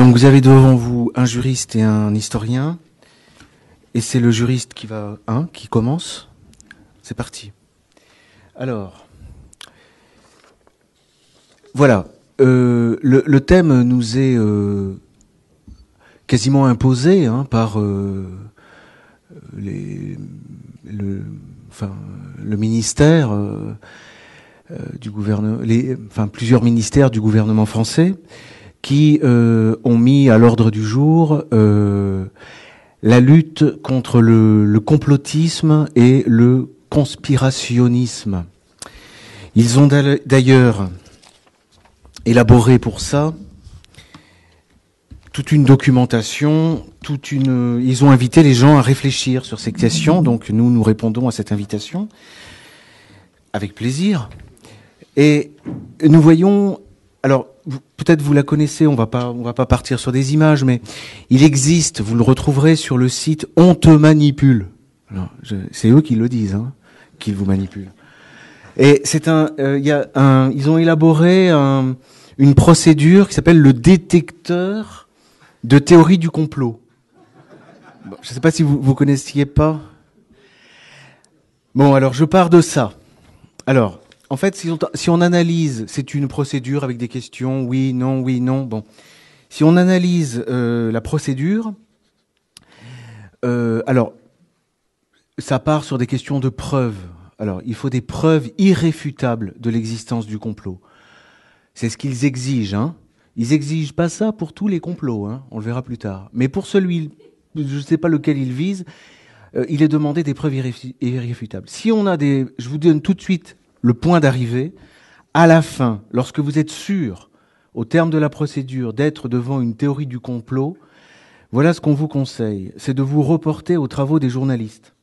Donc vous avez devant vous un juriste et un historien, et c'est le juriste qui va, hein, qui commence. C'est parti. Alors, voilà. Euh, le, thème nous est euh, quasiment imposé hein, par euh, le, ministère du gouvernement, enfin plusieurs ministères du gouvernement français qui ont mis à l'ordre du jour la lutte contre le, le, complotisme et le conspirationnisme. Ils ont d'ailleurs élaboré pour ça toute une documentation, toute une. Ils ont invité les gens à réfléchir sur ces questions. Donc nous, nous répondons à cette invitation avec plaisir. Et nous voyons. Alors peut-être vous la connaissez. On on va pas partir sur des images, mais il existe. Vous le retrouverez sur le site On te manipule. C'est eux qui le disent, hein, qu'ils vous manipulent. Et c'est un, euh, y a un, ils ont élaboré un, une procédure qui s'appelle le détecteur de théorie du complot. je ne sais pas si vous vous connaissiez pas. Bon, alors je pars de ça. Alors, en fait, si on, analyse, c'est une procédure avec des questions, oui, non, oui, non. Bon, si on analyse euh, la procédure, euh, alors ça part sur des questions de preuves. Alors, il faut des preuves irréfutables de l'existence du complot. C'est ce qu'ils exigent. Hein. Ils exigent pas ça pour tous les complots, hein. on le verra plus tard. Mais pour celui, je ne sais pas lequel ils visent, euh, il est demandé des preuves irréfutables. Si on a des, je vous donne tout de suite le point d'arrivée. À la fin, lorsque vous êtes sûr, au terme de la procédure, d'être devant une théorie du complot, voilà ce qu'on vous conseille, c'est de vous reporter aux travaux des journalistes.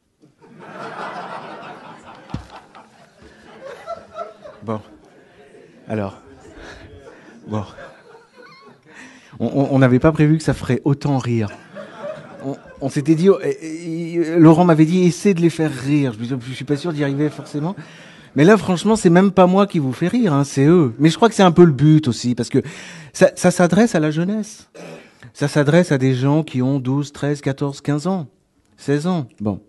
Bon. Alors. Bon. On n'avait pas prévu que ça ferait autant rire. On, s'était dit, oh, Laurent m'avait dit, essaie de les faire rire. Je, je suis pas sûr d'y arriver forcément. Mais là, franchement, c'est même pas moi qui vous fait rire, hein, c'est eux. Mais je crois que c'est un peu le but aussi, parce que ça, ça s'adresse à la jeunesse. Ça s'adresse à des gens qui ont 12, 13, 14, 15 ans, 16 ans. Bon.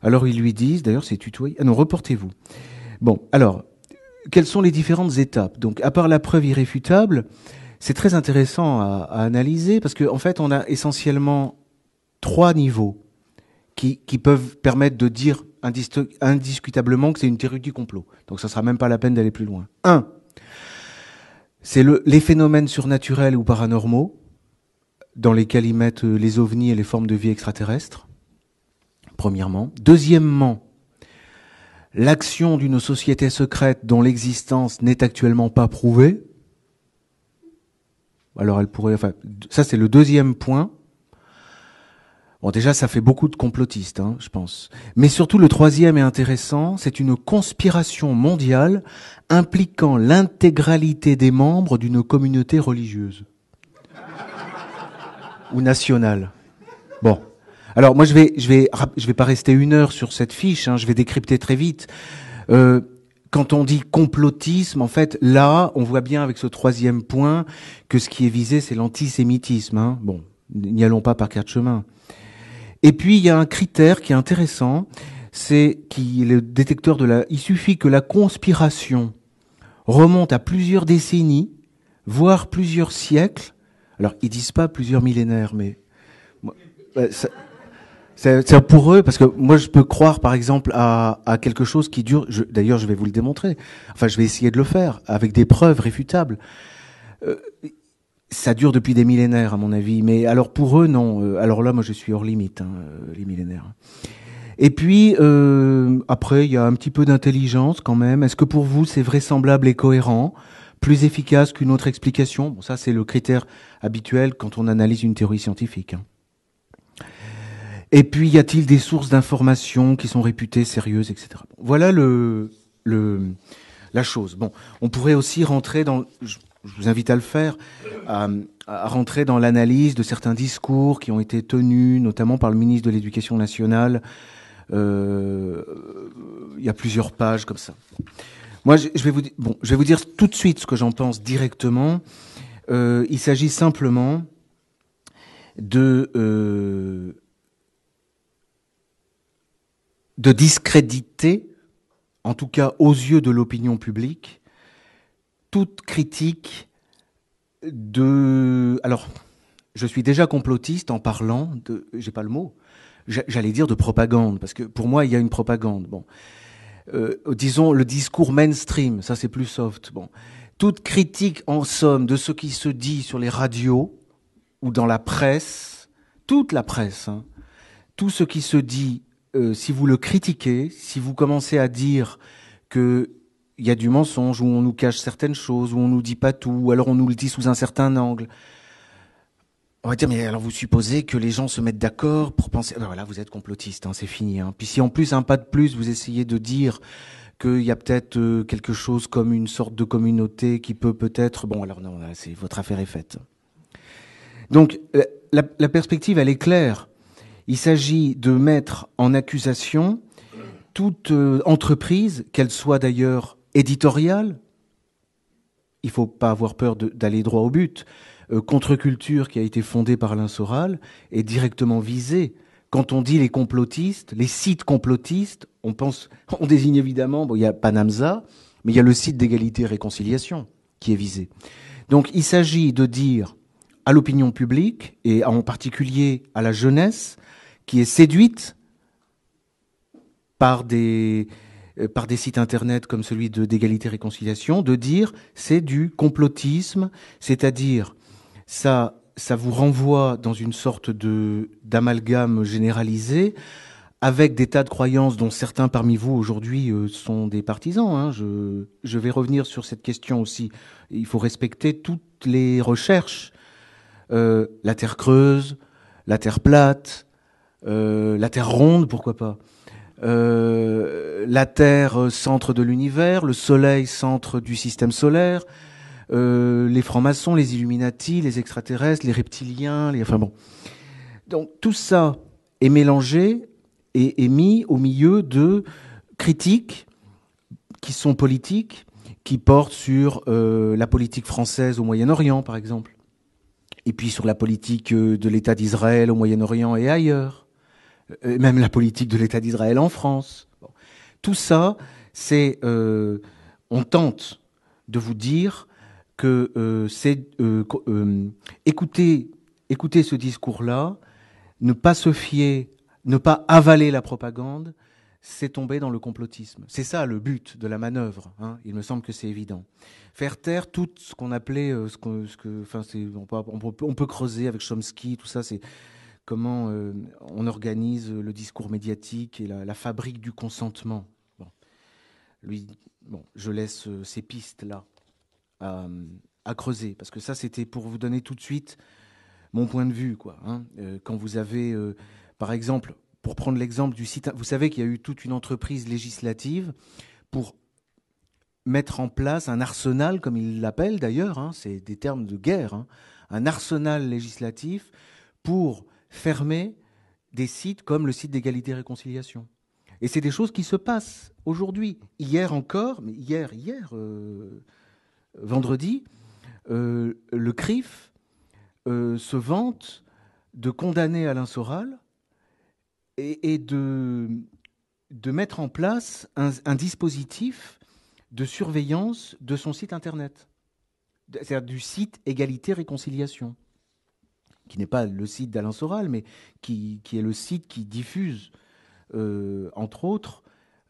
Alors ils lui disent, d'ailleurs c'est tutoyé. Ah non, reportez-vous. Bon, alors, quelles sont les différentes étapes? Donc, à part la preuve irréfutable, c'est très intéressant à, analyser parce qu'en en fait, on a essentiellement trois niveaux qui, qui peuvent permettre de dire indiscutablement que c'est une théorie du complot. Donc, ça sera même pas la peine d'aller plus loin. Un, c'est le, les phénomènes surnaturels ou paranormaux dans lesquels ils mettent les ovnis et les formes de vie extraterrestres. Premièrement. Deuxièmement, l'action d'une société secrète dont l'existence n'est actuellement pas prouvée. Alors elle pourrait, enfin, ça c'est le deuxième point. Bon, déjà, ça fait beaucoup de complotistes, hein, je pense. Mais surtout, le troisième est intéressant, c'est une conspiration mondiale impliquant l'intégralité des membres d'une communauté religieuse ou nationale. Bon. Alors moi je vais je vais je vais pas rester une heure sur cette fiche, hein, je vais décrypter très vite. Euh, quand on dit complotisme, en fait, là, on voit bien avec ce troisième point que ce qui est visé, c'est l'antisémitisme. Hein. Bon, n'y allons pas par quatre chemins. Et puis il y a un critère qui est intéressant, c'est qui le détecteur de la. Il suffit que la conspiration remonte à plusieurs décennies, voire plusieurs siècles. Alors ils disent pas plusieurs millénaires, mais ça, c'est pour eux, parce que moi je peux croire par exemple à, à quelque chose qui dure, d'ailleurs je vais vous le démontrer, enfin je vais essayer de le faire, avec des preuves réfutables. Euh, ça dure depuis des millénaires à mon avis, mais alors pour eux non, euh, alors là moi je suis hors limite, hein, euh, les millénaires. Et puis euh, après il y a un petit peu d'intelligence quand même, est-ce que pour vous c'est vraisemblable et cohérent plus efficace qu'une autre explication? Bon, ça, c'est le critère habituel quand on analyse une théorie scientifique. Hein. Et puis, y a-t-il des sources d'informations qui sont réputées sérieuses, etc. voilà le, le, la chose. Bon, on pourrait aussi rentrer dans, je, vous invite à le faire, à, à rentrer dans l'analyse de certains discours qui ont été tenus, notamment par le ministre de l'Éducation nationale. Euh, il y a plusieurs pages comme ça. Moi, je, vais vous, bon, je vais vous dire tout de suite ce que j'en pense directement. Euh, il s'agit simplement de, euh, de discréditer, en tout cas aux yeux de l'opinion publique, toute critique de... Alors, je suis déjà complotiste en parlant de... J'ai pas le mot. J'allais dire de propagande, parce que pour moi, il y a une propagande. Euh, disons le discours mainstream, ça c'est plus soft. Bon. Toute critique, en somme, de ce qui se dit sur les radios ou dans la presse, toute la presse, hein, tout ce qui se dit, euh, si vous le critiquez, si vous commencez à dire que il y a du mensonge, où on nous cache certaines choses, où on nous dit pas tout, ou alors on nous le dit sous un certain angle. On va dire, mais alors vous supposez que les gens se mettent d'accord pour penser, ben voilà, vous êtes complotiste, hein, c'est fini. Hein. Puis si en plus, un pas de plus, vous essayez de dire qu'il y a peut-être euh, quelque chose comme une sorte de communauté qui peut peut-être, bon alors non, c'est votre affaire est faite. Donc euh, la, la perspective, elle est claire. Il s'agit de mettre en accusation toute euh, entreprise, qu'elle soit d'ailleurs éditoriale, il faut pas avoir peur d'aller droit au but. Euh, Contre-culture, qui a été fondée par Alain Soral, est directement visée. Quand on dit les complotistes, les sites complotistes, on pense, on désigne évidemment, bon, il y a Panamza, mais il y a le site d'égalité et réconciliation qui est visé. Donc il s'agit de dire à l'opinion publique, et en particulier à la jeunesse, qui est séduite par des, par des sites internet comme celui de d'égalité réconciliation, de dire c'est du complotisme, c'est-à-dire ça, ça vous renvoie dans une sorte de d'amalgame généralisé avec des tas de croyances dont certains parmi vous aujourd'hui euh, sont des partisans. Hein. Je, vais revenir sur cette question aussi. Il faut respecter toutes les recherches. Euh, la Terre creuse, la Terre plate, euh, la Terre ronde, pourquoi pas. Euh, la Terre euh, centre de l'univers, le Soleil centre du système solaire, euh, les francs-maçons, les Illuminati, les extraterrestres, les reptiliens, les... enfin bon. Donc tout ça est mélangé et est mis au milieu de critiques qui sont politiques, qui portent sur la politique française au Moyen-Orient, par exemple, et puis sur la politique de l'État d'Israël au Moyen-Orient et ailleurs euh, même la politique de l'État d'Israël en France. Tout ça, c'est euh, on tente de vous dire que euh, c'est euh, écouter, ce discours-là, ne pas se fier, ne pas avaler la propagande, c'est tomber dans le complotisme. C'est ça le but de la manœuvre. Hein. Il me semble que c'est évident. Faire taire tout ce qu'on appelait, ce ce que, peut, on peut creuser avec Chomsky, tout ça, c'est comment euh, on organise le discours médiatique et la, fabrique du consentement. Lui, bon, je laisse euh, ces pistes-là à, à, creuser, parce que ça, c'était pour vous donner tout de suite mon point de vue. Quoi, hein. euh, quand vous avez, par exemple, pour prendre l'exemple du site, vous savez qu'il y a eu toute une entreprise législative pour mettre en place un arsenal, comme il l'appelle d'ailleurs, hein, c'est des termes de guerre, hein, un arsenal législatif pour fermer des sites comme le site d'égalité et réconciliation. Et c'est des choses qui se passent aujourd'hui. Hier encore, mais hier, hier, euh, vendredi, euh, le CRIF euh, se vante de condamner Alain Soral et, de, mettre en place un, un, dispositif de surveillance de son site Internet, c'est-à-dire du site Égalité Réconciliation qui n'est pas le site d'Alain Soral, mais qui, est le site qui diffuse, euh, entre autres,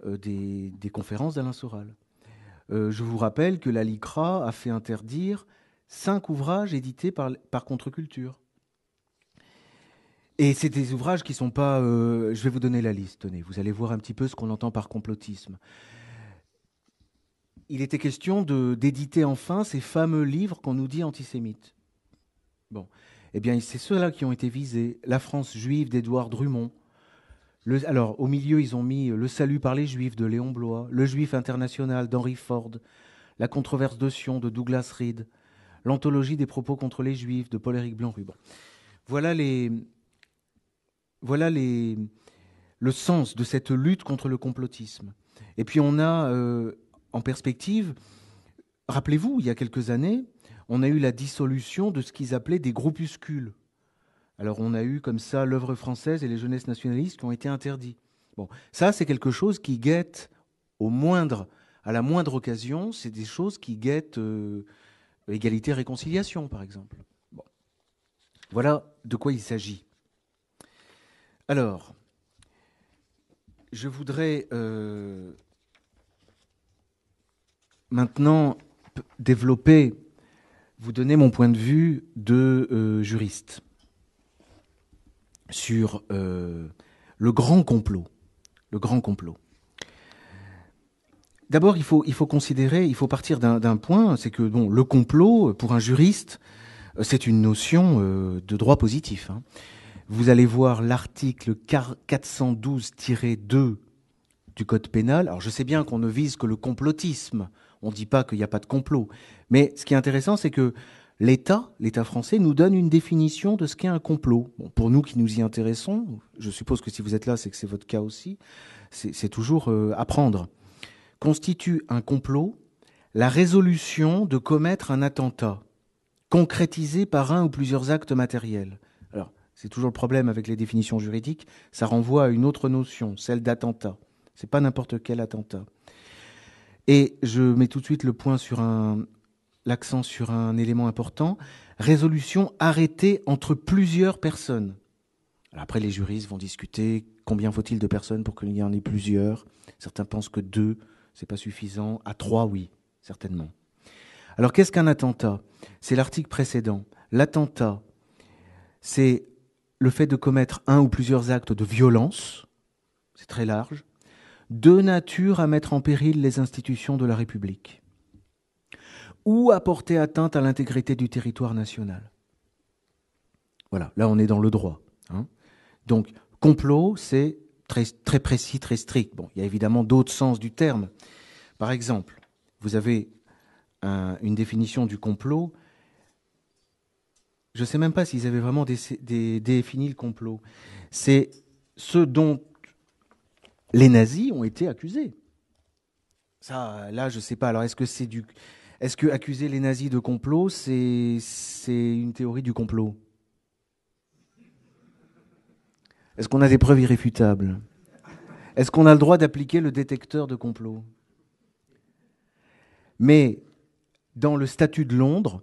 euh, des, conférences d'Alain Soral. Euh, je vous rappelle que la LICRA a fait interdire cinq ouvrages édités par, par Contre-Culture. Et c'est des ouvrages qui sont pas. Je vais vous donner la liste. Tenez, vous allez voir un petit peu ce qu'on entend par complotisme. Il était question d'éditer enfin ces fameux livres qu'on nous dit antisémites. Bon, eh bien, c'est ceux-là qui ont été visés. La France juive d'Édouard Drummond. Alors, au milieu, ils ont mis Le salut par les juifs de Léon Blois, Le juif international d'Henry Ford, La controverse de Sion de Douglas Reed, L'anthologie des propos contre les juifs de Paul-Éric Blanc-Ruban. Voilà les. Voilà les, le sens de cette lutte contre le complotisme. Et puis on a euh, en perspective, rappelez-vous, il y a quelques années, on a eu la dissolution de ce qu'ils appelaient des groupuscules. Alors on a eu comme ça l'œuvre française et les jeunesses nationalistes qui ont été interdits. Bon, ça c'est quelque chose qui guette au moindre, à la moindre occasion, c'est des choses qui guettent euh, égalité réconciliation par exemple. Voilà de quoi il s'agit. Alors, je voudrais euh, maintenant développer, vous donner mon point de vue de euh, juriste sur euh, le grand complot. Le grand complot. D'abord, il faut, considérer, il faut partir d'un point, c'est que bon, le complot, pour un juriste, c'est une notion de droit positif. Hein. Vous allez voir l'article 412-2 du Code pénal. Alors je sais bien qu'on ne vise que le complotisme, on ne dit pas qu'il n'y a pas de complot. Mais ce qui est intéressant, c'est que l'État, l'État français, nous donne une définition de ce qu'est un complot. pour nous qui nous y intéressons, je suppose que si vous êtes là, c'est que c'est votre cas aussi, c'est toujours euh, apprendre. Constitue un complot la résolution de commettre un attentat, concrétisé par un ou plusieurs actes matériels. C'est toujours le problème avec les définitions juridiques. Ça renvoie à une autre notion, celle d'attentat. C'est pas n'importe quel attentat. Et je mets tout de suite le point sur un, l'accent sur un élément important. Résolution arrêtée entre plusieurs personnes. après, les juristes vont discuter combien faut-il de personnes pour qu'il y en ait plusieurs? Certains pensent que deux, c'est pas suffisant. À trois, oui, certainement. Alors, qu'est-ce qu'un attentat? C'est l'article précédent. L'attentat, c'est le fait de commettre un ou plusieurs actes de violence, c'est très large, de nature à mettre en péril les institutions de la République, ou à porter atteinte à l'intégrité du territoire national. Voilà, là on est dans le droit. Hein. Donc, complot, c'est très, très précis, très strict. Bon, il y a évidemment d'autres sens du terme. Par exemple, vous avez une définition du complot je ne sais même pas s'ils avaient vraiment défini le complot. C'est ce dont les nazis ont été accusés. Ça, là, je ne sais pas. Alors, est-ce que c'est du, est-ce que accuser les nazis de complot, c'est c'est une théorie du complot? Est-ce qu'on a des preuves irréfutables? Est-ce qu'on a le droit d'appliquer le détecteur de complot? Mais dans le statut de Londres,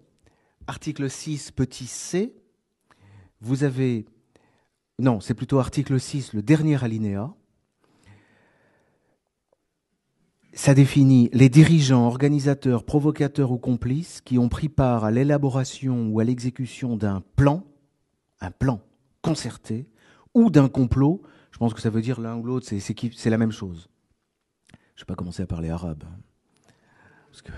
article 6, petit c, vous avez, non, c'est plutôt article 6, le dernier alinéa, ça définit les dirigeants, organisateurs, provocateurs ou complices qui ont pris part à l'élaboration ou à l'exécution d'un plan, un plan concerté, ou d'un complot. Je pense que ça veut dire l'un ou l'autre, c'est la même chose. Je ne vais pas commencer à parler arabe. Que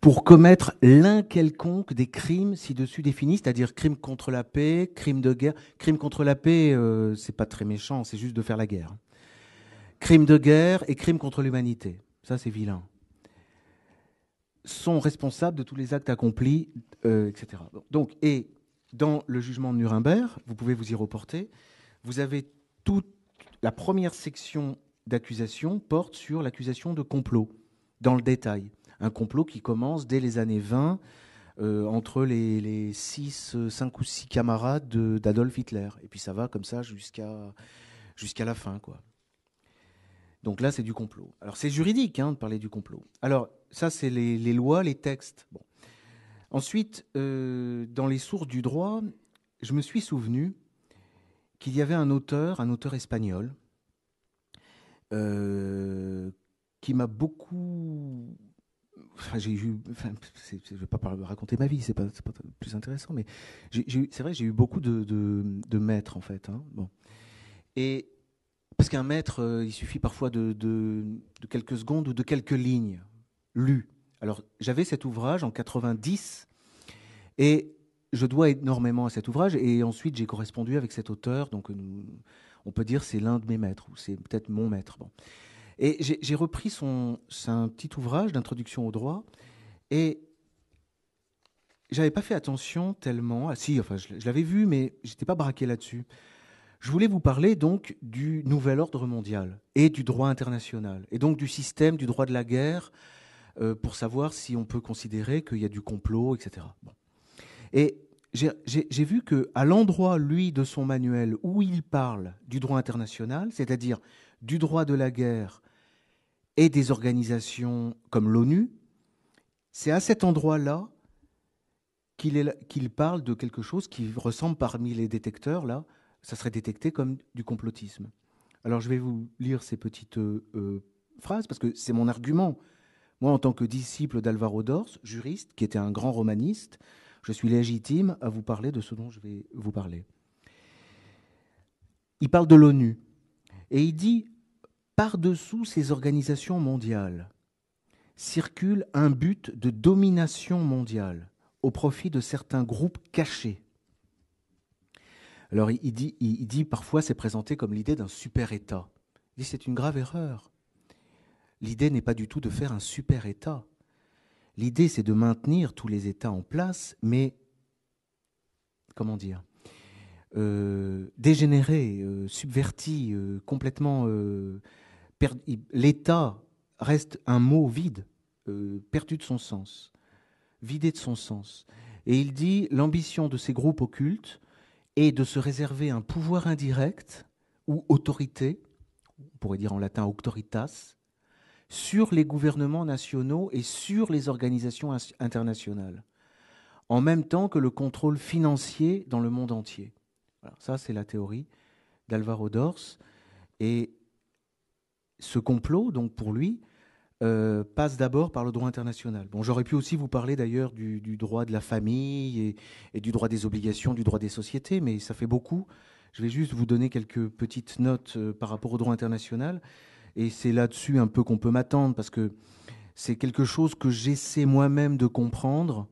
pour commettre l'un quelconque des crimes ci-dessus définis, c'est-à-dire crimes contre la paix, crimes de guerre. Crimes contre la paix, euh, c'est pas très méchant, c'est juste de faire la guerre. Crimes de guerre et crimes contre l'humanité, ça c'est vilain. Sont responsables de tous les actes accomplis, euh, etc. Donc, et dans le jugement de Nuremberg, vous pouvez vous y reporter, vous avez toute la première section d'accusation porte sur l'accusation de complot, dans le détail un complot qui commence dès les années 20 euh, entre les, les six, cinq ou six camarades d'Adolf Hitler. Et puis ça va comme ça jusqu'à jusqu'à la fin, quoi. Donc là, c'est du complot. Alors c'est juridique hein, de parler du complot. Alors ça, c'est les, lois, les textes. Bon. Ensuite, euh, dans les sources du droit, je me suis souvenu qu'il y avait un auteur, un auteur espagnol, euh, qui m'a beaucoup j'ai eu, je vais pas raconter ma vie, c'est pas, pas plus intéressant, mais c'est vrai, j'ai eu beaucoup de, de, maîtres en fait. Hein, bon. Et parce qu'un maître, euh, il suffit parfois de, quelques secondes ou de quelques lignes lues. Alors j'avais cet ouvrage en 90 et je dois énormément à cet ouvrage et ensuite j'ai correspondu avec cet auteur, donc euh, on peut dire c'est l'un de mes maîtres ou c'est peut-être mon maître. Et j'ai repris son, un petit ouvrage d'introduction au droit, et j'avais pas fait attention tellement. Ah, si, enfin, je, l'avais vu, mais j'étais pas braqué là-dessus. Je voulais vous parler donc du nouvel ordre mondial et du droit international, et donc du système du droit de la guerre, euh, pour savoir si on peut considérer qu'il y a du complot, etc. Et j'ai vu que à l'endroit, lui, de son manuel où il parle du droit international, c'est-à-dire du droit de la guerre et des organisations comme l'ONU, c'est à cet endroit-là qu'il parle de quelque chose qui ressemble parmi les détecteurs, là, ça serait détecté comme du complotisme. Alors je vais vous lire ces petites euh, euh, phrases parce que c'est mon argument. Moi, en tant que disciple d'Alvaro Dors, juriste, qui était un grand romaniste, je suis légitime à vous parler de ce dont je vais vous parler. Il parle de l'ONU et il dit par-dessous ces organisations mondiales circule un but de domination mondiale au profit de certains groupes cachés. Alors il dit, il dit parfois c'est présenté comme l'idée d'un super-État. Il dit c'est une grave erreur. L'idée n'est pas du tout de faire un super-État. L'idée c'est de maintenir tous les États en place, mais comment dire euh, dégénéré, euh, subverti, euh, complètement. L'État reste un mot vide, perdu de son sens vidé de son sens. Et il dit l'ambition de ces groupes occultes est de se réserver un pouvoir indirect ou autorité, on pourrait dire en latin auctoritas, sur les gouvernements nationaux et sur les organisations internationales, en même temps que le contrôle financier dans le monde entier. ça, c'est la théorie d'Alvaro Dors. Et ce complot, donc pour lui, euh, passe d'abord par le droit international. Bon, j'aurais pu aussi vous parler d'ailleurs du, droit de la famille et, du droit des obligations, du droit des sociétés, mais ça fait beaucoup. Je vais juste vous donner quelques petites notes euh, par rapport au droit international, et c'est là-dessus un peu qu'on peut m'attendre, parce que c'est quelque chose que j'essaie moi-même de comprendre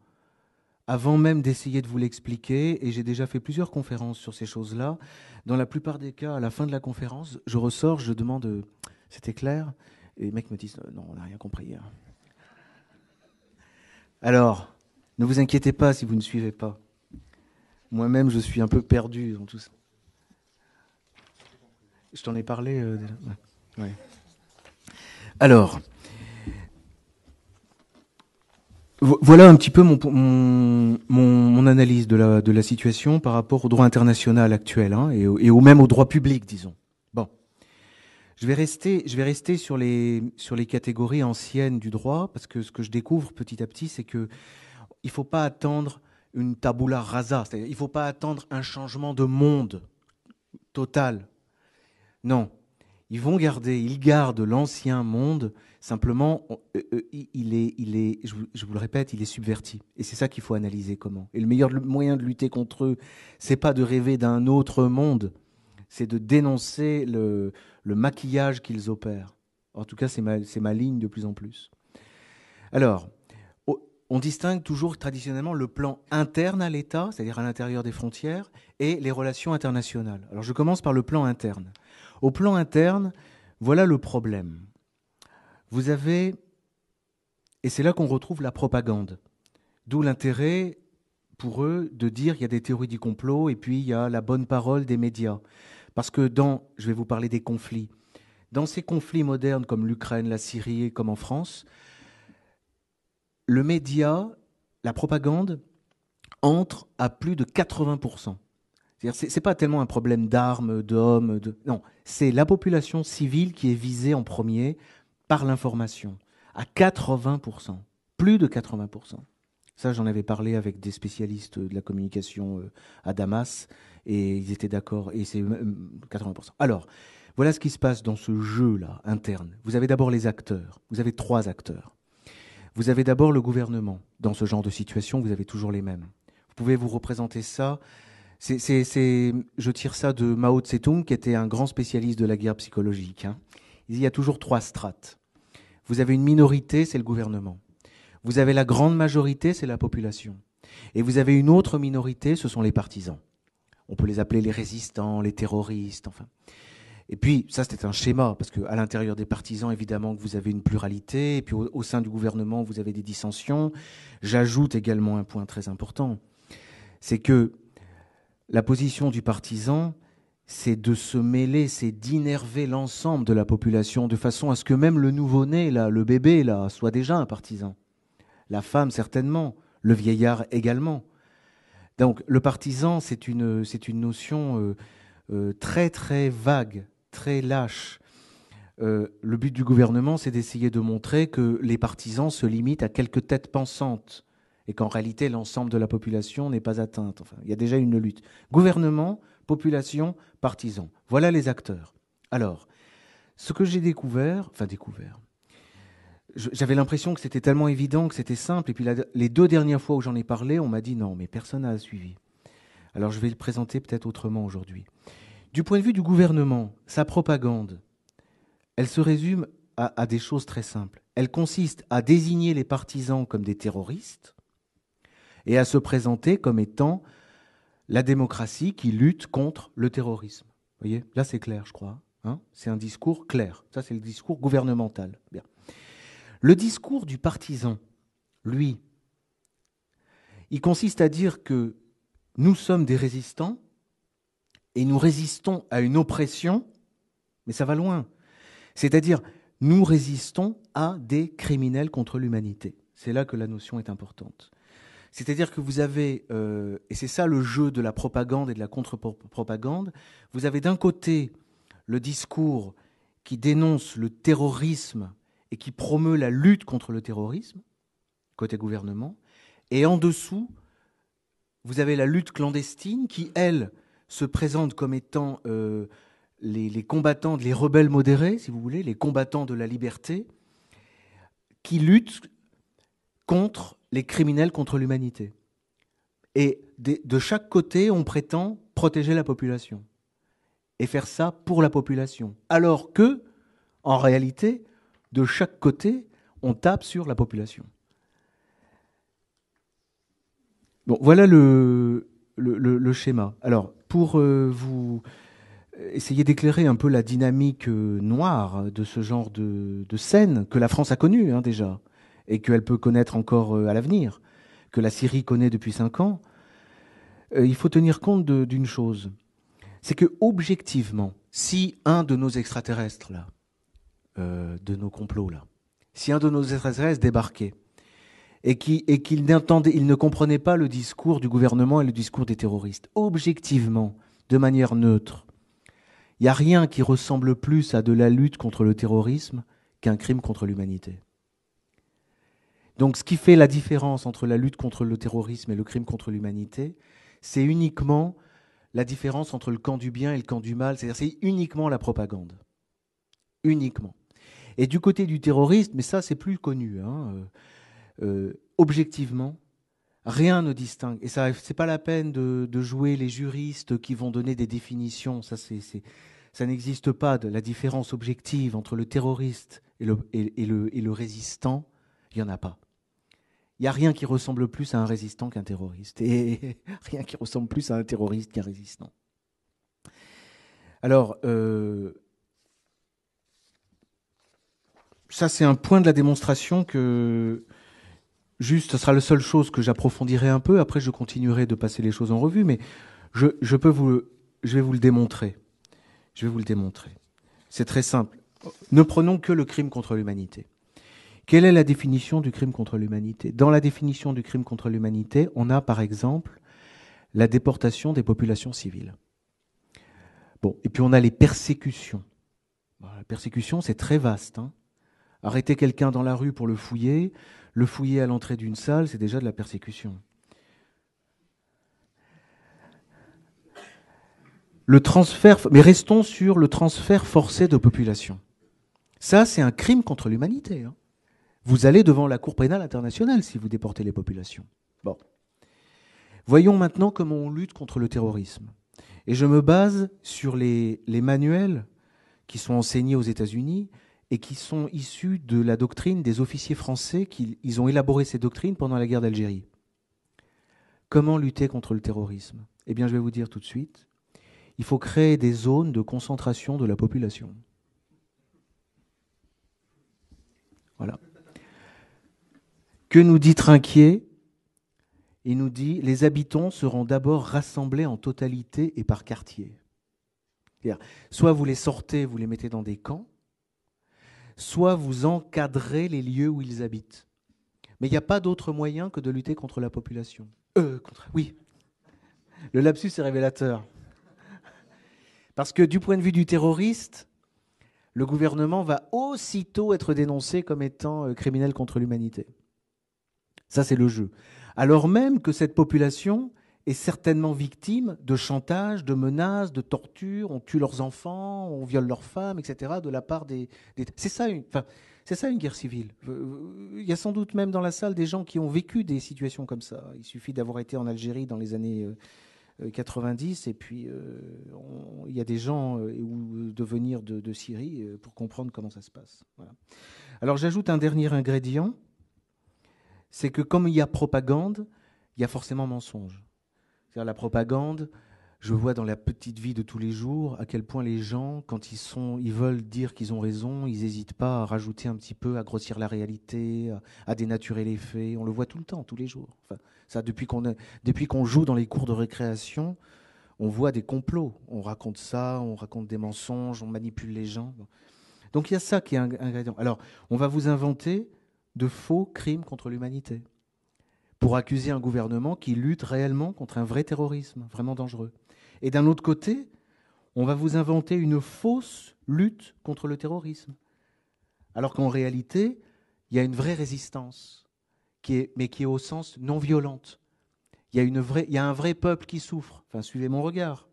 avant même d'essayer de vous l'expliquer, et j'ai déjà fait plusieurs conférences sur ces choses-là. Dans la plupart des cas, à la fin de la conférence, je ressors, je demande, euh, c'était clair et les mecs me disent Non, on n'a rien compris. Hein. Alors, ne vous inquiétez pas si vous ne suivez pas. Moi-même, je suis un peu perdu dans tout ça. Je t'en ai parlé euh, déjà. Alors, voilà un petit peu mon, analyse de la, situation par rapport au droit international actuel hein, et, et, au, même au droit public, disons. Je vais rester, sur les catégories anciennes du droit parce que ce que je découvre petit à petit, c'est que il faut pas attendre une tabula rasa, c'est-à-dire il faut pas attendre un changement de monde total. Non, ils vont garder, ils gardent l'ancien monde. Simplement, euh, euh, il est, il est, je vous, le répète, il est subverti. Et c'est ça qu'il faut analyser comment. Et le meilleur moyen de lutter contre eux, c'est pas de rêver d'un autre monde, c'est de dénoncer le, maquillage qu'ils opèrent. En tout cas, c'est ma, ma, ligne de plus en plus. Alors, on distingue toujours traditionnellement le plan interne à l'État, c'est-à-dire à, l'intérieur des frontières, et les relations internationales. Alors je commence par le plan interne. Au plan interne, voilà le problème. Vous avez, et c'est là qu'on retrouve la propagande, d'où l'intérêt pour eux de dire il y a des théories du complot et puis il y a la bonne parole des médias. Parce que dans, je vais vous parler des conflits, dans ces conflits modernes comme l'Ukraine, la Syrie et comme en France, le média, la propagande, entre à plus de 80%. Ce n'est pas tellement un problème d'armes, d'hommes, de... non, c'est la population civile qui est visée en premier par l'information, à 80%, plus de 80%. Ça, j'en avais parlé avec des spécialistes de la communication euh, à Damas et ils étaient d'accord, et c'est 80%. Euh, Alors, voilà ce qui se passe dans ce jeu-là, interne. Vous avez d'abord les acteurs, vous avez trois acteurs. Vous avez d'abord le gouvernement. Dans ce genre de situation, vous avez toujours les mêmes. Vous pouvez vous représenter ça. C'est, je tire ça de Mao Tse-tung, qui était un grand spécialiste de la guerre psychologique. Hein. Il y a toujours trois strates. Vous avez une minorité, c'est le gouvernement. Vous avez la grande majorité, c'est la population. Et vous avez une autre minorité, ce sont les partisans. On peut les appeler les résistants, les terroristes, enfin. Et puis, ça, c'était un schéma, parce qu'à l'intérieur des partisans, évidemment, vous avez une pluralité, et puis au, sein du gouvernement, vous avez des dissensions. J'ajoute également un point très important, c'est que la position du partisan, c'est de se mêler, c'est d'innerver l'ensemble de la population, de façon à ce que même le nouveau-né, le bébé, soit déjà un partisan. La femme, certainement, le vieillard également Donc le partisan, c'est une, c'est une notion euh, euh, très très vague, très lâche. Euh, le but du gouvernement, c'est d'essayer de montrer que les partisans se limitent à quelques têtes pensantes et qu'en réalité l'ensemble de la population n'est pas atteinte. Enfin, il y a déjà une lutte. Gouvernement, population, partisans. Voilà les acteurs. Alors, ce que j'ai découvert, enfin découvert, j'avais l'impression que c'était tellement évident, que c'était simple. Et puis les deux dernières fois où j'en ai parlé, on m'a dit non, mais personne n'a suivi. Alors je vais le présenter peut-être autrement aujourd'hui. Du point de vue du gouvernement, sa propagande, elle se résume à, des choses très simples. Elle consiste à désigner les partisans comme des terroristes et à se présenter comme étant la démocratie qui lutte contre le terrorisme. Vous voyez, là c'est clair, je crois. Hein? C'est un discours clair. Ça, c'est le discours gouvernemental. Bien. Le discours du partisan, lui, il consiste à dire que nous sommes des résistants et nous résistons à une oppression, mais ça va loin. C'est-à-dire, nous résistons à des criminels contre l'humanité. C'est là que la notion est importante. C'est-à-dire que vous avez, euh, et c'est ça le jeu de la propagande et de la contre-propagande, vous avez d'un côté le discours qui dénonce le terrorisme et qui promeut la lutte contre le terrorisme, côté gouvernement, et en dessous, vous avez la lutte clandestine qui, elle, se présente comme étant euh, les, les, combattants, les rebelles modérés, si vous voulez, les combattants de la liberté, qui luttent contre les criminels contre l'humanité. Et de chaque côté, on prétend protéger la population et faire ça pour la population. Alors que, en réalité, de chaque côté, on tape sur la population. Voilà le, le, schéma. Alors, pour euh, vous essayer d'éclairer un peu la dynamique euh, noire de ce genre de, scène que la France a connue hein, déjà, et qu'elle peut connaître encore euh, à l'avenir, que la Syrie connaît depuis cinq ans, il faut tenir compte d'une chose. C'est que, objectivement, si un de nos extraterrestres, là, euh, de nos complots là. Si un de nos extraterrestres débarquait et qu'il et il ne comprenait pas le discours du gouvernement et le discours des terroristes, objectivement, de manière neutre, il n'y a rien qui ressemble plus à de la lutte contre le terrorisme qu'un crime contre l'humanité. Donc ce qui fait la différence entre la lutte contre le terrorisme et le crime contre l'humanité, c'est uniquement la différence entre le camp du bien et le camp du mal, c'est-à-dire c'est uniquement la propagande. Uniquement. Et du côté du terrorisme, mais ça c'est plus connu, hein, euh, euh, objectivement, rien ne distingue. Et ça, c'est pas la peine de, jouer les juristes qui vont donner des définitions. Ça, n'existe pas la différence objective entre le terroriste et le résistant. Il y en a pas. Il n'y a rien qui ressemble plus à un résistant qu'un terroriste. Et rien qui ressemble plus à un terroriste qu'un résistant. Alors, euh, ça, c'est un point de la démonstration que, juste, ce sera la seule chose que j'approfondirai un peu. Après, je continuerai de passer les choses en revue, mais je, peux vous, je vais vous le démontrer. Je vais vous le démontrer. C'est très simple. Ne prenons que le crime contre l'humanité. Quelle est la définition du crime contre l'humanité? Dans la définition du crime contre l'humanité, on a par exemple la déportation des populations civiles. Bon, et puis on a les persécutions. la persécution, c'est très vaste. Hein. Arrêter quelqu'un dans la rue pour le fouiller, le fouiller à l'entrée d'une salle, c'est déjà de la persécution. Le transfert, mais restons sur le transfert forcé de population. Ça, c'est un crime contre l'humanité. Hein. Vous allez devant la Cour pénale internationale si vous déportez les populations. Bon. Voyons maintenant comment on lutte contre le terrorisme. Et je me base sur les, les manuels qui sont enseignés aux États-Unis et qui sont issus de la doctrine des officiers français qui ils ont élaboré ces doctrines pendant la guerre d'Algérie. Comment lutter contre le terrorisme? Eh bien, je vais vous dire tout de suite. Il faut créer des zones de concentration de la population. Voilà. Que nous dit Trinquier? Il nous dit les habitants seront d'abord rassemblés en totalité et par quartier. Soit vous les sortez, vous les mettez dans des camps, soit vous encadrez les lieux où ils habitent. Mais il n'y a pas d'autre moyen que de lutter contre la population. Euh, contre, oui. Le lapsus est révélateur. Parce que du point de vue du terroriste, le gouvernement va aussitôt être dénoncé comme étant euh, criminel contre l'humanité. Ça, c'est le jeu. Alors même que cette population est certainement victime de chantage, de menaces, de tortures, on tue leurs enfants, on viole leurs femmes, etc., de la part des... C'est ça, une... enfin, ça une guerre civile. Il y a sans doute même dans la salle des gens qui ont vécu des situations comme ça. Il suffit d'avoir été en Algérie dans les années 90 euh, et puis euh, il y a des gens euh, ou de venir de, Syrie pour comprendre comment ça se passe. Alors j'ajoute un dernier ingrédient, c'est que comme il y a propagande, il y a forcément mensonge. C'est-à-dire la propagande, je vois dans la petite vie de tous les jours à quel point les gens, quand ils sont, ils veulent dire qu'ils ont raison, ils n'hésitent pas à rajouter un petit peu, à grossir la réalité, à, dénaturer les faits. On le voit tout le temps, tous les jours. Depuis qu'on joue dans les cours de récréation, on voit des complots. On raconte ça, on raconte des mensonges, on manipule les gens. Donc il y a ça qui est un ingrédient. Alors, on va vous inventer de faux crimes contre l'humanité pour accuser un gouvernement qui lutte réellement contre un vrai terrorisme, vraiment dangereux. Et d'un autre côté, on va vous inventer une fausse lutte contre le terrorisme. Alors qu'en réalité, il y a une vraie résistance, mais qui est au sens non violente. Il y, a il y a un vrai peuple qui souffre. Enfin, suivez mon regard.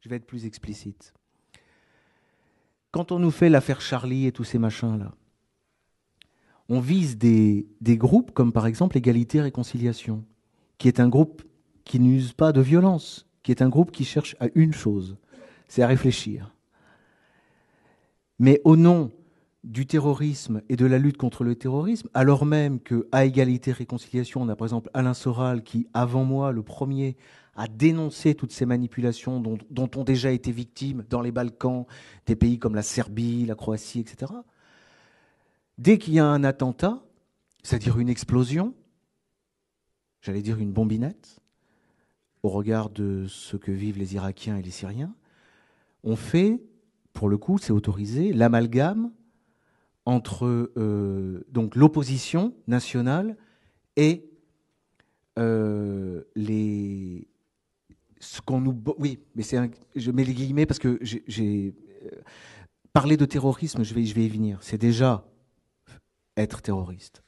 Je vais être plus explicite. Quand on nous fait l'affaire Charlie et tous ces machins-là, on vise des, groupes comme par exemple Égalité et Réconciliation, qui est un groupe qui n'use pas de violence, qui est un groupe qui cherche à une chose, c'est à réfléchir. Mais au nom du terrorisme et de la lutte contre le terrorisme, alors même que à égalité réconciliation, on a par exemple Alain Soral qui, avant moi, le premier, a dénoncé toutes ces manipulations dont ont déjà été victimes dans les Balkans, des pays comme la Serbie, la Croatie, etc. Dès qu'il y a un attentat, c'est-à-dire une explosion, j'allais dire une bombinette, au regard de ce que vivent les Irakiens et les Syriens, on fait, pour le coup, c'est autorisé, l'amalgame entre euh, donc l'opposition nationale et euh, les ce qu'on nous oui mais c'est je mets les guillemets parce que j'ai euh, parlé de terrorisme je vais je vais y venir. C'est déjà être terroriste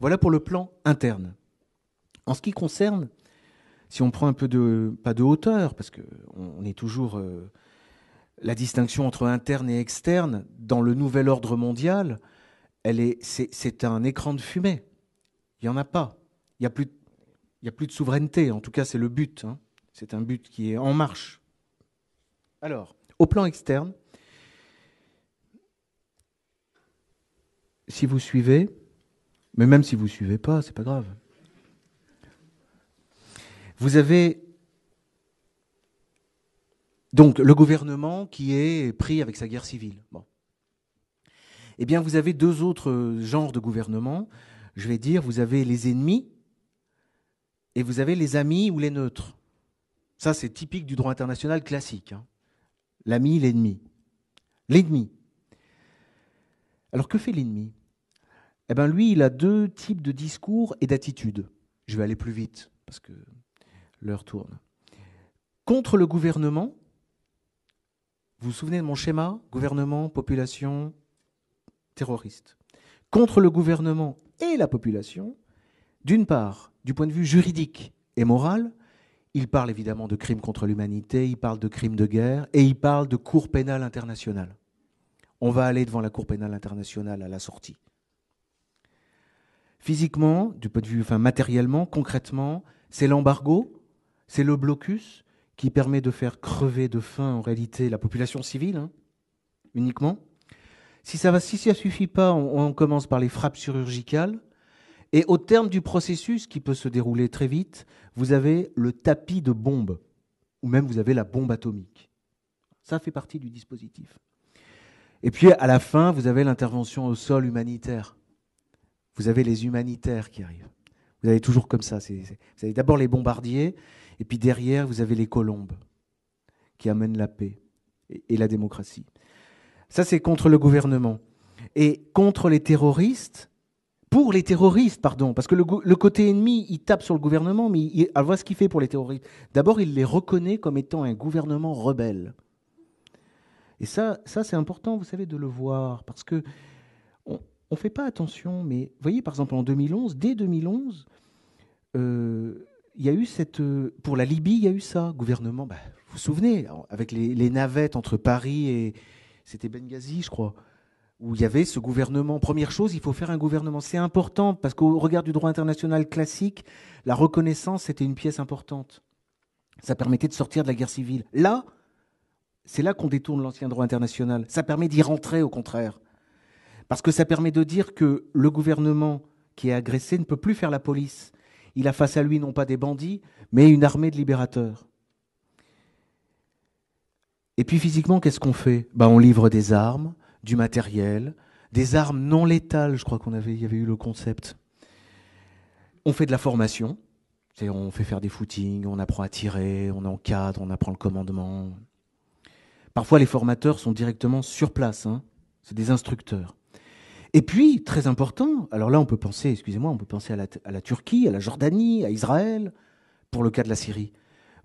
voilà pour le plan interne en ce qui concerne si on prend un peu de, pas de hauteur, parce qu'on on est toujours euh, la distinction entre interne et externe dans le nouvel ordre mondial, c'est, un écran de fumée. Il n'y en a pas. Il n'y a, plus, a plus de souveraineté. En tout cas, c'est le but. Hein. C'est un but qui est en marche. Alors, au plan externe, si vous suivez, mais même si vous ne suivez pas, c'est pas grave. Vous avez donc le gouvernement qui est pris avec sa guerre civile. Eh bien, vous avez deux autres genres de gouvernement. Je vais dire, vous avez les ennemis et vous avez les amis ou les neutres. Ça, c'est typique du droit international classique. Hein. L'ami, l'ennemi. L'ennemi. Alors, que fait l'ennemi? Eh bien, lui, il a deux types de discours et d'attitudes. Je vais aller plus vite, parce que l'heure tourne. Contre le gouvernement, vous vous souvenez de mon schéma? Gouvernement, population, terroriste. Contre le gouvernement et la population, d'une part, du point de vue juridique et moral, il parle évidemment de crimes contre l'humanité, il parle de crimes de guerre et il parle de Cour pénale internationale. On va aller devant la Cour pénale internationale à la sortie. Physiquement, du point de vue, enfin matériellement, concrètement, c'est l'embargo c'est le blocus qui permet de faire crever de faim en réalité la population civile, hein, uniquement. Si ça ne suffit pas, on, commence par les frappes chirurgicales. Et au terme du processus, qui peut se dérouler très vite, vous avez le tapis de bombes, ou même vous avez la bombe atomique. Ça fait partie du dispositif. Et puis à la fin, vous avez l'intervention au sol humanitaire. Vous avez les humanitaires qui arrivent. Vous avez toujours comme ça. vous avez d'abord les bombardiers, et puis derrière, vous avez les colombes qui amènent la paix et, la démocratie. Ça, c'est contre le gouvernement. Et contre les terroristes, pour les terroristes, pardon, parce que le, côté ennemi, il tape sur le gouvernement, mais il, voit ce qu'il fait pour les terroristes. D'abord, il les reconnaît comme étant un gouvernement rebelle. Et ça, ça c'est important, vous savez, de le voir, parce que on ne fait pas attention, mais vous voyez, par exemple, en 2011, dès 2011, euh, il y a eu cette... Euh, pour la Libye, il y a eu ça, gouvernement, bah, vous vous souvenez, avec les, les navettes entre Paris et... C'était Benghazi, je crois où il y avait ce gouvernement. Première chose, il faut faire un gouvernement. C'est important parce qu'au regard du droit international classique, la reconnaissance, c'était une pièce importante. Ça permettait de sortir de la guerre civile. Là, c'est là qu'on détourne l'ancien droit international. Ça permet d'y rentrer, au contraire. Parce que ça permet de dire que le gouvernement qui est agressé ne peut plus faire la police. Il a face à lui non pas des bandits, mais une armée de libérateurs. Et puis physiquement, qu'est-ce qu'on fait? Ben, On livre des armes, du matériel, des armes non létales, je crois qu'on avait, y avait eu le concept. On fait de la formation, on fait faire des footings, on apprend à tirer, on encadre, on apprend le commandement. Parfois, les formateurs sont directement sur place, hein. c'est des instructeurs. Et puis, très important, alors là, on peut penser, excusez-moi, on peut penser à la, Turquie, à la Jordanie, à Israël, pour le cas de la Syrie.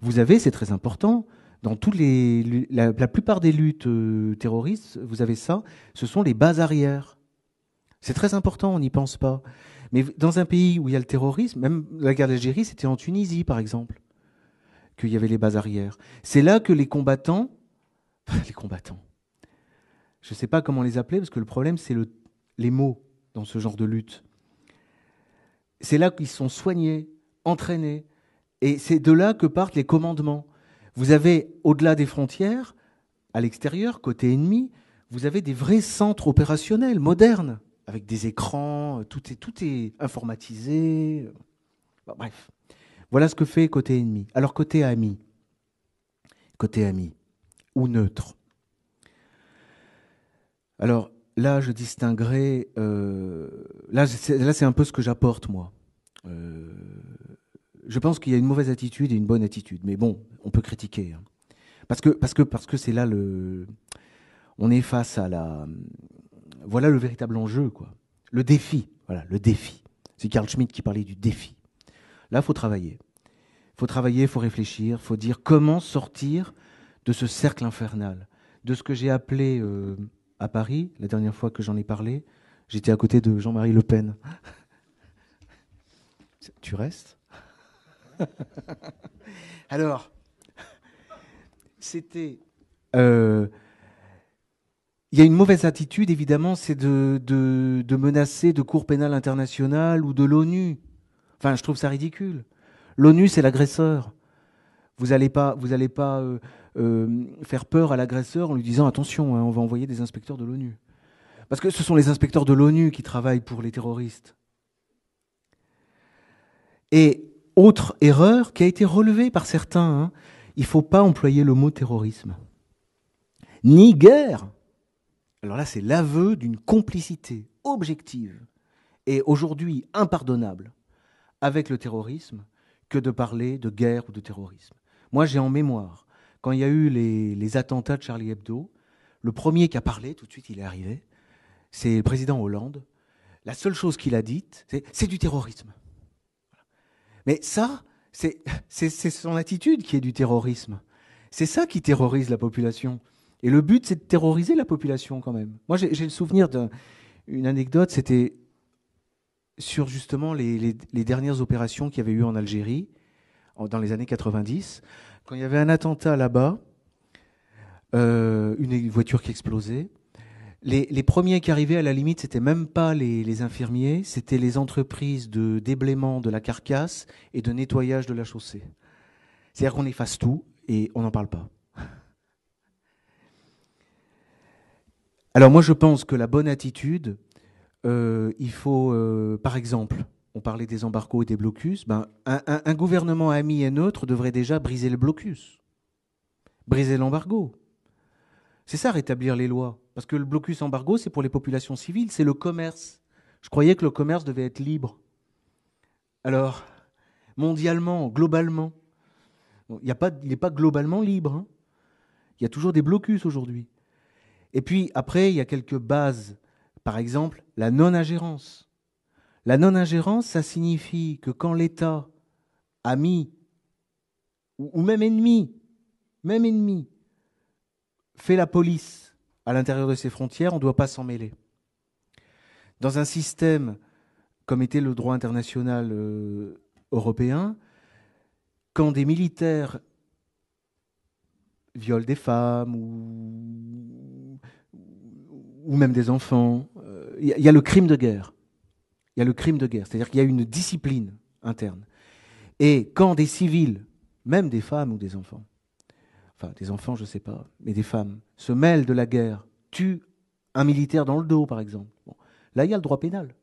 Vous avez, c'est très important, dans tous les, la, plupart des luttes euh, terroristes, vous avez ça, ce sont les bases arrières. C'est très important, on n'y pense pas. Mais dans un pays où il y a le terrorisme, même la guerre d'Algérie, c'était en Tunisie, par exemple, qu'il y avait les bases arrières. C'est là que les combattants, les combattants, je ne sais pas comment les appeler, parce que le problème, c'est le, les mots dans ce genre de lutte. C'est là qu'ils sont soignés, entraînés, et c'est de là que partent les commandements. Vous avez, au-delà des frontières, à l'extérieur, côté ennemi, vous avez des vrais centres opérationnels modernes, avec des écrans, tout est, tout est informatisé. bref, voilà ce que fait côté ennemi. Alors côté ami, côté ami, ou neutre. Alors là, je distinguerai, euh, là c'est un peu ce que j'apporte moi. Euh, je pense qu'il y a une mauvaise attitude et une bonne attitude. Mais bon, on peut critiquer. Hein. Parce que parce que parce que c'est là le, on est face à la, voilà le véritable enjeu quoi. Le défi, voilà le défi. C'est Carl Schmitt qui parlait du défi. Là, faut travailler. Faut travailler, faut réfléchir, faut dire comment sortir de ce cercle infernal, de ce que j'ai appelé euh, à Paris la dernière fois que j'en ai parlé. J'étais à côté de Jean-Marie Le Pen. tu restes Alors, c'était. Euh, il y a une mauvaise attitude, évidemment, c'est de, de, menacer de Cour pénale internationale ou de l'ONU. Enfin, je trouve ça ridicule. L'ONU, c'est l'agresseur. Vous n'allez pas, vous allez pas euh, faire peur à l'agresseur en lui disant attention, hein, on va envoyer des inspecteurs de l'ONU. Parce que ce sont les inspecteurs de l'ONU qui travaillent pour les terroristes. Et autre erreur qui a été relevée par certains, hein, il ne faut pas employer le mot terrorisme. Ni guerre. Alors là, c'est l'aveu d'une complicité objective et aujourd'hui impardonnable avec le terrorisme que de parler de guerre ou de terrorisme. Moi, j'ai en mémoire, quand il y a eu les, attentats de Charlie Hebdo, le premier qui a parlé, tout de suite il est arrivé, c'est le président Hollande. La seule chose qu'il a dite, c'est c'est du terrorisme. Mais ça, c'est son attitude qui est du terrorisme. C'est ça qui terrorise la population. Et le but, c'est de terroriser la population quand même. Moi, j'ai le souvenir d'une anecdote, c'était sur justement les, dernières opérations qu'il y avait eu en Algérie, dans les années 90, quand il y avait un attentat là-bas, euh, une voiture qui explosait, les, premiers qui arrivaient, à la limite, c'était même pas les, infirmiers, c'était les entreprises de déblaiement de la carcasse et de nettoyage de la chaussée. C'est-à-dire qu'on efface tout et on n'en parle pas. Alors moi, je pense que la bonne attitude, euh, il faut, euh, par exemple, on parlait des embargos et des blocus, ben, un gouvernement ami et neutre devrait déjà briser le blocus, briser l'embargo. C'est ça, rétablir les lois. Parce que le blocus embargo, c'est pour les populations civiles, c'est le commerce. Je croyais que le commerce devait être libre. Alors, mondialement, globalement, il n'est pas globalement libre. Hein. Il y a toujours des blocus aujourd'hui. Et puis, après, il y a quelques bases. Par exemple, la non-ingérence. La non-ingérence, ça signifie que quand l'État, ami ou même ennemi, même ennemi, fait la police à l'intérieur de ses frontières, on ne doit pas s'en mêler. Dans un système comme était le droit international euh, européen, quand des militaires violent des femmes ou, même des enfants, il euh, y, a le crime de guerre. Il y a le crime de guerre, c'est-à-dire qu'il y a une discipline interne. Et quand des civils, même des femmes ou des enfants, enfin des enfants je ne sais pas, mais des femmes, se mêlent de la guerre, tuent un militaire dans le dos par exemple, là il y a le droit pénal.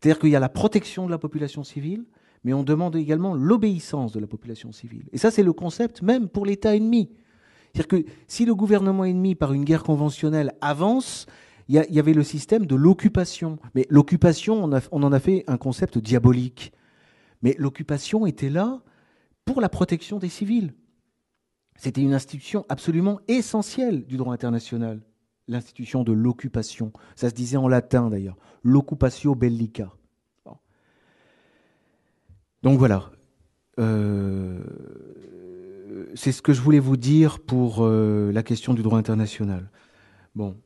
C'est-à-dire qu'il y a la protection de la population civile, mais on demande également l'obéissance de la population civile. Et ça c'est le concept même pour l'État ennemi. C'est-à-dire que si le gouvernement ennemi, par une guerre conventionnelle, avance, il y, avait le système de l'occupation. Mais l'occupation, on, en a fait un concept diabolique. Mais l'occupation était là pour la protection des civils. C'était une institution absolument essentielle du droit international, l'institution de l'occupation. Ça se disait en latin d'ailleurs, l'occupatio bellica. Donc voilà. Euh, c'est ce que je voulais vous dire pour euh, la question du droit international. Bon,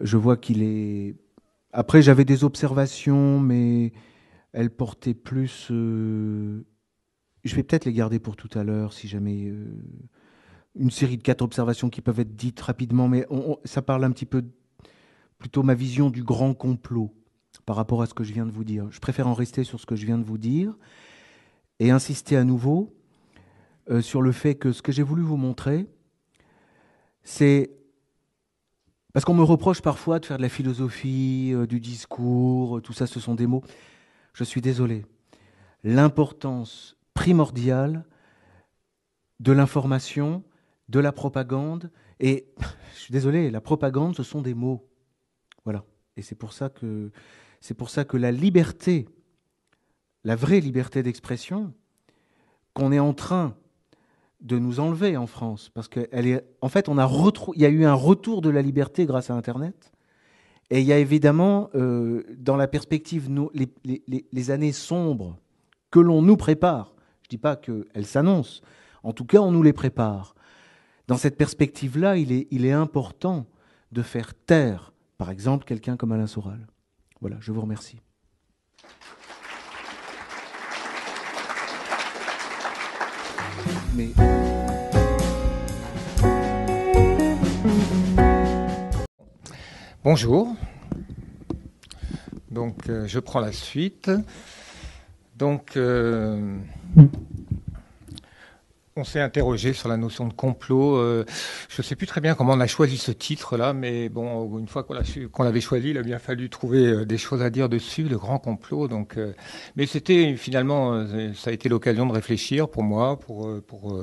je vois qu'il est. Après, j'avais des observations, mais elles portaient plus. Euh, je vais peut-être les garder pour tout à l'heure, si jamais. Euh, une série de quatre observations qui peuvent être dites rapidement, mais ça parle un petit peu plutôt ma vision du grand complot par rapport à ce que je viens de vous dire. Je préfère en rester sur ce que je viens de vous dire et insister à nouveau euh, sur le fait que ce que j'ai voulu vous montrer, c'est parce qu'on me reproche parfois de faire de la philosophie, euh, du discours, euh, tout ça, ce sont des mots. Je suis désolé. L'importance primordiale de l'information, de la propagande, et je suis désolé, la propagande, ce sont des mots. Voilà. Et c'est pour ça que c'est pour ça que la liberté, la vraie liberté d'expression, qu'on est en train de nous enlever en France, parce qu'elle est, en fait, on a il y a eu un retour de la liberté grâce à Internet, et il y a évidemment, euh, dans la perspective, les, années sombres que l'on nous prépare. Je ne dis pas qu'elles s'annoncent, en tout cas, on nous les prépare. Dans cette perspective-là, il est, il est important de faire taire, par exemple, quelqu'un comme Alain Soral. Voilà, je vous remercie. Bonjour. Donc, euh, je prends la suite. Donc, euh, on s'est interrogé sur la notion de complot. Euh, je ne sais plus très bien comment on a choisi ce titre-là, mais bon, une fois qu'on l'avait choisi, il a bien fallu trouver euh, des choses à dire dessus, le grand complot. Donc, euh, mais c'était finalement, ça a été l'occasion de réfléchir pour moi, pour pour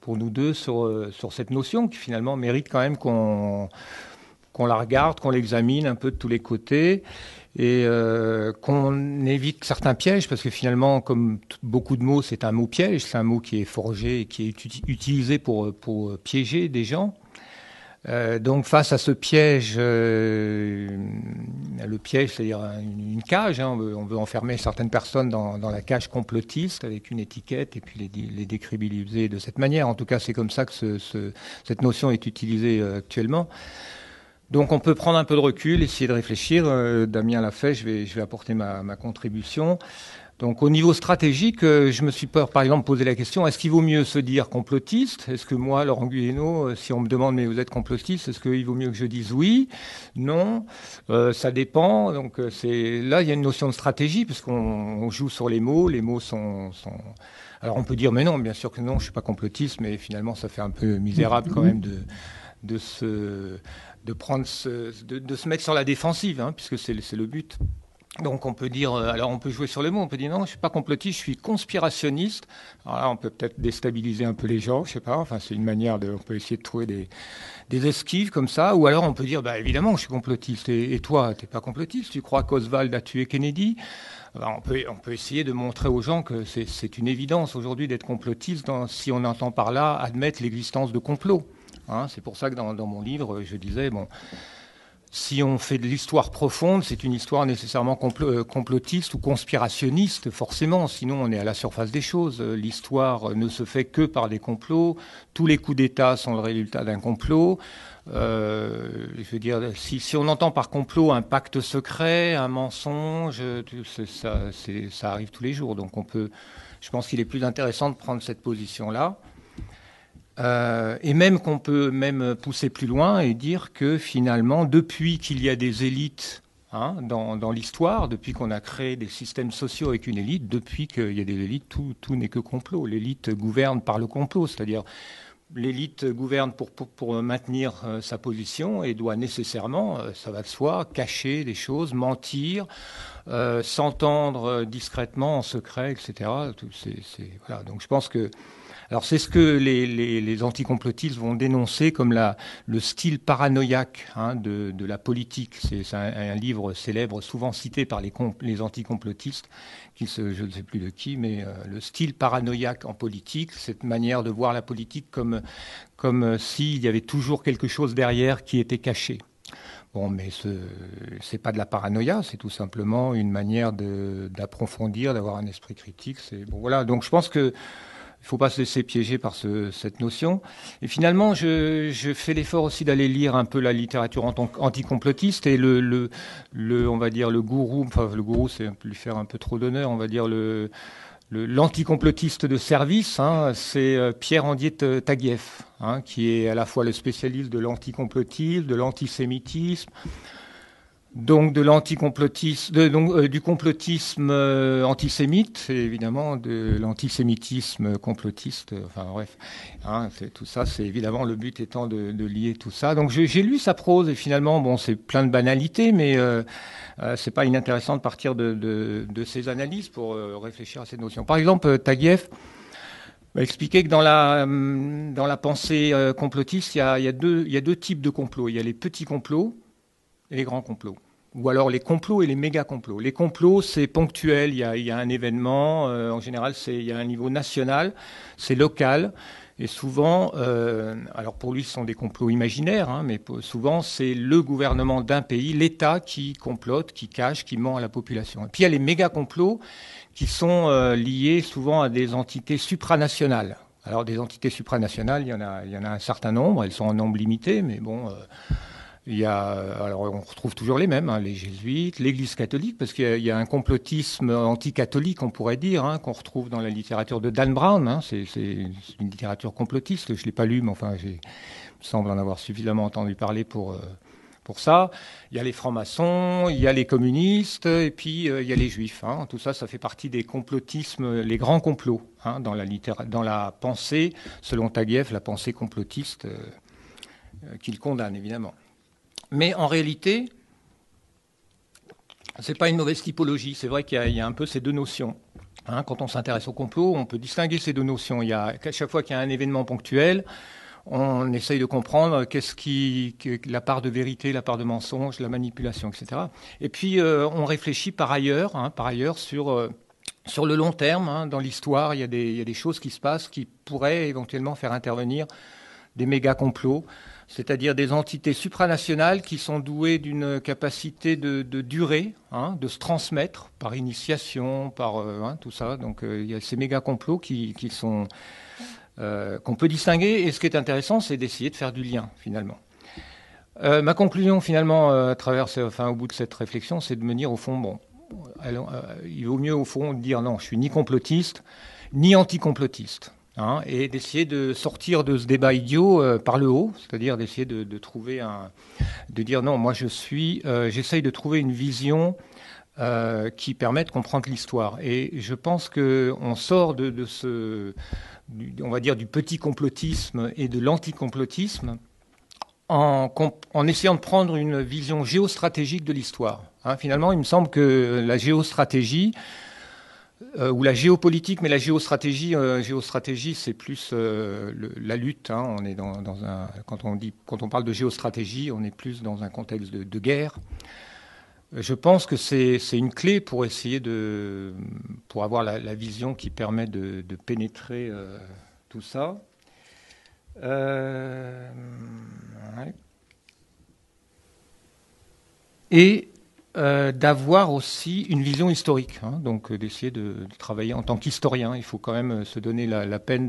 pour nous deux sur sur cette notion qui finalement mérite quand même qu'on qu'on la regarde, qu'on l'examine un peu de tous les côtés et euh, qu'on évite certains pièges parce que finalement, comme beaucoup de mots, c'est un mot piège, c'est un mot qui est forgé et qui est utilisé pour, pour piéger des gens. Euh, donc face à ce piège, euh, le piège, c'est-à-dire une, cage, hein, on, veut, enfermer certaines personnes dans, la cage complotiste avec une étiquette et puis les, les décribiliser de cette manière. En tout cas, c'est comme ça que ce, ce, cette notion est utilisée actuellement. Donc on peut prendre un peu de recul, essayer de réfléchir. Euh, Damien l'a fait, je vais, je vais apporter ma, ma contribution. Donc au niveau stratégique, euh, je me suis peur, par exemple posé la question est-ce qu'il vaut mieux se dire complotiste? Est-ce que moi, Laurent Guyeno, euh, si on me demande mais vous êtes complotiste, est-ce qu'il vaut mieux que je dise oui? Non Ça dépend. Donc c'est là il y a une notion de stratégie puisqu'on joue sur les mots. Les mots sont, sont, Alors on peut dire mais non, bien sûr que non, je suis pas complotiste, mais finalement ça fait un peu misérable quand même de de se de, prendre de, se mettre sur la défensive, hein, puisque c'est le but. Donc on peut dire, euh, alors on peut jouer sur les mots, on peut dire non, je suis pas complotiste, je suis conspirationniste. Alors là, on peut peut-être déstabiliser un peu les gens, je sais pas. Enfin, c'est une manière de, on peut essayer de trouver des, des esquives comme ça, ou alors on peut dire, bah évidemment, je suis complotiste. Et, et toi, t'es pas complotiste Tu crois qu'Oswald a tué Kennedy on peut, on peut essayer de montrer aux gens que c'est une évidence aujourd'hui d'être complotiste, dans, si on entend par là admettre l'existence de complots. Hein, c'est pour ça que dans, mon livre, je disais, bon, si on fait de l'histoire profonde, c'est une histoire nécessairement euh, complotiste ou conspirationniste, forcément, sinon on est à la surface des choses. L'histoire ne se fait que par des complots, tous les coups d'État sont le résultat d'un complot. Euh, je veux dire, si, on entend par complot un pacte secret, un mensonge, ça, ça arrive tous les jours. Donc on peut, je pense qu'il est plus intéressant de prendre cette position-là. Euh, et même qu'on peut même pousser plus loin et dire que finalement, depuis qu'il y a des élites hein, dans, l'histoire, depuis qu'on a créé des systèmes sociaux avec une élite, depuis qu'il y a des élites, tout, n'est que complot. L'élite gouverne par le complot, c'est-à-dire l'élite gouverne pour, maintenir euh, sa position et doit nécessairement, euh, ça va de soi, cacher des choses, mentir, s'entendre discrètement en secret, etc. Donc je pense que alors c'est ce que les, anticomplotistes vont dénoncer comme le style paranoïaque hein, de, la politique. C'est un, livre célèbre, souvent cité par les, anticomplotistes, qui se, je ne sais plus de qui, mais euh, le style paranoïaque en politique, cette manière de voir la politique comme, s'il y avait toujours quelque chose derrière qui était caché. Bon, mais ce n'est pas de la paranoïa, c'est tout simplement une manière d'approfondir, d'avoir un esprit critique. Bon, voilà. Donc, je pense que il ne faut pas se laisser piéger par ce, cette notion. Et finalement, je, je fais l'effort aussi d'aller lire un peu la littérature anticomplotiste et le, le, le, on va dire le gourou, enfin le gourou, c'est lui faire un peu trop d'honneur, on va dire le l'anticomplotiste de service, hein, c'est euh, Pierre Andier Taguieff, hein, qui est à la fois le spécialiste de l'anticomplotisme, de l'antisémitisme, donc de l'anticomplotisme, euh, du complotisme euh, antisémite, évidemment de l'antisémitisme complotiste. Enfin bref, hein, tout ça, c'est évidemment le but étant de, lier tout ça. Donc j'ai lu sa prose et finalement, bon, c'est plein de banalités, mais euh, euh, c'est pas inintéressant de partir de, ces analyses pour réfléchir à ces notions. Par exemple, Taguieff expliquer que dans la dans la pensée complotiste, y, a, il y a deux types de complots. Il y a les petits complots les grands complots. Ou alors les complots et les méga complots. Les complots, c'est ponctuel, il y a, un événement, euh, en général, c'est, il y a un niveau national, c'est local, et souvent, euh, alors pour lui, ce sont des complots imaginaires, hein, mais souvent, c'est le gouvernement d'un pays, l'État qui complote, qui cache, qui ment à la population. Et puis il y a les méga complots qui sont euh, liés souvent à des entités supranationales. Alors des entités supranationales, il y en a, il y en a un certain nombre, elles sont en nombre limité, mais bon... il y a, alors on retrouve toujours les mêmes, hein, les jésuites, l'Église catholique, parce qu'il y, a un complotisme anticatholique, on pourrait dire, hein, qu'on retrouve dans la littérature de Dan Brown. Hein, c'est une littérature complotiste. Je l'ai pas lu, mais enfin, il semble en avoir suffisamment entendu parler pour euh, pour ça. Il y a les francs-maçons, il y a les communistes, et puis euh, il y a les juifs. Tout ça, ça fait partie des complotismes, les grands complots dans la dans la pensée, selon Taguieff, la pensée complotiste euh qu'il condamne évidemment. Mais en réalité, ce n'est pas une mauvaise typologie. C'est vrai qu'il y, a un peu ces deux notions. Hein, quand on s'intéresse au complot, on peut distinguer ces deux notions. Il y a, à chaque fois qu'il y a un événement ponctuel, on essaye de comprendre qu'est-ce qui, la part de vérité, la part de mensonge, la manipulation, etc. Et puis euh, on réfléchit par ailleurs, hein, par ailleurs sur euh, sur le long terme. Hein, dans l'histoire, il, il, y a des choses qui se passent qui pourraient éventuellement faire intervenir des méga complots c'est-à-dire des entités supranationales qui sont douées d'une capacité de, durée, hein, de se transmettre par initiation, par euh, hein, tout ça. Donc euh, il y a ces méga complots qui, sont euh, qu'on peut distinguer. Et ce qui est intéressant, c'est d'essayer de faire du lien finalement. ma conclusion finalement, à travers, enfin au bout de cette réflexion, c'est de me dire au fond, bon, il vaut mieux au fond dire non, je suis ni complotiste ni anticomplotiste. Hein, et d'essayer de sortir de ce débat idiot euh, par le haut, c'est-à-dire d'essayer de, trouver un, de dire non, moi je suis, euh, j'essaye de trouver une vision euh, qui permet de comprendre l'histoire. Et je pense que on sort de, ce, on va dire, du petit complotisme et de l'anticomplotisme en, en, essayant de prendre une vision géostratégique de l'histoire. Hein, finalement, il me semble que la géostratégie euh, ou la géopolitique, mais la géostratégie, euh, géostratégie, c'est plus euh, la lutte. Hein. on est dans, un, quand on dit, quand on parle de géostratégie, on est plus dans un contexte de, guerre. Je pense que c'est une clé pour essayer de, pour avoir la, vision qui permet de, pénétrer tout ça. et euh, d'avoir aussi une vision historique, hein, donc euh, d'essayer de, travailler en tant qu'historien. Il faut quand même euh, se donner la, peine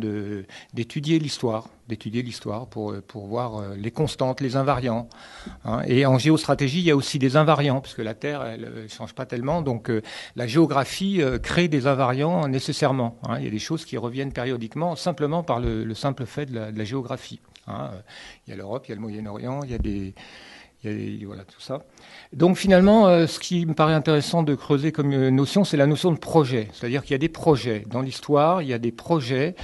d'étudier l'histoire, d'étudier l'histoire pour, voir les constantes, les invariants. Hein. Et en géostratégie, il y a aussi des invariants, puisque la Terre, elle ne change pas tellement, donc la géographie crée des invariants nécessairement. Hein. Il y a des choses qui reviennent périodiquement simplement par le, simple fait de la géographie. Il y a l'Europe, il y a le Moyen-Orient, il y a des voilà, tout ça. Donc finalement, euh, ce qui me paraît intéressant de creuser comme euh, notion, c'est la notion de projet. C'est-à-dire qu'il y a des projets. Dans l'histoire, il y a des projets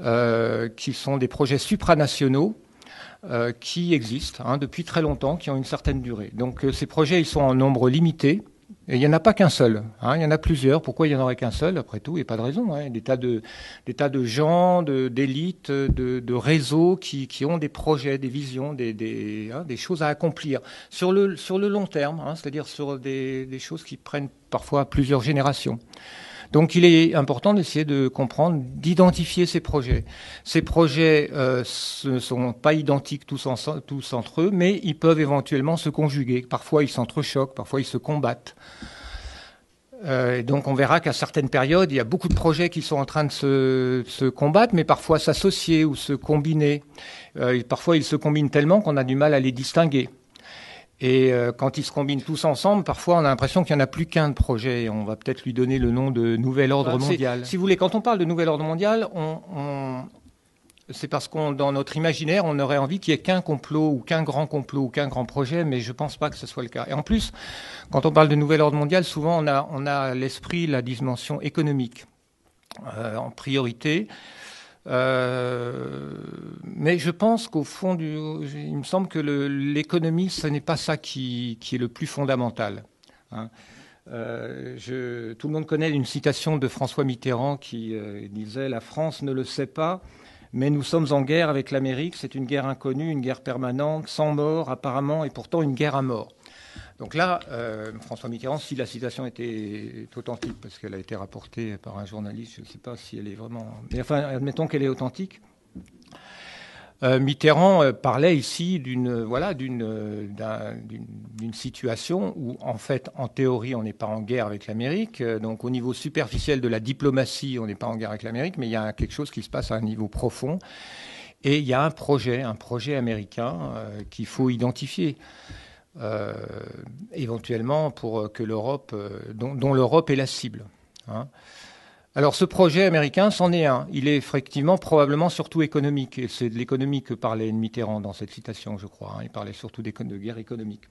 euh, qui sont des projets supranationaux. qui existent hein, depuis très longtemps, qui ont une certaine durée. Donc ces projets, ils sont en nombre limité, et il n'y en a pas qu'un seul, hein, il y en a plusieurs. Pourquoi il n'y en aurait qu'un seul? Après tout, il n'y a pas de raison. Hein. Des, tas de, des tas de gens, d'élites, de, de, réseaux qui, ont des projets, des visions, des, hein, choses à accomplir sur le, long terme, hein, c'est-à-dire sur des choses qui prennent parfois plusieurs générations. Donc il est important d'essayer de comprendre, d'identifier ces projets. Ces projets euh, ne sont pas identiques tous, entre eux, mais ils peuvent éventuellement se conjuguer. Parfois ils s'entrechoquent, parfois ils se combattent. Euh, donc on verra qu'à certaines périodes, il y a beaucoup de projets qui sont en train de se, se combattre, mais parfois s'associer ou se combiner. Euh, parfois ils se combinent tellement qu'on a du mal à les distinguer. Et euh, quand ils se combinent tous ensemble, parfois on a l'impression qu'il n'y en a plus qu'un de projet. On va peut-être lui donner le nom de Nouvel Ordre Mondial. Si vous voulez, quand on parle de Nouvel Ordre Mondial, on, c'est parce qu'on, dans notre imaginaire, on aurait envie qu'il n'y ait qu'un complot ou qu'un grand complot ou qu'un grand projet, mais je ne pense pas que ce soit le cas. Et en plus, quand on parle de Nouvel Ordre Mondial, souvent on a, on a à l'esprit la dimension économique euh, en priorité. Euh, mais je pense qu'au fond, du, il me semble que l'économie, ce n'est pas ça qui, est le plus fondamental. Hein. Euh, tout le monde connaît une citation de François Mitterrand qui euh, disait La France ne le sait pas, mais nous sommes en guerre avec l'Amérique. C'est une guerre inconnue, une guerre permanente, sans mort apparemment, et pourtant une guerre à mort. Donc là, euh, François Mitterrand, si la citation était authentique, parce qu'elle a été rapportée par un journaliste, je ne sais pas si elle est vraiment... Mais enfin, admettons qu'elle est authentique. Euh, Mitterrand euh, parlait ici d'une voilà d'une situation où en fait en théorie on n'est pas en guerre avec l'Amérique. Donc au niveau superficiel de la diplomatie on n'est pas en guerre avec l'Amérique mais il y a quelque chose qui se passe à un niveau profond. Et il y a un projet un projet américain qu'il faut identifier euh, éventuellement pour que l'Europe, euh, dont, l'Europe est la cible. Hein. Alors ce projet américain, c'en est un. Il est effectivement probablement surtout économique. Et c'est de l'économie que parlait Mitterrand dans cette citation, je crois. Hein. Il parlait surtout de guerre économique.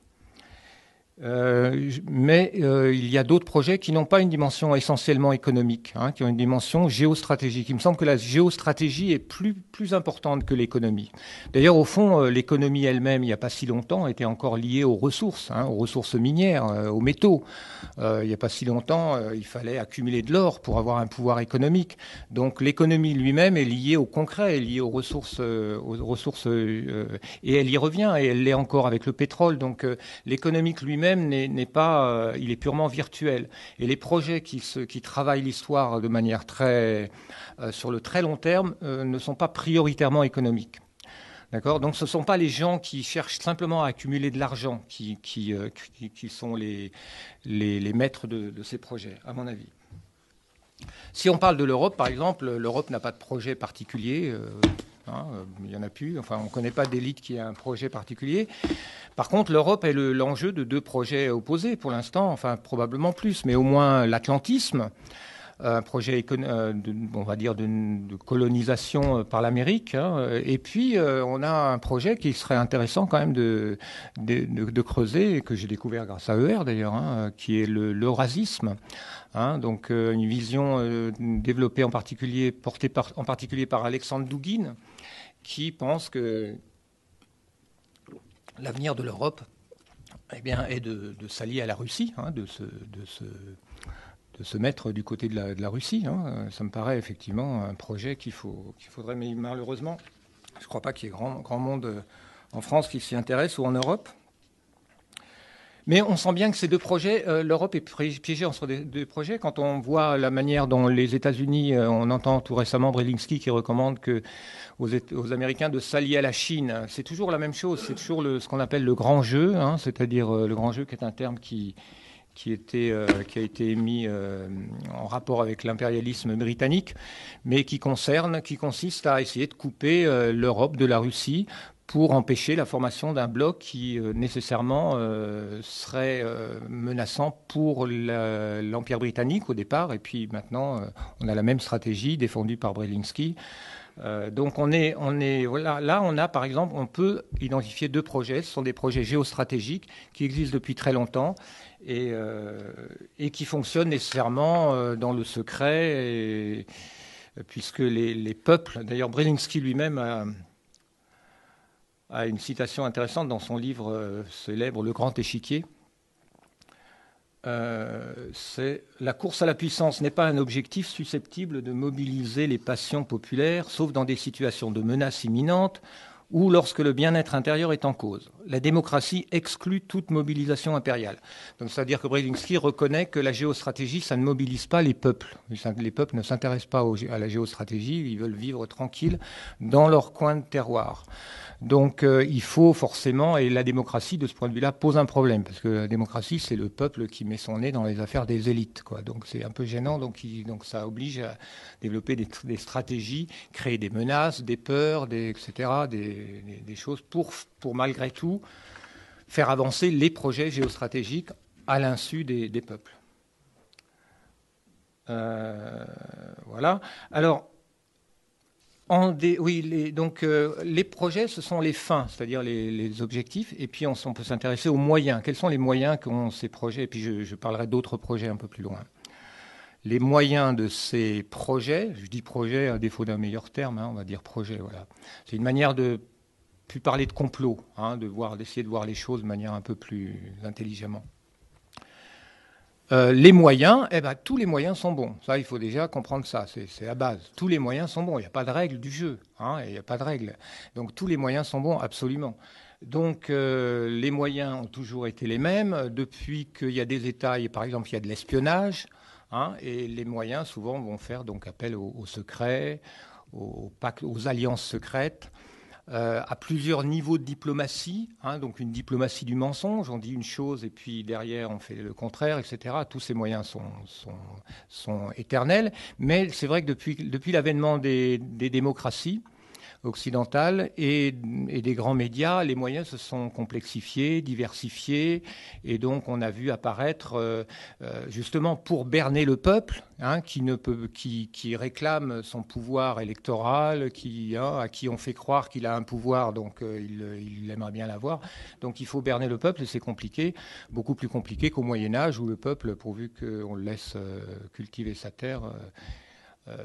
Euh, mais euh, il y a d'autres projets qui n'ont pas une dimension essentiellement économique, hein, qui ont une dimension géostratégique. Il me semble que la géostratégie est plus, importante que l'économie. D'ailleurs, au fond, euh, l'économie elle-même, il n'y a pas si longtemps, était encore liée aux ressources, hein, aux ressources minières, aux métaux. il n'y a pas si longtemps, il fallait accumuler de l'or pour avoir un pouvoir économique. Donc l'économie lui-même est liée au concret, est liée aux ressources, aux ressources et elle y revient, et elle l'est encore avec le pétrole. Donc l'économique lui-même n'est pas, euh, il est purement virtuel. Et les projets qui, travaillent l'histoire de manière très, euh, sur le très long terme euh, ne sont pas prioritairement économiques. D'accord? Donc ce ne sont pas les gens qui cherchent simplement à accumuler de l'argent qui, sont les, les, maîtres de, de, ces projets, à mon avis. Si on parle de l'Europe, par exemple, l'Europe n'a pas de projet particulier. Hein, il n'y en a plus. Enfin, on ne connaît pas d'élite qui a un projet particulier. Par contre, l'Europe est l'enjeu de deux projets opposés pour l'instant, enfin probablement plus, mais au moins l'atlantisme, un projet, euh, on va dire, de, colonisation euh, par l'Amérique. Hein. Et puis, euh, on a un projet qui serait intéressant quand même de, de, creuser, que j'ai découvert grâce à ER d'ailleurs, hein, qui est l'eurasisme. Donc, une vision développée en particulier, portée par, en particulier par Alexandre Douguin, qui pense que l'avenir de l'Europe eh bien, est de, s'allier à la Russie, hein, de, se, mettre du côté de la, Russie. Hein. Ça me paraît effectivement un projet qu'il qu'il faudrait, mais malheureusement, je ne crois pas qu'il y ait grand, grand monde euh, en France qui s'y intéresse ou en Europe. Mais on sent bien que ces deux projets, euh, l'Europe est piégée entre deux projets. Quand on voit la manière dont les États-Unis, euh, on entend tout récemment Brzezinski qui recommande aux, Américains de s'allier à la Chine. C'est toujours la même chose. C'est toujours ce qu'on appelle le grand jeu, hein, c'est-à-dire le grand jeu qui est un terme qui a été émis en rapport avec l'impérialisme britannique, mais qui concerne, qui consiste à essayer de couper l'Europe de la Russie pour empêcher la formation d'un bloc qui euh, nécessairement euh, serait euh, menaçant pour l'Empire britannique au départ, et puis maintenant on a la même stratégie défendue par Brzezinski. donc on est, on est, voilà, là on a par exemple, on peut identifier deux projets, ce sont des projets géostratégiques qui existent depuis très longtemps et, et qui fonctionnent nécessairement dans le secret, puisque les, les peuples, d'ailleurs Brzezinski lui-même a a une citation intéressante dans son livre euh, célèbre Le Grand Échiquier. Euh, c'est la course à la puissance n'est pas un objectif susceptible de mobiliser les passions populaires, sauf dans des situations de menace imminente ou lorsque le bien-être intérieur est en cause. La démocratie exclut toute mobilisation impériale. Donc, c'est-à-dire que Brzezinski reconnaît que la géostratégie, ça ne mobilise pas les peuples. Les peuples ne s'intéressent pas à la géostratégie, ils veulent vivre tranquilles dans leur coin de terroir. Donc euh, il faut forcément, et la démocratie de ce point de vue-là pose un problème, parce que la démocratie, c'est le peuple qui met son nez dans les affaires des élites. Donc c'est un peu gênant, donc, ça oblige à développer des, stratégies, créer des menaces, des peurs, etc., des, choses pour, malgré tout faire avancer les projets géostratégiques à l'insu des, peuples. Euh, voilà. Alors, euh, les projets, ce sont les fins, c'est-à-dire les, objectifs, et puis on, peut s'intéresser aux moyens. Quels sont les moyens qu'ont ces projets? Et puis je, parlerai d'autres projets un peu plus loin. Les moyens de ces projets, je dis projet à défaut d'un meilleur terme, hein, on va dire projet. Voilà, c'est une manière de plus parler de complot, hein, de voir, d'essayer de voir les choses de manière un peu plus intelligemment. Euh, les moyens, eh ben, tous les moyens sont bons. Il faut déjà comprendre ça. C'est la base. Tous les moyens sont bons. Il n'y a pas de règle du jeu. Hein, il n'y a pas de règle. Donc tous les moyens sont bons, absolument. Donc euh, les moyens ont toujours été les mêmes. Depuis qu'il y a des États, par exemple, il y a de l'espionnage. Hein, et les moyens, souvent, vont faire donc appel au, au secret, aux, alliances secrètes. Euh, à plusieurs niveaux de diplomatie, hein, donc une diplomatie du mensonge, on dit une chose et puis derrière on fait le contraire, etc. Tous ces moyens sont, éternels, mais c'est vrai que depuis, l'avènement des démocraties, occidentale et, des grands médias, les moyens se sont complexifiés, diversifiés, et donc on a vu apparaître, euh, euh, justement pour berner le peuple, hein, qui, ne peut, qui, qui, réclame son pouvoir électoral, qui, hein, à qui on fait croire qu'il a un pouvoir, donc euh, il, il, aimerait bien l'avoir. Donc il faut berner le peuple, c'est compliqué, beaucoup plus compliqué qu'au Moyen Âge, où le peuple, pourvu qu'on le laisse cultiver sa terre,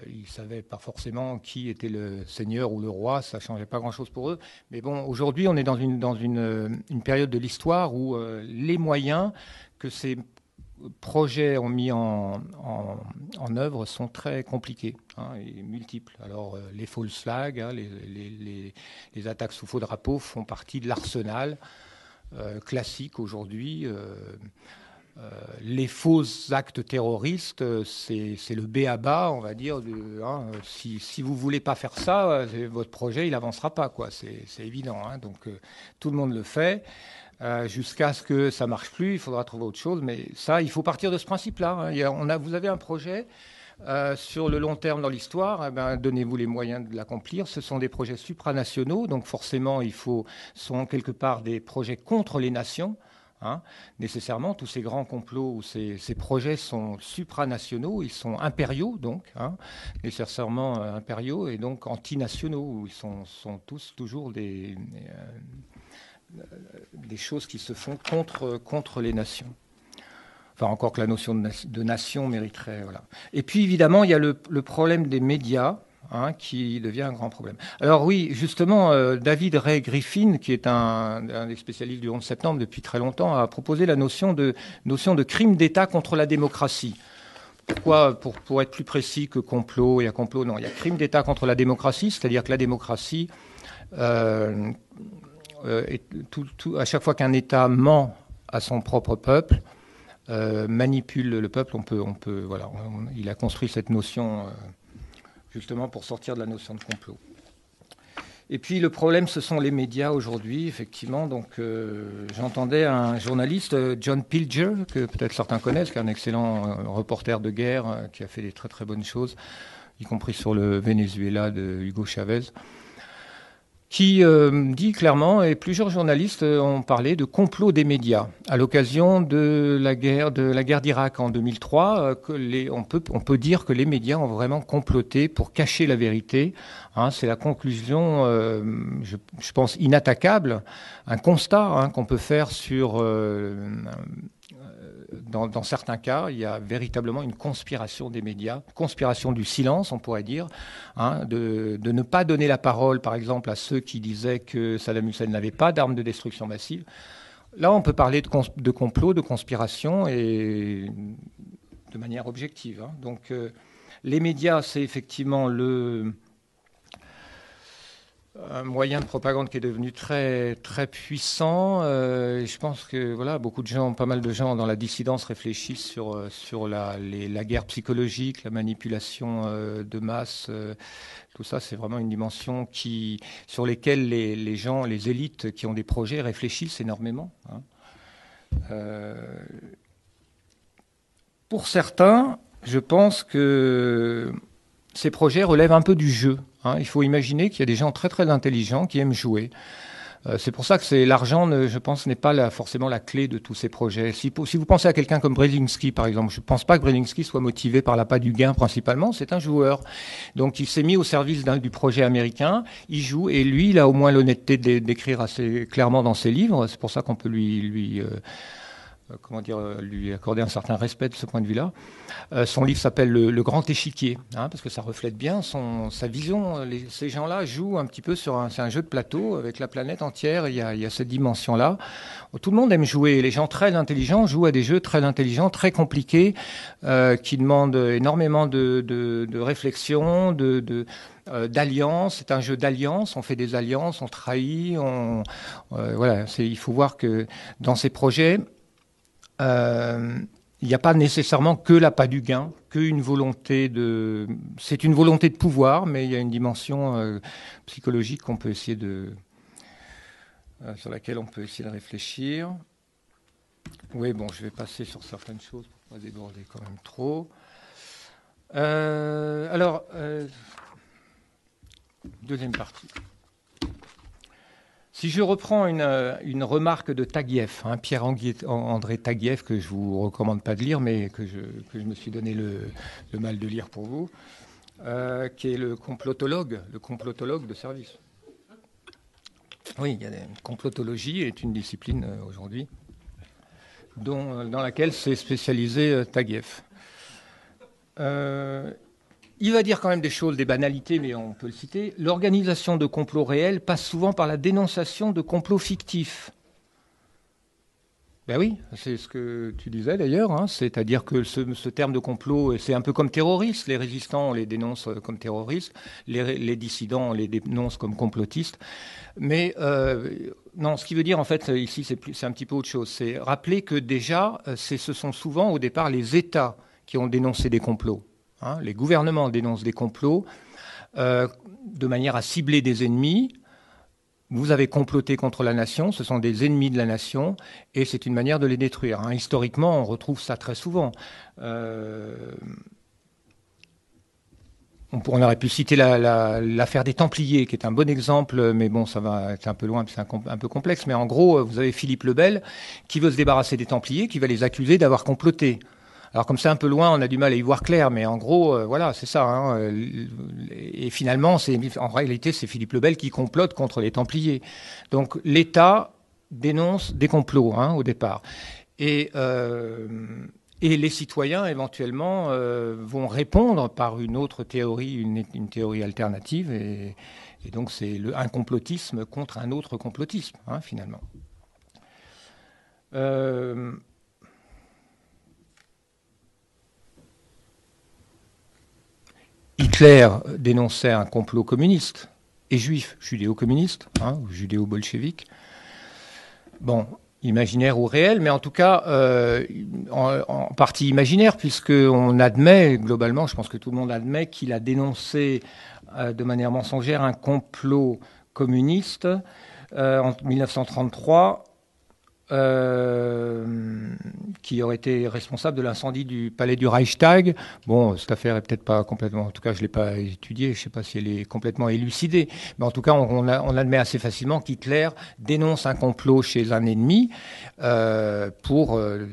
ils ne savaient pas forcément qui était le seigneur ou le roi, ça ne changeait pas grand-chose pour eux. Mais bon, aujourd'hui, on est dans une, dans une, une période de l'histoire où euh, les moyens que ces projets ont mis en, en, œuvre sont très compliqués hein, et multiples. Alors, euh, les false flags, hein, les, les, les, attaques sous faux drapeau font partie de l'arsenal classique aujourd'hui. Euh, les faux actes terroristes, euh, c'est le B à on va dire. Hein, si, si, vous voulez pas faire ça, euh, votre projet il avancera pas, quoi. C'est évident. Hein, donc tout le monde le fait. Jusqu'à ce que ça marche plus, il faudra trouver autre chose. Mais ça, il faut partir de ce principe-là. Hein. Vous avez un projet. sur le long terme dans l'histoire, eh ben, donnez-vous les moyens de l'accomplir. Ce sont des projets supranationaux, donc forcément, il faut sont quelque part des projets contre les nations. Hein. nécessairement, tous ces grands complots ou ces, projets sont supranationaux, ils sont impériaux, donc, hein, nécessairement euh, impériaux et donc antinationaux, ils sont, tous toujours des, euh, des choses qui se font contre, les nations. Enfin, encore que la notion de, nation mériterait. Et puis, évidemment, il y a le problème des médias. Hein, qui devient un grand problème. Alors oui, justement, euh, David Ray Griffin, qui est un, des spécialistes du 11 septembre depuis très longtemps, a proposé la notion de, notion de crime d'État contre la démocratie. Pourquoi pour, pour être plus précis que complot et à complot Non, il y a crime d'État contre la démocratie, c'est-à-dire que la démocratie, euh, euh, à chaque fois qu'un État ment à son propre peuple, manipule le peuple. On peut, on peut, voilà, il a construit cette notion justement pour sortir de la notion de complot. Et puis le problème, ce sont les médias aujourd'hui, effectivement. Donc euh, j'entendais un journaliste, euh, John Pilger, que peut-être certains connaissent, qui est un excellent euh, reporter de guerre, qui a fait des très très bonnes choses, y compris sur le Venezuela de Hugo Chavez qui euh, dit clairement, et plusieurs journalistes ont parlé de complot des médias à l'occasion de la guerre de la guerre d'Irak en 2003. Euh, que les, on peut on peut dire que les médias ont vraiment comploté pour cacher la vérité. Hein, c'est la conclusion, euh, je, je, pense inattaquable, un constat hein, qu'on peut faire sur dans, certains cas, il y a véritablement une conspiration des médias, conspiration du silence, on pourrait dire, hein, de, ne pas donner la parole, par exemple, à ceux qui disaient que Saddam Hussein n'avait pas d'armes de destruction massive. Là, on peut parler de, complot, de conspiration, et de manière objective. Hein. Donc, euh, les médias, c'est effectivement le, un moyen de propagande qui est devenu très très puissant. Euh, je pense que voilà, beaucoup de gens, pas mal de gens dans la dissidence réfléchissent sur euh, sur la, guerre psychologique, la manipulation euh, de masse. tout ça, c'est vraiment une dimension qui sur lesquelles les, les, gens, les élites qui ont des projets réfléchissent énormément. Hein. pour certains, je pense que ces projets relèvent un peu du jeu. Hein. Il faut imaginer qu'il y a des gens très très intelligents qui aiment jouer. Euh, c'est pour ça que c'est l'argent, je pense, n'est pas forcément la clé de tous ces projets. Si, vous pensez à quelqu'un comme Brzezinski, par exemple, je ne pense pas que Brzezinski soit motivé par l'appât du gain principalement. C'est un joueur, donc il s'est mis au service du projet américain. Il joue et lui, il a au moins l'honnêteté d'écrire assez clairement dans ses livres. C'est pour ça qu'on peut lui lui euh, comment dire, euh, lui accorder un certain respect de ce point de vue-là. Euh, son livre s'appelle le, Grand Échiquier, hein, parce que ça reflète bien son, sa vision. ces gens-là jouent un petit peu sur un, un jeu de plateau avec la planète entière. Il y a, cette dimension-là. Tout le monde aime jouer. Les gens très intelligents jouent à des jeux très intelligents, très compliqués, qui demandent énormément de, de, réflexion, de, d'alliance. C'est un jeu d'alliance. On fait des alliances, on trahit. On, voilà. il faut voir que dans ces projets, euh, il n'y a pas nécessairement que l'appât du gain, qu'une volonté de. C'est une volonté de pouvoir, mais il y a une dimension euh, psychologique qu'on peut essayer de. Euh, sur laquelle on peut essayer de réfléchir. Oui, bon, je vais passer sur certaines choses pour ne pas déborder quand même trop. alors, deuxième partie. Si je reprends une, euh, remarque de Taguieff, hein, Pierre-André Taguieff, que je vous recommande pas de lire, mais que je, me suis donné le, mal de lire pour vous, euh, qui est le complotologue, le complotologue de service. Oui, il y a complotologie est une discipline euh, aujourd'hui dans laquelle s'est spécialisé Taguieff. Il va dire quand même des choses, des banalités, mais on peut le citer. L'organisation de complots réels passe souvent par la dénonciation de complots fictifs. Ben oui, c'est ce que tu disais d'ailleurs, hein. c'est-à-dire que ce, terme de complot, c'est un peu comme terroriste. Les résistants, on les dénonce comme terroristes, les, dissidents, on les dénonce comme complotistes. Mais euh, non, ce qui veut dire en fait ici, c'est un petit peu autre chose. C'est rappeler que déjà, euh, ce sont souvent au départ les États qui ont dénoncé des complots. Hein, les gouvernements dénoncent des complots euh, de manière à cibler des ennemis. Vous avez comploté contre la nation, ce sont des ennemis de la nation, et c'est une manière de les détruire. Hein. Historiquement, on retrouve ça très souvent. Euh, on, aurait pu citer l'affaire des Templiers, qui est un bon exemple, mais bon, ça va être un peu loin, c'est un, peu complexe. Mais en gros, vous avez Philippe le Bel qui veut se débarrasser des Templiers, qui va les accuser d'avoir comploté. Alors comme c'est un peu loin, on a du mal à y voir clair, mais en gros, euh, voilà, c'est ça. Hein, euh, et finalement, c'est en réalité, c'est Philippe le Bel qui complote contre les Templiers. Donc l'État dénonce des complots hein, au départ. Et, euh, et les citoyens, éventuellement, vont répondre par une autre théorie, une, théorie alternative. Et, donc c'est un complotisme contre un autre complotisme, hein, finalement. Hitler dénonçait un complot communiste et juif, judéo-communiste, hein, judéo-bolchevique. Bon, imaginaire ou réel, mais en tout cas en, en, partie imaginaire, puisqu'on admet, globalement, je pense que tout le monde admet qu'il a dénoncé de manière mensongère un complot communiste en 1933 euh, qui aurait été responsable de l'incendie du palais du Reichstag. Bon, cette affaire est peut-être pas complètement, en tout cas, je l'ai pas étudiée, je sais pas si elle est complètement élucidée, mais en tout cas, on, admet assez facilement qu'Hitler dénonce un complot chez un ennemi euh, pour euh,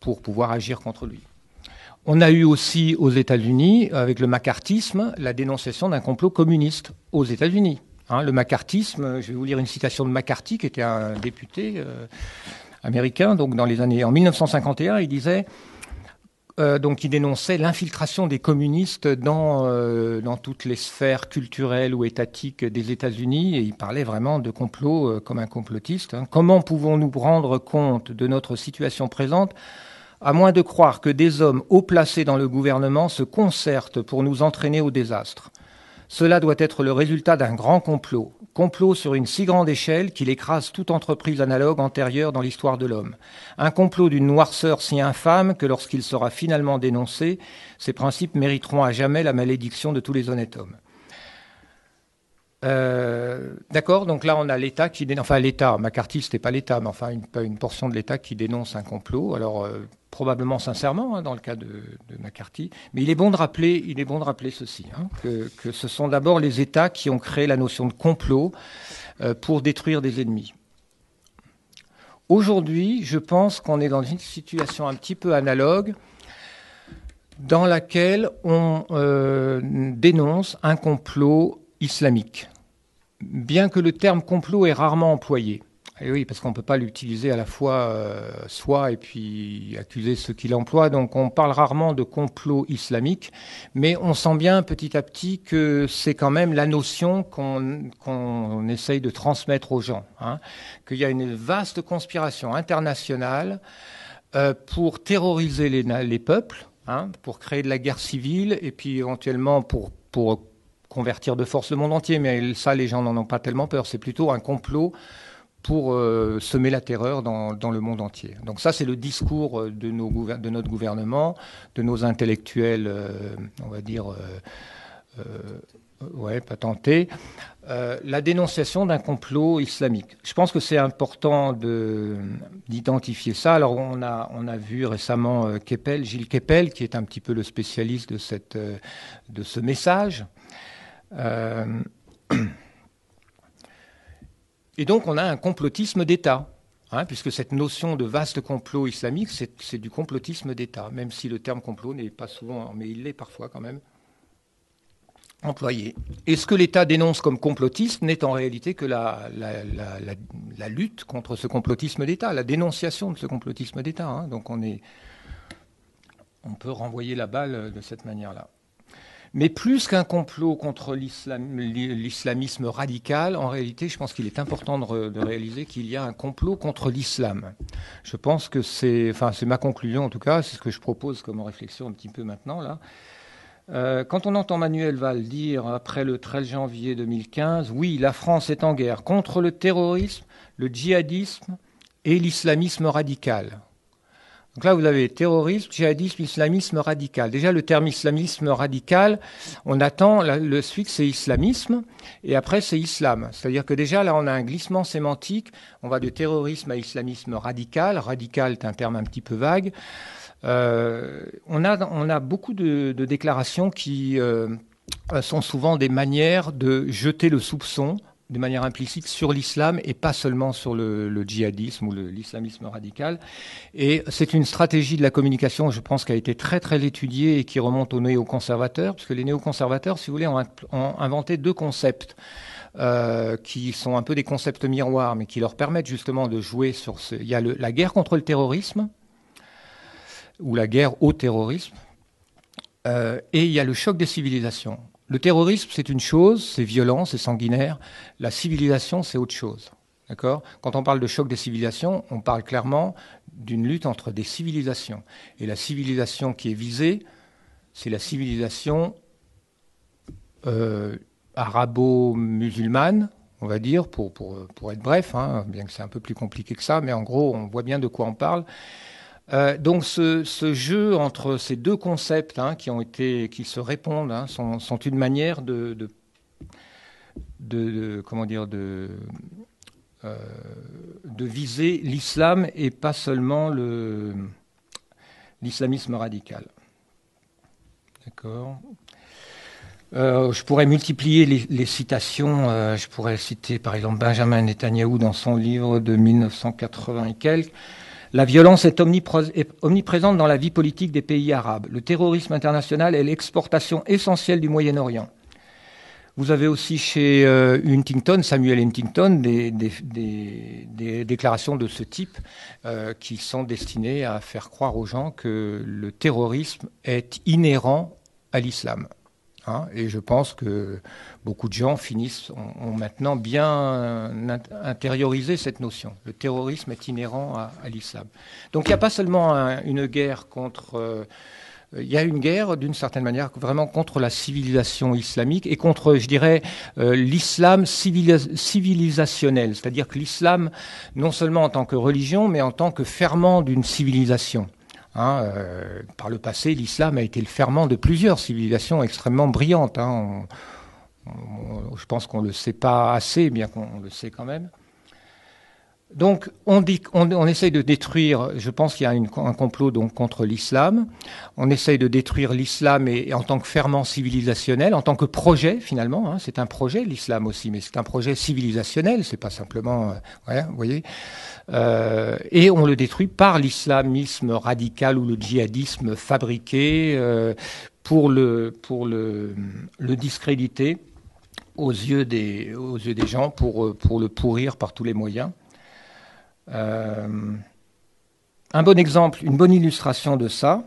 pour pouvoir agir contre lui. On a eu aussi aux États-Unis, avec le macartisme, la dénonciation d'un complot communiste aux États-Unis. Hein, le macartisme, je vais vous lire une citation de McCarthy, qui était un député euh, américain, donc dans les années en 1951, il disait euh, donc il dénonçait l'infiltration des communistes dans euh, dans toutes les sphères culturelles ou étatiques des États-Unis et il parlait vraiment de complot comme un complotiste. Hein. Comment pouvons-nous rendre compte de notre situation présente à moins de croire que des hommes haut placés dans le gouvernement se concertent pour nous entraîner au désastre? Cela doit être le résultat d'un grand complot, complot sur une si grande échelle qu'il écrase toute entreprise analogue antérieure dans l'histoire de l'homme. Un complot d'une noirceur si infâme que lorsqu'il sera finalement dénoncé, ses principes mériteront à jamais la malédiction de tous les honnêtes hommes. Euh, d'accord, donc là on a l'État qui dénonce, enfin l'État, McCarthy c'était pas l'État, mais enfin une, une portion de l'État qui dénonce un complot. Alors euh, probablement sincèrement hein, dans le cas de, McCarthy, mais il est bon de rappeler, il est bon de rappeler ceci, hein, que, ce sont d'abord les États qui ont créé la notion de complot euh, pour détruire des ennemis. Aujourd'hui, je pense qu'on est dans une situation un petit peu analogue dans laquelle on dénonce un complot islamique, bien que le terme complot est rarement employé. Et oui, parce qu'on ne peut pas l'utiliser à la fois euh, soi et puis accuser ceux qui l'emploient. Donc on parle rarement de complot islamique, mais on sent bien petit à petit que c'est quand même la notion qu'on qu'on essaye de transmettre aux gens. Hein, Qu'il y a une vaste conspiration internationale euh, pour terroriser les, les peuples, hein, pour créer de la guerre civile et puis éventuellement pour, pour convertir de force le monde entier, mais ça, les gens n'en ont pas tellement peur. C'est plutôt un complot pour euh, semer la terreur dans, le monde entier. Donc ça, c'est le discours euh, de, notre gouvernement, de nos intellectuels, euh, on va dire, euh, patentés, la dénonciation d'un complot islamique. Je pense que c'est important d'identifier ça. Alors on a, vu récemment Gilles Keppel, qui est un petit peu le spécialiste de ce message. Euh, et donc on a un complotisme d'État, hein, puisque cette notion de vaste complot islamique, c'est du complotisme d'État, même si le terme complot n'est pas souvent, mais il l'est parfois quand même, employé. Et ce que l'État dénonce comme complotisme n'est en réalité que la, lutte contre ce complotisme d'État, la dénonciation de ce complotisme d'État. Hein. Donc on, est, on peut renvoyer la balle de cette manière-là. Mais plus qu'un complot contre l'islamisme radical, en réalité, je pense qu'il est important de, réaliser qu'il y a un complot contre l'islam. Je pense que c'est, enfin, c'est ma conclusion en tout cas, c'est ce que je propose comme réflexion un petit peu maintenant là. Euh, quand on entend Manuel Valls dire après le 13 janvier 2015, oui, la France est en guerre contre le terrorisme, le djihadisme et l'islamisme radical. Donc là, vous avez terrorisme, djihadisme, islamisme radical. Déjà, le terme islamisme radical, on attend, le suite c'est islamisme, et après c'est islam. C'est-à-dire que déjà, là, on a un glissement sémantique. On va de terrorisme à islamisme radical. Radical est un terme un petit peu vague. Euh, on, a, beaucoup de, de déclarations qui euh, sont souvent des manières de jeter le soupçon de manière implicite sur l'islam et pas seulement sur le, djihadisme ou l'islamisme radical. Et c'est une stratégie de la communication, je pense, qui a été très très étudiée et qui remonte aux néoconservateurs, parce que les néoconservateurs, si vous voulez, ont, inventé deux concepts. Euh, qui sont un peu des concepts miroirs, mais qui leur permettent justement de jouer sur ce. Il y a la guerre contre le terrorisme, ou la guerre au terrorisme, euh, et il y a le choc des civilisations. Le terrorisme, c'est une chose, c'est violent, c'est sanguinaire. La civilisation, c'est autre chose. D'accord? Quand on parle de choc des civilisations, on parle clairement d'une lutte entre des civilisations. Et la civilisation qui est visée, c'est la civilisation euh, arabo-musulmane, on va dire, pour, être bref, hein, bien que c'est un peu plus compliqué que ça, mais en gros, on voit bien de quoi on parle. Euh, donc ce, jeu entre ces deux concepts hein, qui ont été, qui se répondent, hein, sont, une manière de, comment dire, euh, de viser l'islam et pas seulement le, l'islamisme radical. D'accord. Euh, je pourrais multiplier les, les citations. Je pourrais citer par exemple Benjamin Netanyahu dans son livre de 1980 et quelques. La violence est, omniprésente dans la vie politique des pays arabes. Le terrorisme international est l'exportation essentielle du Moyen-Orient. Vous avez aussi chez euh, Huntington, Samuel Huntington, des, déclarations de ce type euh, qui sont destinées à faire croire aux gens que le terrorisme est inhérent à l'islam. Hein, et je pense que beaucoup de gens finissent, ont, maintenant bien intériorisé cette notion. Le terrorisme est inhérent à, l'islam. Donc il n'y a pas seulement un, une guerre contre... Euh, il y a une guerre, d'une certaine manière, vraiment contre la civilisation islamique et contre, je dirais, euh, l'islam civilisationnel. C'est-à-dire que l'islam, non seulement en tant que religion, mais en tant que ferment d'une civilisation. Hein, euh, par le passé, l'islam a été le ferment de plusieurs civilisations extrêmement brillantes. Hein. Je pense qu'on ne le sait pas assez, bien qu'on le sait quand même. Donc, on, dit, essaye de détruire, je pense qu'il y a un complot contre l'islam. On essaye de détruire l'islam et, en tant que ferment civilisationnel, en tant que projet finalement. Hein, c'est un projet, l'islam aussi, mais c'est un projet civilisationnel. C'est pas simplement, euh, vous voyez. Euh, et on le détruit par l'islamisme radical ou le djihadisme fabriqué euh, pour le discréditer aux yeux des gens pour pour le pourrir par tous les moyens. Euh, un bon exemple, une bonne illustration de ça.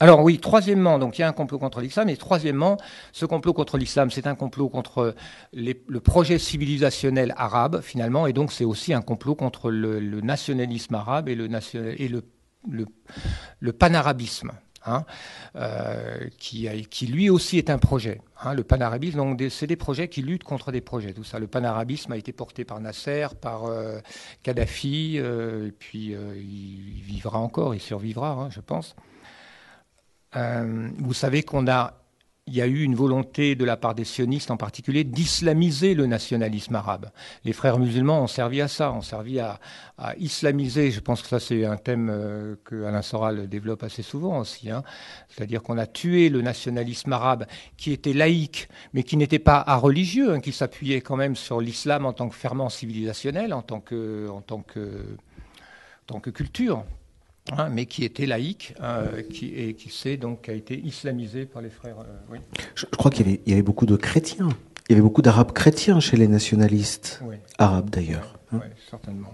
Alors oui, troisièmement, donc il y a un complot contre l'islam, et troisièmement, ce complot contre l'islam, c'est un complot contre le projet civilisationnel arabe, finalement, et donc c'est aussi un complot contre le, nationalisme arabe et le panarabisme. Hein, euh, qui, lui aussi est un projet. Hein, le panarabisme, donc c'est des projets qui luttent contre des projets. Tout ça, le panarabisme a été porté par Nasser, par euh, Kadhafi, euh, et puis il vivra encore, il survivra, hein, je pense. Vous savez qu'on a il y a eu une volonté de la part des sionistes en particulier d'islamiser le nationalisme arabe. Les frères musulmans ont servi à ça, ont servi à, islamiser. Je pense que ça c'est un thème euh, que Alain Soral développe assez souvent aussi. Hein. C'est-à-dire qu'on a tué le nationalisme arabe qui était laïque, mais qui n'était pas à religieux, hein, qui s'appuyait quand même sur l'islam en tant que ferment civilisationnel, en tant que culture. Hein, mais qui était laïque euh, qui, et qui s'est donc a été islamisé par les frères. Euh, oui. je, je, crois qu'il y, y, avait beaucoup de chrétiens. Il y avait beaucoup d'arabes chrétiens chez les nationalistes oui. arabes d'ailleurs. Hein. Oui, certainement.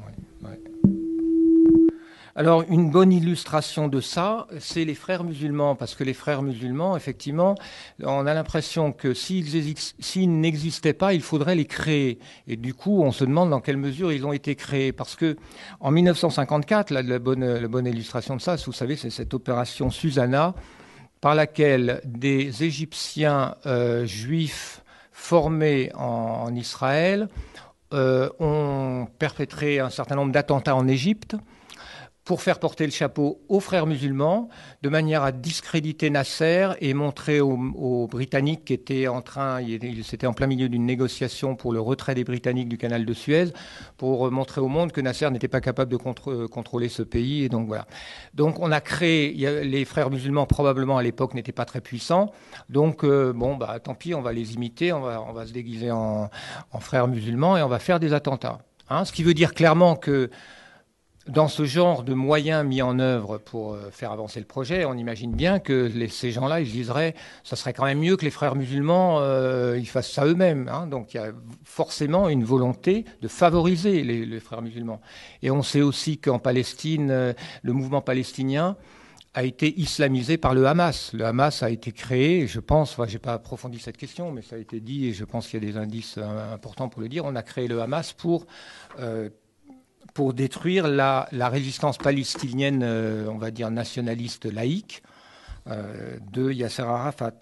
Alors, une bonne illustration de ça, c'est les frères musulmans, parce que les frères musulmans, effectivement, on a l'impression que s'ils n'existaient pas, il faudrait les créer. Et du coup, on se demande dans quelle mesure ils ont été créés. Parce que en 1954, la, bonne, la bonne illustration de ça, vous savez, c'est cette opération Susanna, par laquelle des Égyptiens euh, juifs formés en, en Israël euh, ont perpétré un certain nombre d'attentats en Égypte pour faire porter le chapeau aux frères musulmans, de manière à discréditer Nasser et montrer aux, Britanniques qui étaient en train, ils étaient en plein milieu d'une négociation pour le retrait des Britanniques du canal de Suez, pour montrer au monde que Nasser n'était pas capable de contre, contrôler ce pays. Et donc voilà. Donc on a créé, les frères musulmans probablement à l'époque n'étaient pas très puissants, donc euh, bon bah tant pis, on va les imiter, on va, on va se déguiser en, en frères musulmans et on va faire des attentats. Hein, ce qui veut dire clairement que dans ce genre de moyens mis en œuvre pour euh, faire avancer le projet, on imagine bien que ces gens-là, ils diseraient, ça serait quand même mieux que les frères musulmans, euh, ils fassent ça eux-mêmes. Hein. Donc il y a forcément une volonté de favoriser les, frères musulmans. Et on sait aussi qu'en Palestine, euh, le mouvement palestinien a été islamisé par le Hamas. Le Hamas a été créé, je pense, enfin, j'ai pas approfondi cette question, mais ça a été dit, et je pense qu'il y a des indices importants pour le dire. On a créé le Hamas pour pour détruire la, résistance palestinienne, euh, on va dire nationaliste laïque, euh, de Yasser Arafat.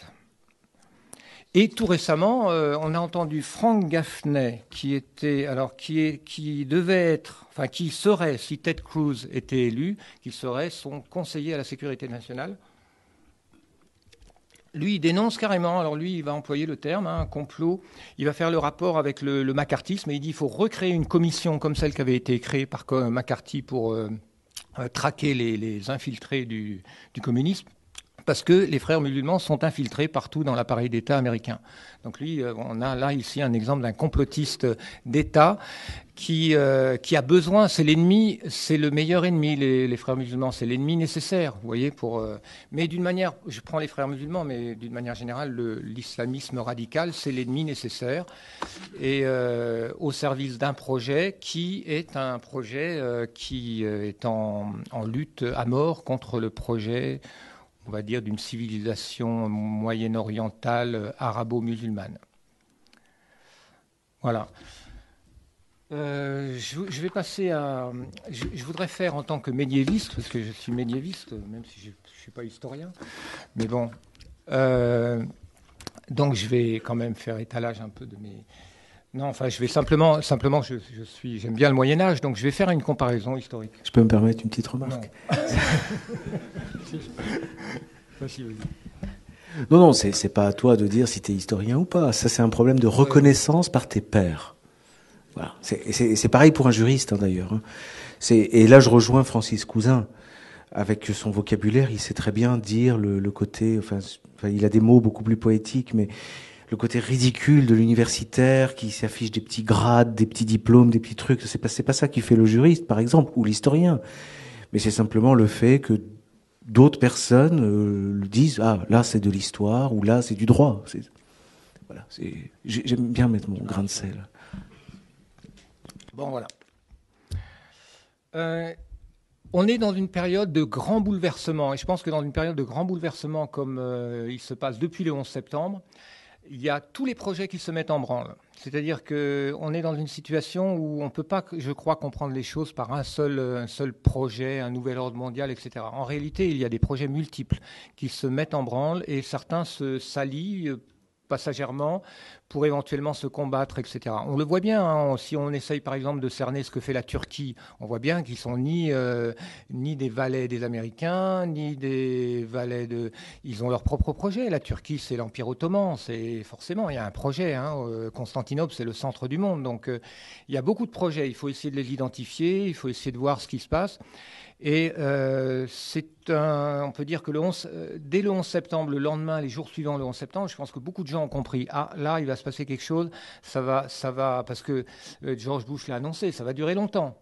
Et tout récemment, euh, on a entendu Frank Gaffney, qui était, alors qui devait être, enfin qui serait, si Ted Cruz était élu, qui serait son conseiller à la sécurité nationale. Lui, il dénonce carrément. Alors lui, il va employer le terme, hein, complot. Il va faire le rapport avec le, le macartisme et il dit qu'il faut recréer une commission comme celle qui avait été créée par McCarthy pour euh, euh, traquer les, infiltrés du communisme parce que les frères musulmans sont infiltrés partout dans l'appareil d'État américain. Donc lui, euh, on a là ici un exemple d'un complotiste d'État qui, euh, qui a besoin, c'est l'ennemi, c'est le meilleur ennemi, les, frères musulmans, c'est l'ennemi nécessaire, vous voyez, pour... Euh, mais d'une manière, je prends les frères musulmans, mais d'une manière générale, l'islamisme radical, c'est l'ennemi nécessaire, et au service d'un projet qui est un projet qui est en lutte à mort contre le projet on va dire, d'une civilisation moyen-orientale euh, arabo-musulmane. Voilà. Euh, je, vais passer à. Je, je, voudrais faire en tant que médiéviste, parce que je suis médiéviste, même si je ne suis pas historien. Mais bon. Euh, donc je vais quand même faire étalage un peu de mes, non, enfin, je vais simplement, simplement, je, je suis, j'aime bien le Moyen Âge, donc je vais faire une comparaison historique. Je peux me permettre une petite remarque Non, non, non c'est pas à toi de dire si tu es historien ou pas. Ça, c'est un problème de reconnaissance par tes pairs. Voilà. C'est pareil pour un juriste, hein, d'ailleurs. Hein. Et là, je rejoins Francis Cousin. Avec son vocabulaire, il sait très bien dire le, le côté. Enfin, enfin, il a des mots beaucoup plus poétiques, mais le côté ridicule de l'universitaire qui s'affiche des petits grades, des petits diplômes, des petits trucs. C'est pas, pas ça qui fait le juriste, par exemple, ou l'historien. Mais c'est simplement le fait que d'autres personnes euh, disent ah là c'est de l'histoire ou là c'est du droit. Voilà, j'aime bien mettre mon grain de sel. Bon voilà. Euh, on est dans une période de grand bouleversement et je pense que dans une période de grand bouleversement comme euh, il se passe depuis le 11 septembre, il y a tous les projets qui se mettent en branle. C'est-à-dire qu'on est dans une situation où on ne peut pas, je crois, comprendre les choses par un seul, seul projet, un nouvel ordre mondial, etc. En réalité, il y a des projets multiples qui se mettent en branle et certains se s'allient passagèrement pour éventuellement se combattre, etc. On le voit bien, hein, si on essaye par exemple de cerner ce que fait la Turquie, on voit bien qu'ils sont ni, euh, ni des valets des Américains, ni des valets de... Ils ont leur propre projet. La Turquie, c'est l'Empire ottoman, c'est forcément, il y a un projet. Hein, euh, Constantinople, c'est le centre du monde. Donc euh, il y a beaucoup de projets, il faut essayer de les identifier, il faut essayer de voir ce qui se passe. Et euh, c'est un, on peut dire que le 11, euh, dès le 11 septembre, le lendemain, les jours suivants, le 11 septembre, je pense que beaucoup de gens ont compris. Ah, là, il va se passer quelque chose. Ça va, ça va, parce que euh, George Bush l'a annoncé, ça va durer longtemps.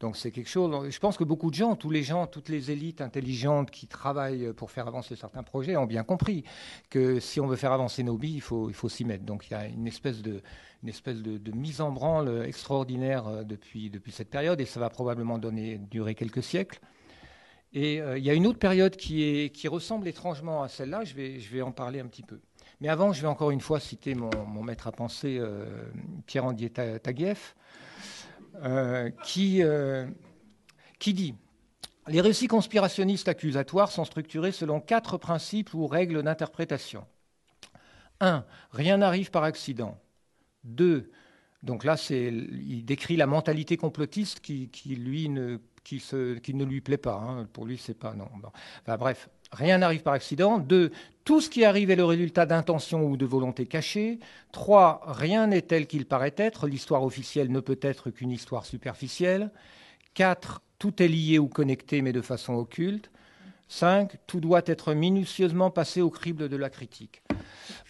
Donc c'est quelque chose. Je pense que beaucoup de gens, tous les gens, toutes les élites intelligentes qui travaillent pour faire avancer certains projets ont bien compris que si on veut faire avancer nos billes, il faut, il faut s'y mettre. Donc il y a une espèce de, une espèce de, de, mise en branle extraordinaire euh, depuis, depuis cette période, et ça va probablement donner, durer quelques siècles. Et euh, il y a une autre période qui, est, qui ressemble étrangement à celle-là, je vais, je vais en parler un petit peu. Mais avant, je vais encore une fois citer mon, mon maître à penser, euh, Pierre-Andier Taguieff, qui, euh, qui dit Les récits conspirationnistes accusatoires sont structurés selon quatre principes ou règles d'interprétation. 1. Rien n'arrive par accident. Deux, donc là, il décrit la mentalité complotiste qui, ne, lui plaît pas. Hein. Pour lui, c'est pas non. Enfin, bref, rien n'arrive par accident. Deux, tout ce qui arrive est le résultat d'intention ou de volonté cachée. Trois, rien n'est tel qu'il paraît être. L'histoire officielle ne peut être qu'une histoire superficielle. Quatre, tout est lié ou connecté, mais de façon occulte. 5. Tout doit être minutieusement passé au crible de la critique.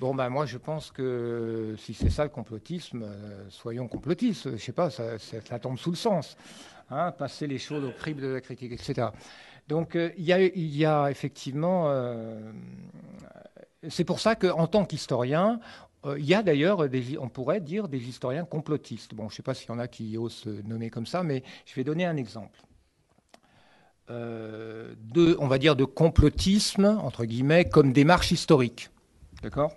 Bon, ben moi, je pense que si c'est ça le complotisme, euh, soyons complotistes. Je sais pas, ça, tombe sous le sens. Hein, passer les choses au crible de la critique, etc. Donc, euh, il y, a effectivement. Euh, c'est pour ça qu'en tant qu'historien, il y a d'ailleurs, on pourrait dire, des historiens complotistes. Bon, je ne sais pas s'il y en a qui osent se nommer comme ça, mais je vais donner un exemple. Euh, on va dire, de complotisme, entre guillemets, comme démarche historique. D'accord?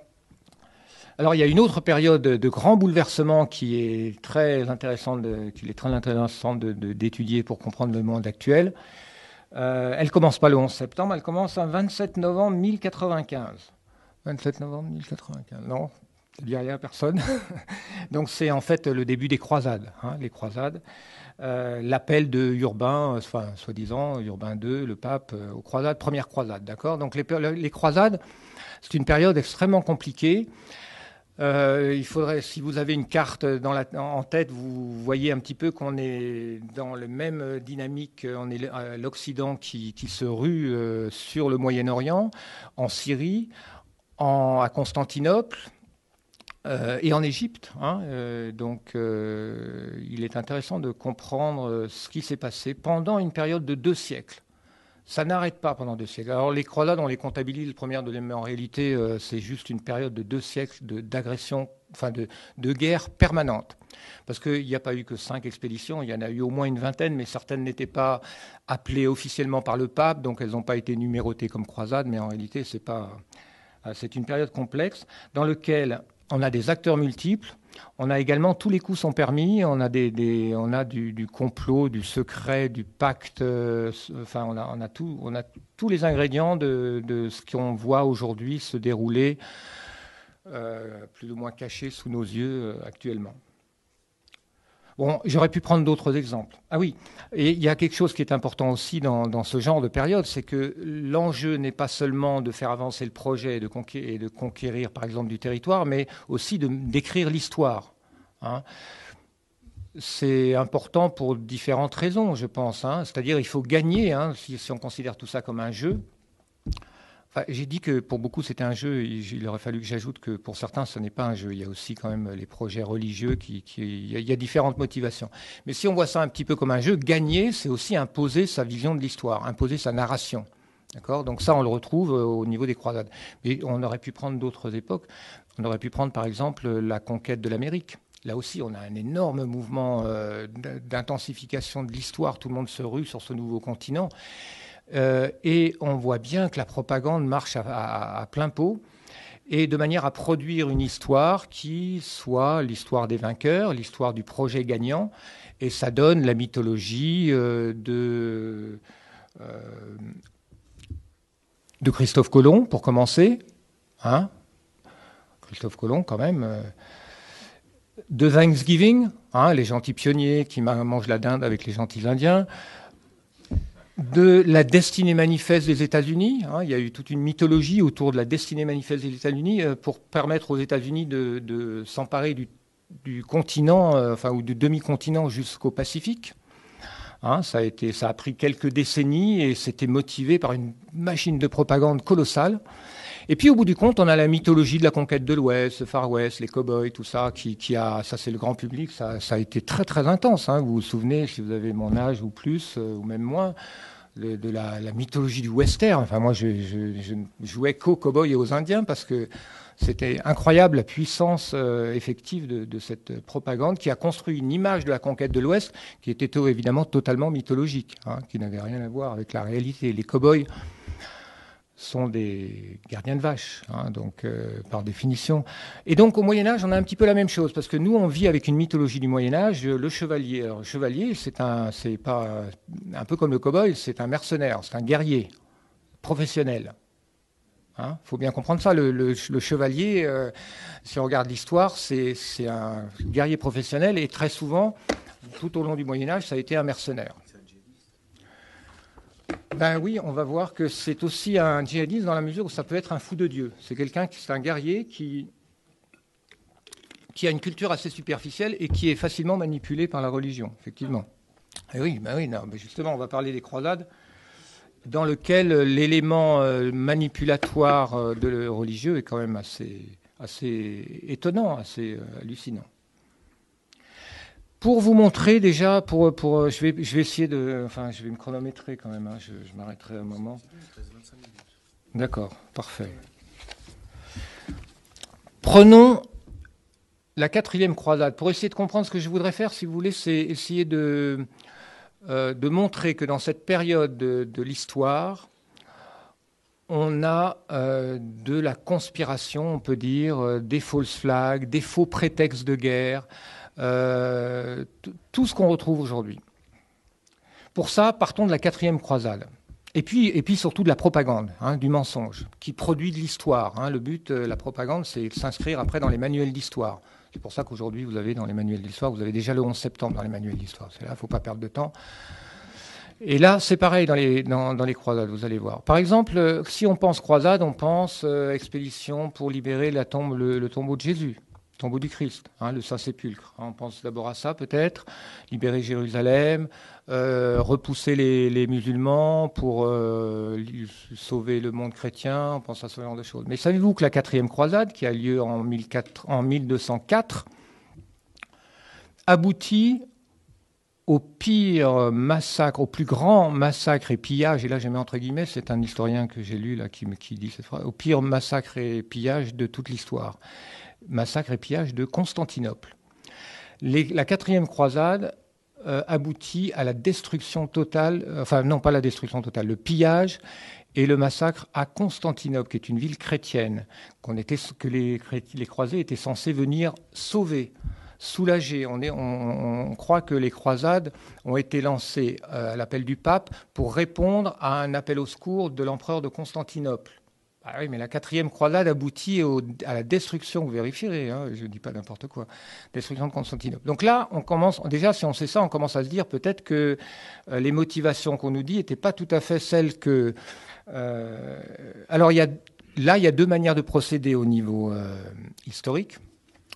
Alors il y a une autre période de grand bouleversement qui est très intéressante, d'étudier pour comprendre le monde actuel. Euh, elle commence pas le 11 septembre, elle commence le 27 novembre 1095. 27 novembre 1095. Non, ça ne dit rien à personne. Donc c'est en fait le début des croisades. Hein, les croisades. Euh, l'appel de Urbain, enfin, soi-disant, Urbain II, le pape, euh, aux croisades, première croisade, d'accord? Donc les, croisades, c'est une période extrêmement compliquée. Euh, il faudrait, si vous avez une carte la, en tête, vous voyez un petit peu qu'on est dans le même dynamique. On est l'Occident qui, se rue sur le Moyen-Orient, en Syrie, à Constantinople, euh, et en Égypte. Hein, euh, donc, euh, il est intéressant de comprendre ce qui s'est passé pendant une période de deux siècles. Ça n'arrête pas pendant deux siècles. Alors, les croisades, on les comptabilise, le premier, deuxième, mais en réalité, c'est juste une période de deux siècles d'agression, enfin de, de, guerre permanente. Parce qu'il n'y a pas eu que cinq expéditions, il y en a eu au moins une vingtaine, mais certaines n'étaient pas appelées officiellement par le pape, donc elles n'ont pas été numérotées comme croisades, mais en réalité, c'est pas. C'est une période complexe dans laquelle on a des acteurs multiples. On a également tous les coups sont permis. On a, on a du, complot, du secret, du pacte. Euh, enfin, on a tous les ingrédients de, ce qu'on voit aujourd'hui se dérouler euh, plus ou moins caché sous nos yeux euh, actuellement. J'aurais pu prendre d'autres exemples. Ah oui, et il y a quelque chose qui est important aussi dans, ce genre de période, c'est que l'enjeu n'est pas seulement de faire avancer le projet et de, conquérir, et de conquérir, par exemple, du territoire, mais aussi d'écrire l'histoire. Hein. C'est important pour différentes raisons, je pense. Hein. C'est-à-dire, il faut gagner, hein, si, on considère tout ça comme un jeu, j'ai dit que pour beaucoup c'était un jeu. Il aurait fallu que j'ajoute que pour certains ce n'est pas un jeu. Il y a aussi quand même les projets religieux qui, il y a différentes motivations. Mais si on voit ça un petit peu comme un jeu, gagner, c'est aussi imposer sa vision de l'histoire, imposer sa narration. D'accord? Donc ça, on le retrouve euh, au niveau des croisades. Mais on aurait pu prendre d'autres époques. On aurait pu prendre par exemple la conquête de l'Amérique. Là aussi, on a un énorme mouvement euh, d'intensification de l'histoire. Tout le monde se rue sur ce nouveau continent. Euh, et on voit bien que la propagande marche à, plein pot et de manière à produire une histoire qui soit l'histoire des vainqueurs, l'histoire du projet gagnant, et ça donne la mythologie euh, de, euh, de Christophe Colomb, pour commencer. Hein Christophe Colomb, quand même. de Thanksgiving, hein, les gentils pionniers qui mangent la dinde avec les gentils indiens de la destinée manifeste des États-Unis. Hein. il y a eu toute une mythologie autour de la destinée manifeste des États-Unis euh, pour permettre aux États-Unis de, s'emparer du, continent, euh, enfin ou du demi-continent jusqu'au Pacifique. Hein. ça, a été, ça a pris quelques décennies et c'était motivé par une machine de propagande colossale. Et puis au bout du compte, on a la mythologie de la conquête de l'Ouest, le Far West, les cow-boys, tout ça, qui, a, ça c'est le grand public, ça, a été très très intense. Hein. Vous vous souvenez, si vous avez mon âge ou plus, euh, ou même moins, de, la, mythologie du western. Enfin, moi, je, jouais qu'aux cow-boys et aux Indiens parce que c'était incroyable la puissance euh, effective de, cette propagande qui a construit une image de la conquête de l'Ouest qui était évidemment totalement mythologique, hein, qui n'avait rien à voir avec la réalité. Les cow-boys sont des gardiens de vaches, hein, donc euh, par définition. Et donc au Moyen Âge, on a un petit peu la même chose, parce que nous, on vit avec une mythologie du Moyen Âge. Le chevalier, le chevalier, c'est un, c'est pas un peu comme le cow-boy, c'est un mercenaire, c'est un guerrier professionnel. Il hein, faut bien comprendre ça. Le, chevalier, euh, si on regarde l'histoire, c'est un guerrier professionnel et très souvent, tout au long du Moyen Âge, ça a été un mercenaire. Ben oui, on va voir que c'est aussi un djihadiste dans la mesure où ça peut être un fou de Dieu. C'est quelqu'un qui, c'est un guerrier qui, a une culture assez superficielle et qui est facilement manipulé par la religion, effectivement. Et oui, ben oui, non, mais justement, on va parler des croisades, dans lequel l'élément euh, manipulatoire euh, de religieux est quand même assez, étonnant, assez euh, hallucinant. Pour vous montrer déjà, pour, pour, je, vais, je vais essayer de. Enfin, je vais me chronométrer quand même, hein, je, m'arrêterai un moment. D'accord, parfait. Prenons la quatrième croisade. Pour essayer de comprendre ce que je voudrais faire, si vous voulez, c'est essayer de, euh, de montrer que dans cette période de, l'histoire, on a euh, de la conspiration, on peut dire, euh, des fausses flags, des faux prétextes de guerre, euh, tout ce qu'on retrouve aujourd'hui. Pour ça, partons de la quatrième croisade. et puis, et puis surtout de la propagande, hein, du mensonge, qui produit de l'histoire. Hein. Le but, de la propagande, c'est de s'inscrire après dans les manuels d'histoire. C'est pour ça qu'aujourd'hui, vous avez dans les manuels d'histoire, vous avez déjà le 11 septembre dans les manuels d'histoire. C'est là, il ne faut pas perdre de temps. Et là, c'est pareil dans les, dans, les croisades, vous allez voir. Par exemple, euh, si on pense croisade, on pense euh, expédition pour libérer la tombe, le, tombeau de Jésus, tombeau du Christ, hein, le Saint-Sépulcre. Hein, on pense d'abord à ça, peut-être, libérer Jérusalem, euh, repousser les, musulmans pour sauver le monde chrétien, on pense à ce genre de choses. Mais savez-vous que la quatrième croisade, qui a lieu en, en 1204, aboutit au pire massacre, au plus grand massacre et pillage, et là j'ai mis entre guillemets, c'est un historien que j'ai lu là qui, qui dit cette phrase, au pire massacre et pillage de toute l'histoire. Massacre et pillage de Constantinople. la quatrième croisade euh, aboutit à la destruction totale, euh, enfin non pas la destruction totale, le pillage et le massacre à Constantinople, qui est une ville chrétienne, qu'on était, que les, croisés étaient censés venir sauver est, on, croit que les croisades ont été lancées euh, à l'appel du pape pour répondre à un appel au secours de l'empereur de Constantinople. Ah oui, mais la quatrième croisade aboutit à la destruction, vous vérifierez, hein, je ne dis pas n'importe quoi, destruction de Constantinople. Donc là, on commence, déjà, si on sait ça, on commence à se dire peut-être que euh, les motivations qu'on nous dit n'étaient pas tout à fait celles que. Euh, alors, y a, là, il y a deux manières de procéder au niveau historique.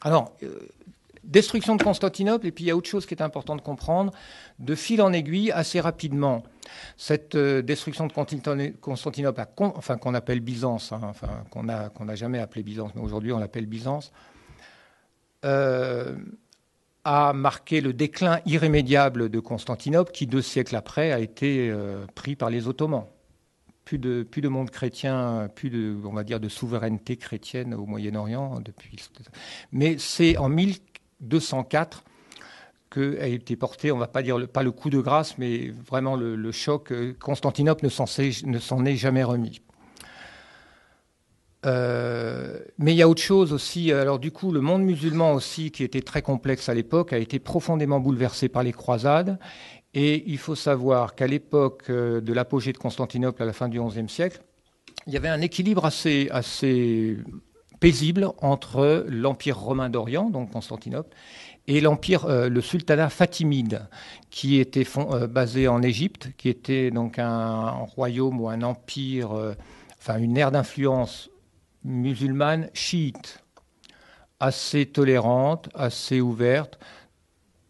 Alors, Destruction de Constantinople, et puis il y a autre chose qui est important de comprendre, de fil en aiguille, assez rapidement, cette euh, destruction de Constantinople, enfin qu'on appelle Byzance, hein, qu'on n'a jamais appelé Byzance, mais aujourd'hui on l'appelle Byzance, euh, a marqué le déclin irrémédiable de Constantinople, qui deux siècles après a été euh, pris par les Ottomans. Plus de, plus de monde chrétien, plus de, on va dire, de souveraineté chrétienne au Moyen-Orient depuis. Mais c'est en 1000 204 qu'a été porté, on ne va pas dire pas le coup de grâce, mais vraiment le, choc. Euh, Constantinople ne s'en est jamais remis. Euh, mais il y a autre chose aussi. Alors du coup, le monde musulman aussi, qui était très complexe à l'époque, a été profondément bouleversé par les croisades. Et il faut savoir qu'à l'époque euh, de l'apogée de Constantinople, à la fin du XIe siècle, il y avait un équilibre assez paisible entre l'Empire romain d'Orient, donc Constantinople, et l'empire, euh, le sultanat fatimide, qui était euh, basé en Égypte, qui était donc un, royaume ou un empire, euh, enfin une ère d'influence musulmane chiite, assez tolérante, assez ouverte,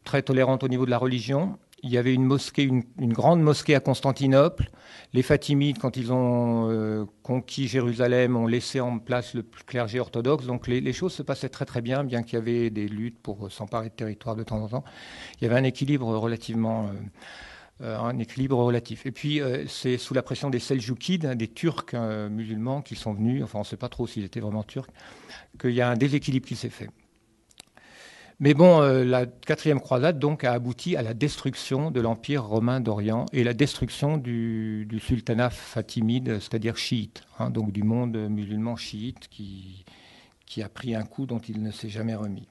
très tolérante au niveau de la religion, il y avait une mosquée, une, grande mosquée à Constantinople. Les Fatimides, quand ils ont euh, conquis Jérusalem, ont laissé en place le clergé orthodoxe. Donc les, choses se passaient très très bien, bien qu'il y avait des luttes pour s'emparer de territoire de temps en temps. Il y avait un équilibre relativement... Euh, euh, un équilibre relatif. Et puis, c'est sous la pression des Seljoukides, des Turcs musulmans qui sont venus, enfin, on ne sait pas trop s'ils étaient vraiment turcs, qu'il y a un déséquilibre qui s'est fait. Mais bon, euh, la quatrième croisade donc a abouti à la destruction de l'empire romain d'Orient et la destruction du, sultanat fatimide, c'est-à-dire chiite, hein, donc du monde musulman chiite qui, a pris un coup dont il ne s'est jamais remis.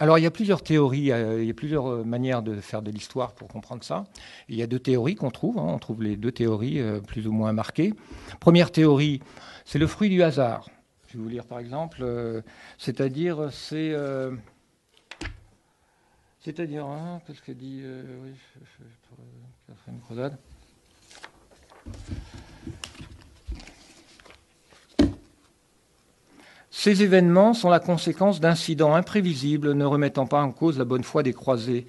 Alors il y a plusieurs théories, euh, il y a plusieurs euh, manières de faire de l'histoire pour comprendre ça. il y a deux théories qu'on trouve, hein. on trouve les deux théories plus ou moins marquées. Première théorie, c'est le fruit du hasard. Je vais vous lire par exemple, c'est-à-dire c'est c'est-à-dire, hein, qu'est-ce que dit euh, oui, Catherine Croisade Ces événements sont la conséquence d'incidents imprévisibles ne remettant pas en cause la bonne foi des croisés.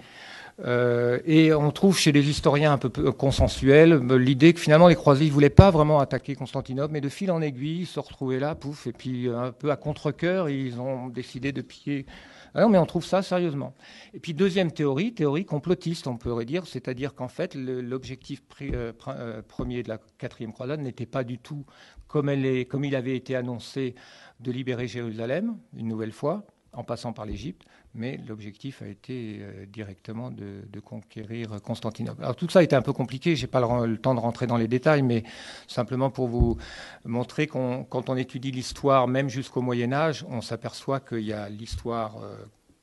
Euh, et on trouve chez les historiens un peu consensuels l'idée que finalement les croisés ne voulaient pas vraiment attaquer Constantinople, mais de fil en aiguille, ils se retrouvaient là, pouf, et puis un peu à contre-coeur, ils ont décidé de piller ah mais on trouve ça sérieusement. Et puis deuxième théorie, théorie complotiste, on pourrait dire, c'est-à-dire qu'en fait, l'objectif euh, euh, premier de la quatrième croisade n'était pas du tout, comme il avait été annoncé, de libérer Jérusalem, une nouvelle fois, en passant par l'Égypte, mais l'objectif a été euh, directement de, conquérir Constantinople. Alors tout ça a été un peu compliqué, je n'ai pas le, temps de rentrer dans les détails, mais simplement pour vous montrer qu'on, quand on étudie l'histoire, même jusqu'au Moyen Âge, on s'aperçoit qu'il y a l'histoire euh,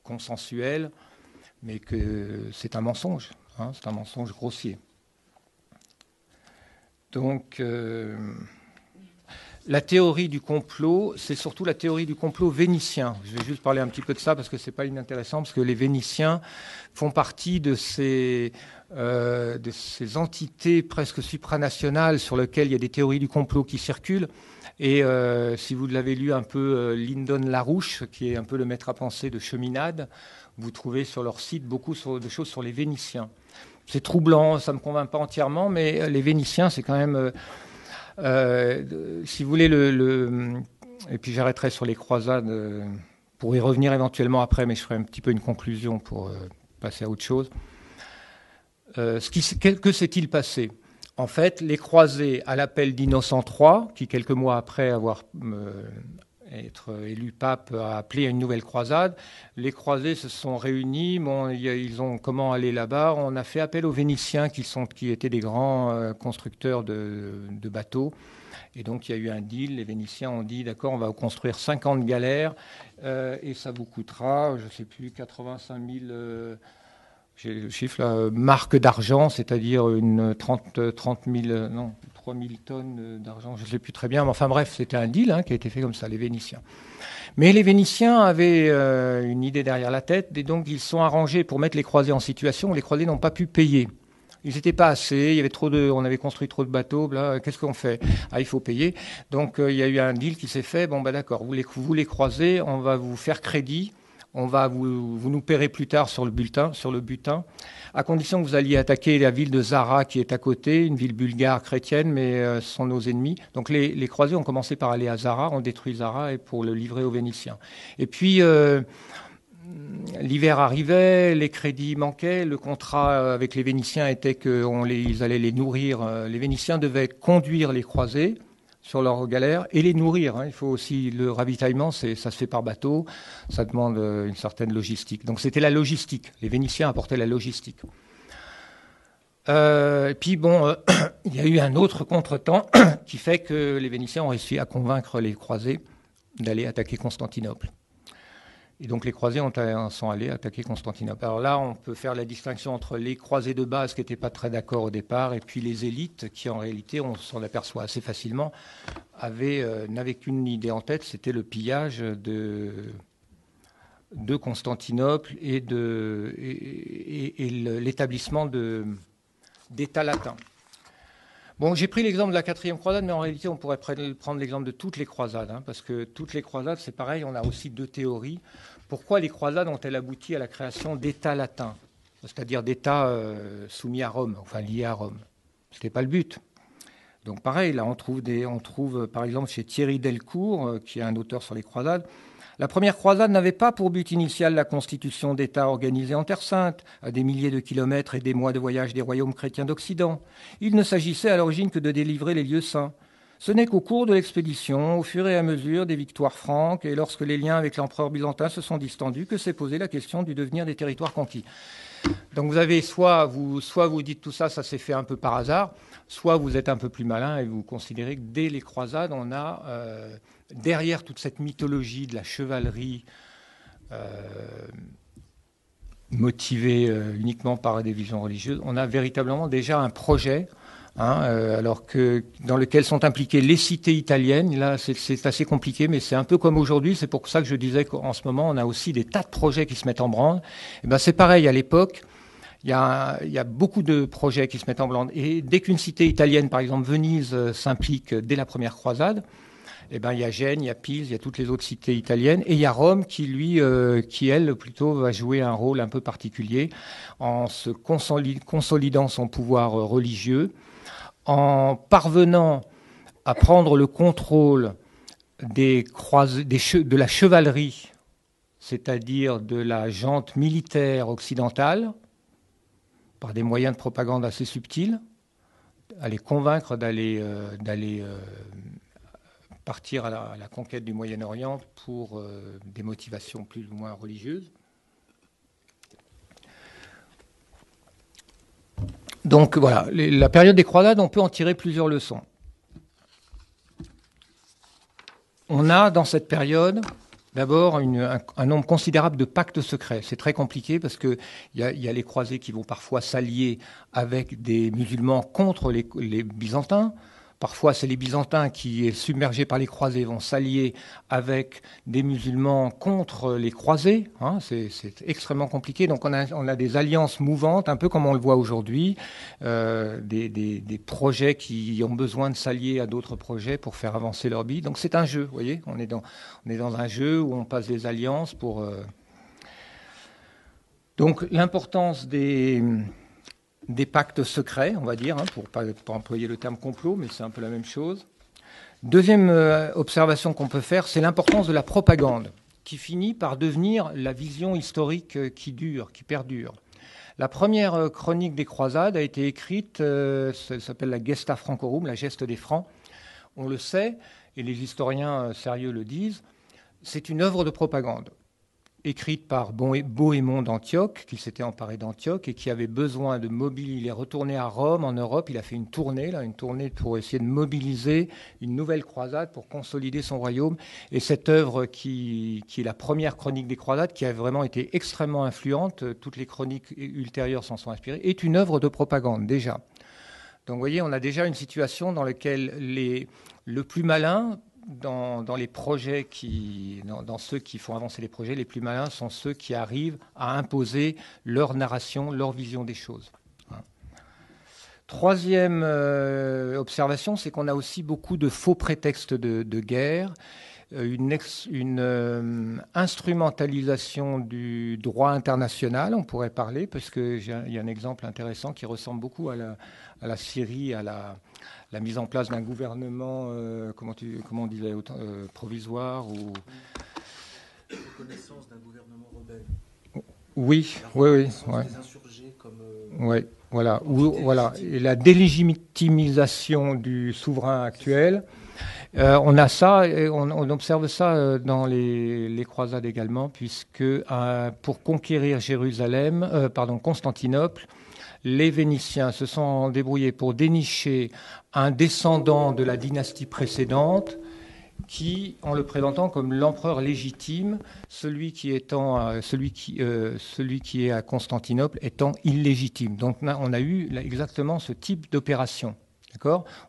consensuelle, mais que c'est un mensonge, hein, c'est un mensonge grossier. Donc, euh, la théorie du complot, c'est surtout la théorie du complot vénitien. Je vais juste parler un petit peu de ça parce que c'est pas inintéressant, parce que les Vénitiens font partie de ces, euh, entités presque supranationales sur lesquelles il y a des théories du complot qui circulent. Et euh, si vous l'avez lu un peu, euh, Lyndon Larouche, qui est un peu le maître à penser de Cheminade, vous trouvez sur leur site beaucoup de choses sur les Vénitiens. C'est troublant, ça ne me convainc pas entièrement, mais les Vénitiens, c'est quand même, euh, si vous voulez, le, et puis j'arrêterai sur les croisades pour y revenir éventuellement après, mais je ferai un petit peu une conclusion pour passer à autre chose. ce que s'est-il passé? En fait, les croisés, à l'appel d'Innocent III, qui quelques mois après avoir euh, être élu pape a appelé à une nouvelle croisade. Les croisés se sont réunis, ils ont comment aller là-bas? On a fait appel aux Vénitiens qui étaient des grands euh, constructeurs de, bateaux. Et donc il y a eu un deal. Les Vénitiens ont dit d'accord, on va construire 50 galères euh, et ça vous coûtera, je ne sais plus, 85 000 j'ai le chiffre là, marque d'argent, c'est-à-dire une 30, 30 000, non, 3 000 tonnes d'argent, je ne sais plus très bien, mais enfin bref, c'était un deal hein, qui a été fait comme ça, les Vénitiens. Mais les Vénitiens avaient euh, une idée derrière la tête, et donc ils sont arrangés pour mettre les croisés en situation où les croisés n'ont pas pu payer. Ils n'étaient pas assez, il y avait trop de, on avait construit trop de bateaux, qu'est-ce qu'on fait? Ah, il faut payer. Donc euh, il y a eu un deal qui s'est fait, bon bah d'accord, vous les croisez, on va vous faire crédit on va vous, nous paierez plus tard sur le bulletin, sur le butin, à condition que vous alliez attaquer la ville de Zara qui est à côté, une ville bulgare chrétienne, mais euh, ce sont nos ennemis. Donc les, croisés ont commencé par aller à Zara, ont détruit Zara et pour le livrer aux Vénitiens. Et puis euh, l'hiver arrivait, les crédits manquaient, le contrat avec les Vénitiens était qu'ils allaient les nourrir. Euh, les Vénitiens devaient conduire les croisés sur leur galère et les nourrir. Hein. Il faut aussi le ravitaillement, ça se fait par bateau, ça demande euh, une certaine logistique. Donc c'était la logistique. Les Vénitiens apportaient la logistique. Euh, puis bon, euh, il y a eu un autre contretemps qui fait que les Vénitiens ont réussi à convaincre les croisés d'aller attaquer Constantinople. Et donc les croisés ont, sont allés attaquer Constantinople. Alors là, on peut faire la distinction entre les croisés de base qui n'étaient pas très d'accord au départ et puis les élites qui, en réalité, on s'en aperçoit assez facilement, euh, n'avaient qu'une idée en tête, c'était le pillage de, Constantinople et, et, l'établissement d'États latins. J'ai pris l'exemple de la quatrième croisade, mais en réalité, on pourrait prendre l'exemple de toutes les croisades, hein, parce que toutes les croisades, c'est pareil, on a aussi deux théories. Pourquoi les croisades ont-elles abouti à la création d'États latins, c'est-à-dire d'États euh, soumis à Rome, enfin liés à Rome? Ce n'était pas le but. Donc pareil, là, on trouve, des, on trouve par exemple chez Thierry Delcourt, euh, qui est un auteur sur les croisades, la première croisade n'avait pas pour but initial la constitution d'États organisés en Terre sainte, à des milliers de kilomètres et des mois de voyage des royaumes chrétiens d'Occident. Il ne s'agissait à l'origine que de délivrer les lieux saints. Ce n'est qu'au cours de l'expédition, au fur et à mesure des victoires franques et lorsque les liens avec l'empereur byzantin se sont distendus, que s'est posée la question du devenir des territoires conquis. Donc vous avez soit vous, soit vous dites tout ça, ça s'est fait un peu par hasard, soit vous êtes un peu plus malin et vous considérez que dès les croisades, on a euh, derrière toute cette mythologie de la chevalerie euh, motivée euh, uniquement par des visions religieuses, on a véritablement déjà un projet. Hein, euh, alors que dans lequel sont impliquées les cités italiennes, là c'est assez compliqué, mais c'est un peu comme aujourd'hui. C'est pour ça que je disais qu'en ce moment on a aussi des tas de projets qui se mettent en branle. Et eh ben c'est pareil à l'époque. Il y, a, il y, a, beaucoup de projets qui se mettent en branle. Et dès qu'une cité italienne, par exemple Venise, s'implique dès la première croisade, eh ben, il y a Gênes, il y a Pise, il y a toutes les autres cités italiennes, et il y a Rome qui, lui, euh, qui elle, plutôt va jouer un rôle un peu particulier en se consolidant son pouvoir euh, religieux, en parvenant à prendre le contrôle de la chevalerie, c'est-à-dire de la jante militaire occidentale, par des moyens de propagande assez subtils, à les convaincre d'aller euh, d'aller partir à la, conquête du Moyen-Orient pour euh, des motivations plus ou moins religieuses. Donc voilà, la période des croisades, on peut en tirer plusieurs leçons. On a dans cette période D'abord, un, nombre considérable de pactes secrets. C'est très compliqué parce qu'il y y a les croisés qui vont parfois s'allier avec des musulmans contre les Byzantins. Parfois, c'est les Byzantins qui, submergés par les croisés, vont s'allier avec des musulmans contre les croisés. Hein. c'est extrêmement compliqué. Donc, on a, des alliances mouvantes, un peu comme on le voit aujourd'hui, euh, des, projets qui ont besoin de s'allier à d'autres projets pour faire avancer leur vie. Donc, c'est un jeu, vous voyez. On est, dans, on est dans un jeu où on passe des alliances pour. Euh, donc, l'importance des des pactes secrets, on va dire, hein, pour pas employer le terme complot, mais c'est un peu la même chose. Deuxième euh, observation qu'on peut faire, c'est l'importance de la propagande, qui finit par devenir la vision historique euh, qui dure, qui perdure. La première euh, chronique des croisades a été écrite, s'appelle la Gesta Francorum, la geste des Francs. On le sait, et les historiens sérieux le disent, c'est une œuvre de propagande écrite par Bohémond d'Antioche, qui s'était emparé d'Antioche et qui avait besoin de mobiliser. Il est retourné à Rome, en Europe. Il a fait une tournée, là, une tournée pour essayer de mobiliser une nouvelle croisade pour consolider son royaume. Et cette œuvre, qui, qui est la première chronique des croisades, qui a vraiment été extrêmement influente, toutes les chroniques ultérieures s'en sont inspirées, est une œuvre de propagande déjà. Donc, vous voyez, on a déjà une situation dans laquelle les, le plus malin dans, les projets qui, dans, ceux qui font avancer les projets, les plus malins sont ceux qui arrivent à imposer leur narration, leur vision des choses. Hein. Troisième euh, observation, c'est qu'on a aussi beaucoup de faux prétextes de, guerre, euh, une, euh, instrumentalisation du droit international, on pourrait parler, parce qu'il y a un exemple intéressant qui ressemble beaucoup à la, à la Syrie, à la, la mise en place d'un gouvernement, euh, comment, tu, comment on disait, euh, provisoire ou. Reconnaissance d'un gouvernement rebelle. Oui, oui, oui. Ouais. Des insurgés comme. Euh, voilà. Ou, voilà. Et la délégitimisation du souverain actuel. on a ça, et on, on, observe ça dans les, les, croisades également, puisque pour conquérir Jérusalem, pardon, Constantinople, les Vénitiens se sont débrouillés pour dénicher un descendant de la dynastie précédente qui, en le présentant comme l'empereur légitime, celui qui, euh, euh, est à Constantinople étant illégitime. Donc on a eu exactement ce type d'opération.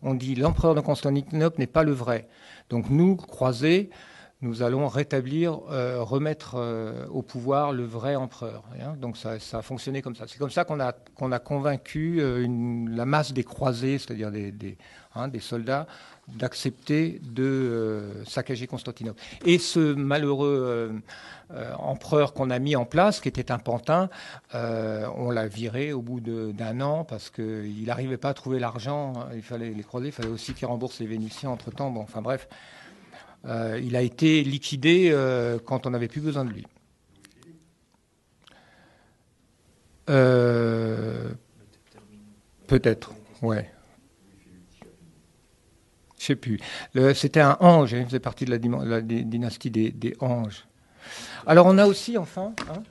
On dit l'empereur de Constantinople n'est pas le vrai. Donc nous, croisés, nous allons rétablir, euh, remettre euh, au pouvoir le vrai empereur. Hein. Donc ça, a fonctionné comme ça. C'est comme ça qu'on a, convaincu euh, la masse des croisés, c'est-à-dire des, hein, soldats, d'accepter de saccager Constantinople. Et ce malheureux empereur qu'on a mis en place, qui était un pantin, on l'a viré au bout d'un an parce qu'il n'arrivait pas à trouver l'argent. Il fallait les croisés, il fallait aussi qu'ils remboursent les Vénitiens entre-temps. Enfin bref. Euh, il a été liquidé euh, quand on n'avait plus besoin de lui. Euh, peut-être, ouais. Je sais plus. C'était un ange, hein, il faisait partie de la, dynastie des, anges. Alors on a aussi, enfin, hein,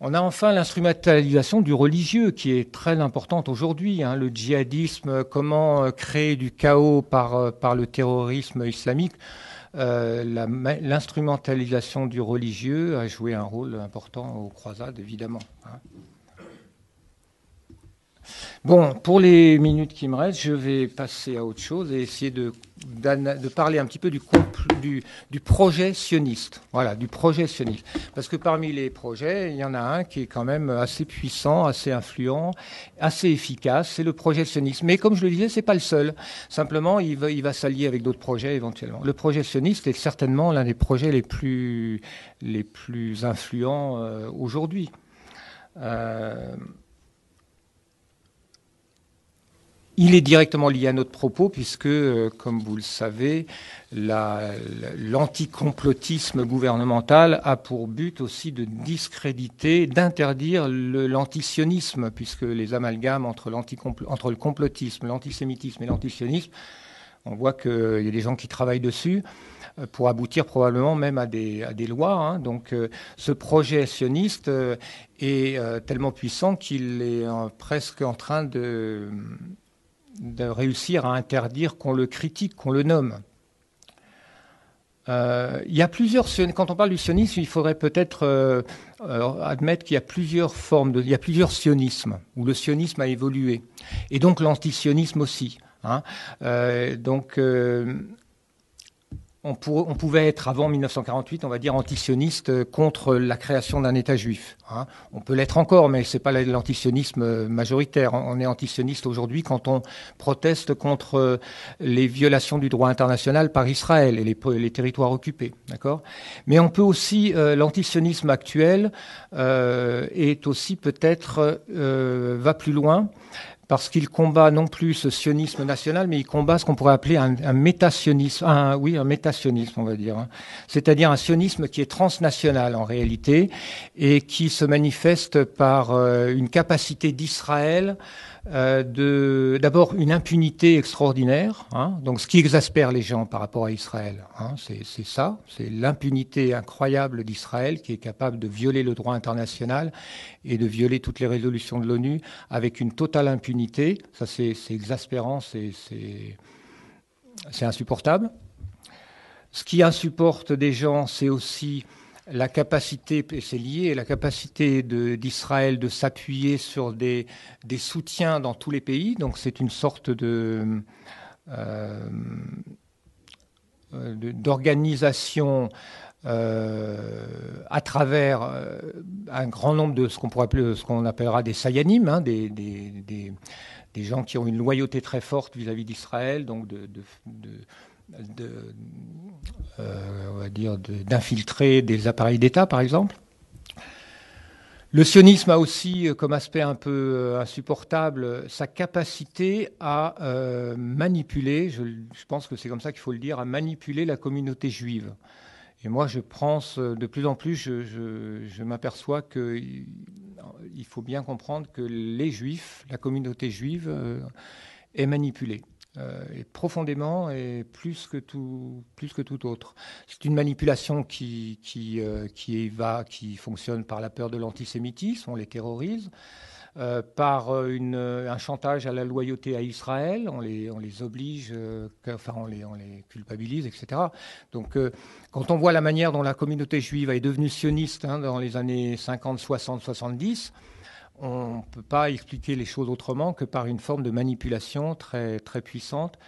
on a enfin l'instrumentalisation du religieux qui est très importante aujourd'hui. Hein. le djihadisme, comment euh, créer du chaos par, euh, le terrorisme islamique. Euh, l'instrumentalisation du religieux a joué un rôle important aux croisades, évidemment. Hein. Bon, pour les minutes qui me restent, je vais passer à autre chose et essayer de, parler un petit peu du, du, du, projet sioniste. Voilà, du projet sioniste. Parce que parmi les projets, il y en a un qui est quand même assez puissant, assez influent, assez efficace, c'est le projet sioniste. Mais comme je le disais, c'est pas le seul. Simplement, il va, il va s'allier avec d'autres projets éventuellement. Le projet sioniste est certainement l'un des projets les plus, les plus influents euh, aujourd'hui. Euh, Il est directement lié à notre propos puisque, euh, comme vous le savez, l'anticomplotisme gouvernemental a pour but aussi de discréditer, d'interdire l'antisionisme, puisque les amalgames entre, entre le complotisme, l'antisémitisme et l'antisionisme, on voit qu'il y a des gens qui travaillent dessus euh, pour aboutir probablement même à des, à des lois. Hein. Donc euh, ce projet sioniste est tellement puissant qu'il est presque en train de de réussir à interdire qu'on le critique, qu'on le nomme. Euh, il y a plusieurs. Quand on parle du sionisme, il faudrait peut-être euh, euh, admettre qu'il y a plusieurs formes, de, il y a plusieurs sionismes où le sionisme a évolué, et donc l'antisionisme aussi. Hein. donc on, pouvait être avant 1948, on va dire, antisioniste contre la création d'un État juif. Hein. On peut l'être encore, mais ce n'est pas l'antisionisme majoritaire. On est antisioniste aujourd'hui quand on proteste contre les violations du droit international par Israël et les, territoires occupés. Mais on peut aussi, euh, l'antisionisme actuel euh, est aussi peut-être, euh, va plus loin parce qu'il combat non plus ce sionisme national, mais il combat ce qu'on pourrait appeler un, un métationnisme, un, oui, un métationnisme, on va dire. Hein. C'est-à-dire un sionisme qui est transnational en réalité et qui se manifeste par euh, une capacité d'Israël euh, d'abord une impunité extraordinaire, hein, donc ce qui exaspère les gens par rapport à Israël, hein, c'est ça, c'est l'impunité incroyable d'Israël qui est capable de violer le droit international et de violer toutes les résolutions de l'ONU avec une totale impunité. Ça c'est exaspérant, c'est insupportable. Ce qui insupporte des gens, c'est aussi la capacité, c'est lié, la capacité d'Israël de, s'appuyer sur des, soutiens dans tous les pays. Donc c'est une sorte euh, d'organisation euh, à travers euh, un grand nombre de ce qu'on pourrait appeler, ce qu'on appellera des sayanim, hein, des, gens qui ont une loyauté très forte vis-à-vis d'Israël, donc de, euh, on va dire, d'infiltrer des appareils d'État, par exemple. Le sionisme a aussi, euh, comme aspect un peu euh, insupportable, sa capacité à manipuler, je, pense que c'est comme ça qu'il faut le dire, à manipuler la communauté juive. Et moi, je pense de plus en plus, je, m'aperçois qu'il faut bien comprendre que les juifs, la communauté juive, est manipulée. Euh, et profondément et plus que tout, plus que tout autre. C'est une manipulation qui, qui, euh, qui, va, qui fonctionne par la peur de l'antisémitisme, on les terrorise. Euh, par une, un chantage à la loyauté à Israël, on les, on les oblige, enfin on les, on les culpabilise, etc. Donc quand on voit la manière dont la communauté juive est devenue sioniste hein, dans les années 50, 60, 70, on ne peut pas expliquer les choses autrement que par une forme de manipulation très, très puissante.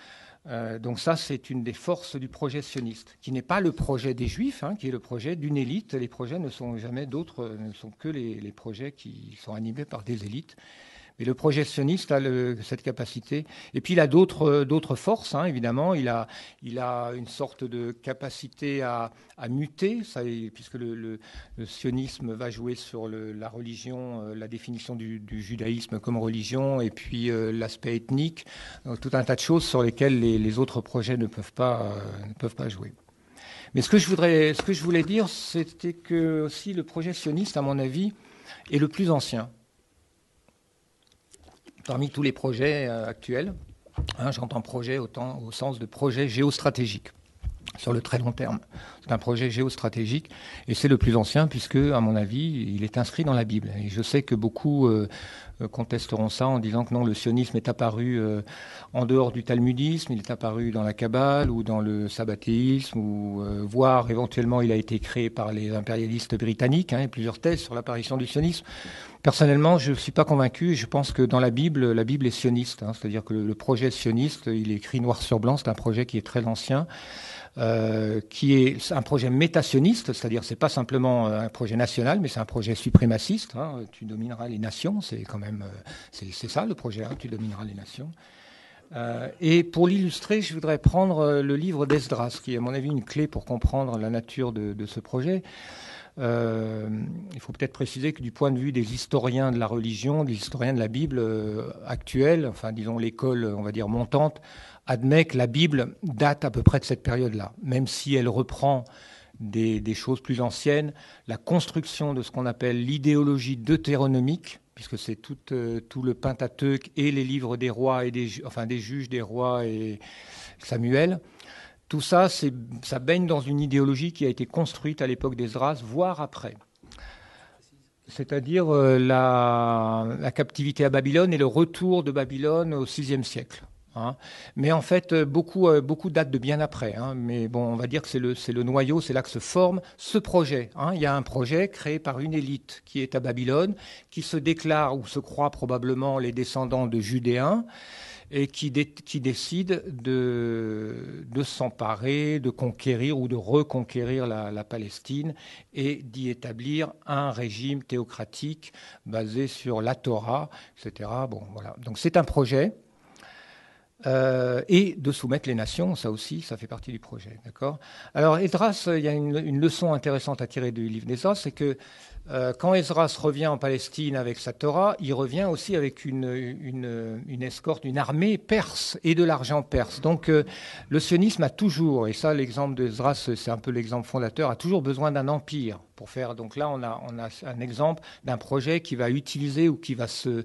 Euh, donc ça, c'est une des forces du projet sioniste, qui n'est pas le projet des Juifs, hein, qui est le projet d'une élite. Les projets ne sont jamais d'autres, ne sont que les, projets qui sont animés par des élites. Mais le projet sioniste a cette capacité. Et puis il a d'autres, d'autres forces, hein, évidemment. Il a, une sorte de capacité à, muter, puisque le, sionisme va jouer sur la religion, euh, la définition du, judaïsme comme religion, et puis euh, l'aspect ethnique, tout un tas de choses sur lesquelles les, autres projets ne peuvent pas, euh, jouer. Mais ce que je ce que je voulais dire, c'était que aussi le projet sioniste, à mon avis, est le plus ancien parmi tous les projets euh, actuels. Hein, j'entends projet au sens de projet géostratégique sur le très long terme. C'est un projet géostratégique et c'est le plus ancien puisque, à mon avis, il est inscrit dans la Bible. Et je sais que beaucoup euh, euh, contesteront ça en disant que non, le sionisme est apparu en dehors du talmudisme, il est apparu dans la Kabbale ou dans le sabbatéisme, ou voire éventuellement il a été créé par les impérialistes britanniques. Hein, a plusieurs thèses sur l'apparition du sionisme. Personnellement, je ne suis pas convaincu. Je pense que dans la Bible, la Bible est sioniste. Hein. C'est-à-dire que le, projet sioniste, il est écrit noir sur blanc. C'est un projet qui est très ancien. Euh, qui est un projet métationiste, c'est-à-dire c'est pas simplement euh, un projet national, mais c'est un projet suprémaciste. Hein. Tu domineras les nations, c'est quand même euh, c'est ça le projet. Hein. tu domineras les nations. et pour l'illustrer, je voudrais prendre le livre d'Esdras, qui est à mon avis une clé pour comprendre la nature de, ce projet. Il faut peut-être préciser que du point de vue des historiens de la religion, des historiens de la Bible euh, actuelle, enfin disons l'école, on va dire montante, admet que la Bible date à peu près de cette période-là, même si elle reprend des, choses plus anciennes, la construction de ce qu'on appelle l'idéologie deutéronomique, puisque c'est tout, euh, le Pentateuque et les livres des rois et des, enfin des juges des rois et Samuel, tout ça, ça baigne dans une idéologie qui a été construite à l'époque des Zras, voire après. C'est-à-dire euh, la, captivité à Babylone et le retour de Babylone au VIe siècle. Hein. Mais en fait, beaucoup, beaucoup datent de bien après. Hein. Mais bon, on va dire que c'est le, le, noyau, c'est là que se forme ce projet. Hein. Il y a un projet créé par une élite qui est à Babylone, qui se déclare ou se croit probablement les descendants de Judéens et qui, qui décide de, de s'emparer, de conquérir ou de reconquérir la, la Palestine et d'y établir un régime théocratique basé sur la Torah, etc. Bon, voilà. Donc c'est un projet. Euh, et de soumettre les nations, ça aussi, ça fait partie du projet, d'accord? Alors, Esdras, il y a une, leçon intéressante à tirer du livre c'est que euh, quand Esdras revient en Palestine avec sa Torah, il revient aussi avec une, escorte, une armée perse et de l'argent perse. Donc euh, le sionisme a toujours, et ça l'exemple d'Esdras, c'est un peu l'exemple fondateur, a toujours besoin d'un empire pour faire. Donc là, on a, un exemple d'un projet qui va utiliser ou qui va se,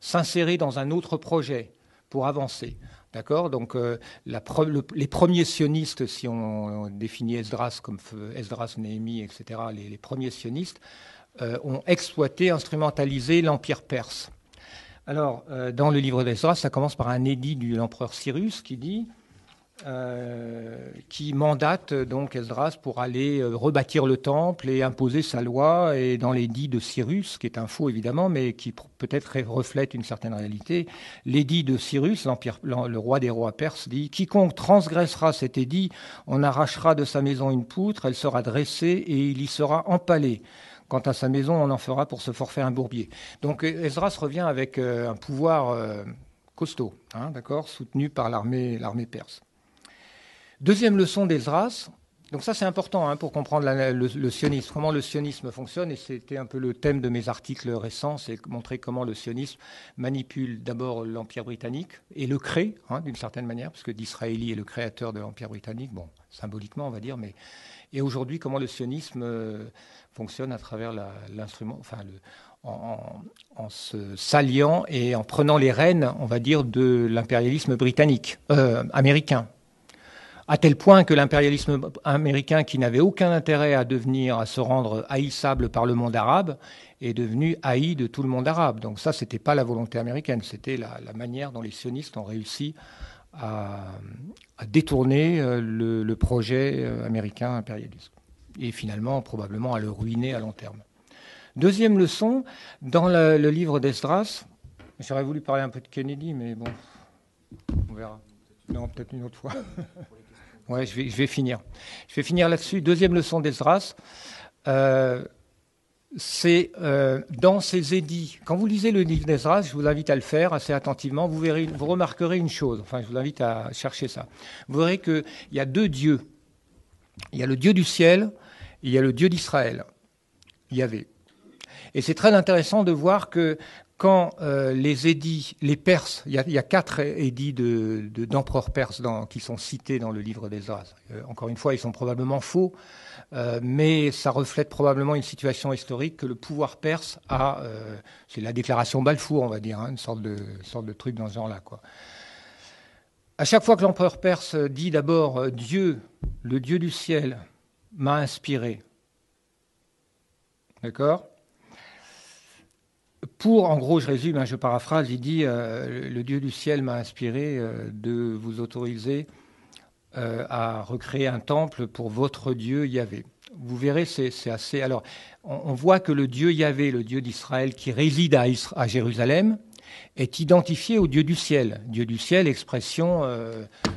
s'insérer dans un autre projet pour avancer. D'accord? Donc, euh, les premiers sionistes, si on, définit Esdras comme Esdras, Néhémie, etc., les, premiers sionistes euh, ont exploité, instrumentalisé l'Empire perse. Alors, euh, dans le livre d'Esdras, ça commence par un édit de l'empereur Cyrus qui dit euh, qui mandate donc Esdras pour aller euh, rebâtir le temple et imposer sa loi, et dans l'édit de Cyrus, qui est un faux évidemment, mais qui peut-être reflète une certaine réalité, l'édit de Cyrus, le roi des rois perses, dit Quiconque transgressera cet édit, on arrachera de sa maison une poutre, elle sera dressée et il y sera empalé. Quant à sa maison, on en fera pour se forfaire un bourbier. Donc Esdras revient avec euh, un pouvoir costaud, hein, d'accord, soutenu par l'armée perse. Deuxième leçon d'Esdras, donc ça c'est important hein, pour comprendre le, sionisme, comment le sionisme fonctionne, et c'était un peu le thème de mes articles récents, c'est montrer comment le sionisme manipule d'abord l'Empire britannique et le crée hein, d'une certaine manière, puisque d'Israéli est le créateur de l'Empire britannique, bon, symboliquement on va dire, mais et aujourd'hui comment le sionisme euh, fonctionne à travers l'instrument, enfin en, en, se s'alliant et en prenant les rênes, on va dire, de l'impérialisme britannique, euh, américain, à tel point que l'impérialisme américain, qui n'avait aucun intérêt à devenir, à se rendre haïssable par le monde arabe, est devenu haï de tout le monde arabe. Donc ça, c'était pas la volonté américaine, c'était la, manière dont les sionistes ont réussi à, détourner euh, le, projet euh, américain impérialiste et finalement probablement à le ruiner à long terme. Deuxième leçon, dans le, le livre d'Esdras, j'aurais voulu parler un peu de Kennedy, mais bon, on verra. Non, peut-être une autre fois. Ouais, je vais, finir. Je vais finir là-dessus. Deuxième leçon d'Esdras. Euh, c'est euh, dans ces édits. Quand vous lisez le livre d'Esdras, je vous invite à le faire assez attentivement. Vous verrez, vous remarquerez une chose. Enfin, je vous invite à chercher ça. Vous verrez qu'il y a deux dieux. Il y a le Dieu du ciel, et il y a le Dieu d'Israël. Il y avait. Et c'est très intéressant de voir que quand euh, les édits, les Perses, il y a, quatre édits d'empereurs de, perses qui sont cités dans le livre des As. Euh, encore une fois, ils sont probablement faux, euh, mais ça reflète probablement une situation historique que le pouvoir perse a. c'est la déclaration Balfour, on va dire, hein, une sorte de, truc dans ce genre-là. À chaque fois que l'empereur perse dit d'abord Dieu, le Dieu du ciel, m'a inspiré, d'accord? Pour, en gros, je résume, hein, je paraphrase, il dit euh, Le Dieu du ciel m'a inspiré euh, de vous autoriser euh, à recréer un temple pour votre Dieu Yahvé. Vous verrez, c'est assez. Alors, on, voit que le Dieu Yahvé, le Dieu d'Israël qui réside à, Jérusalem, est identifié au Dieu du ciel. Dieu du ciel, expression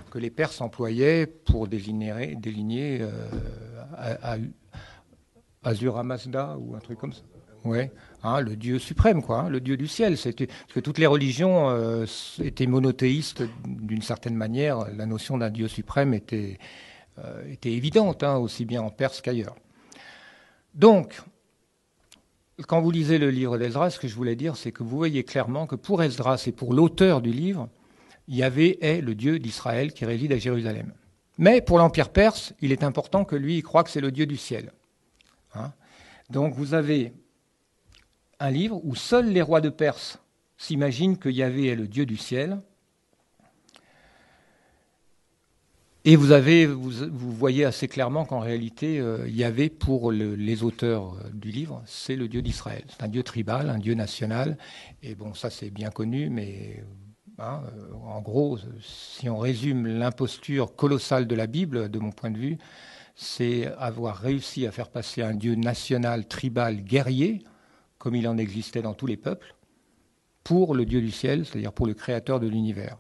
que les Perses employaient pour désigner, déligner ou un truc comme ça. Ouais. Hein, le Dieu suprême, quoi, hein, le Dieu du ciel. Parce que toutes les religions euh, étaient monothéistes d'une certaine manière. La notion d'un Dieu suprême était, euh, était évidente, hein, aussi bien en Perse qu'ailleurs. Donc, quand vous lisez le livre d'Esdras, ce que je voulais dire, c'est que vous voyez clairement que pour Esdras et pour l'auteur du livre, Yahvé est le Dieu d'Israël qui réside à Jérusalem. Mais pour l'Empire perse, il est important que lui, il croit que c'est le Dieu du ciel. Donc vous avez un livre où seuls les rois de Perse s'imaginent que Yahvé est le Dieu du ciel. Et vous, voyez assez clairement qu'en réalité, euh, Yahvé, pour les auteurs euh, du livre, c'est le Dieu d'Israël. C'est un Dieu tribal, un Dieu national. Et bon, ça c'est bien connu, mais Hein, en gros, si on résume l'imposture colossale de la Bible, de mon point de vue, c'est avoir réussi à faire passer un Dieu national, tribal, guerrier, comme il en existait dans tous les peuples, pour le Dieu du ciel, c'est-à-dire pour le créateur de l'univers.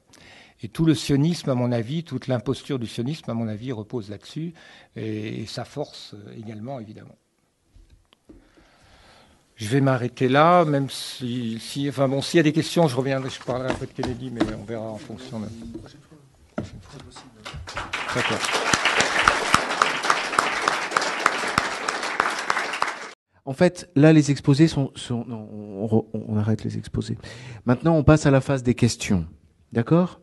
Et tout le sionisme, à mon avis, toute l'imposture du sionisme, à mon avis, repose là-dessus, et, sa force également, évidemment. Je vais m'arrêter là, même si, si, enfin bon, s'il y a des questions, je reviendrai, je parlerai un peu de Kennedy, mais on verra en fonction de. D'accord. En fait, là, les exposés sont, sont non, on, on, arrête les exposés. Maintenant, on passe à la phase des questions. D'accord?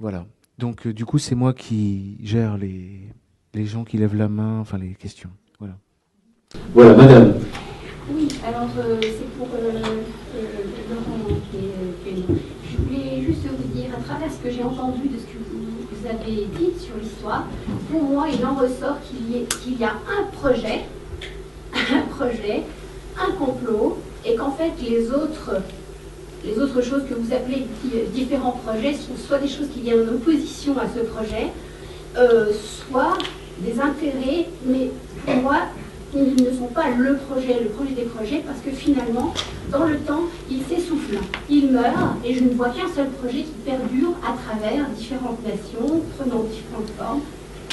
Voilà. Donc, euh, du coup, c'est moi qui gère les, les gens qui lèvent la main, enfin les questions. Voilà. Voilà, madame. Oui, alors euh, c'est pour euh, euh, Laurent qui est, Je voulais juste vous dire, à travers ce que j'ai entendu de ce que vous, vous avez dit sur l'histoire, pour moi, il en ressort qu'il y, qu'il y, a un projet, un projet, un complot, et qu'en fait, les autres, les autres choses que vous appelez différents projets sont soit des choses qui viennent en opposition à ce projet, soit des intérêts, mais pour moi, ils ne sont pas le projet, le projet des projets, parce que finalement, dans le temps, il s'essouffle, il meurt, et je ne vois qu'un seul projet qui perdure à travers différentes nations, prenant différentes formes.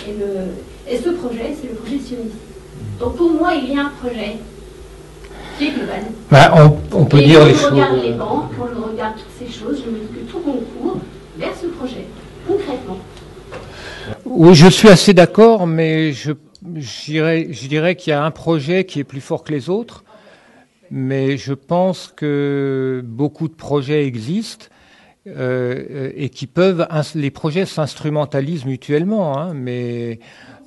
Et, le, et ce projet, c'est le projet sioniste. Donc pour moi, il y a un projet qui est global. Bah, on, on, peut et dire quand les je choses. regarde les banques, quand je regarde toutes ces choses, je me dis que tout concourt vers ce projet, concrètement. Oui, je suis assez d'accord, mais je je dirais qu'il y a un projet qui est plus fort que les autres, mais je pense que beaucoup de projets existent euh, et qui peuvent, les projets s'instrumentalisent mutuellement, hein, mais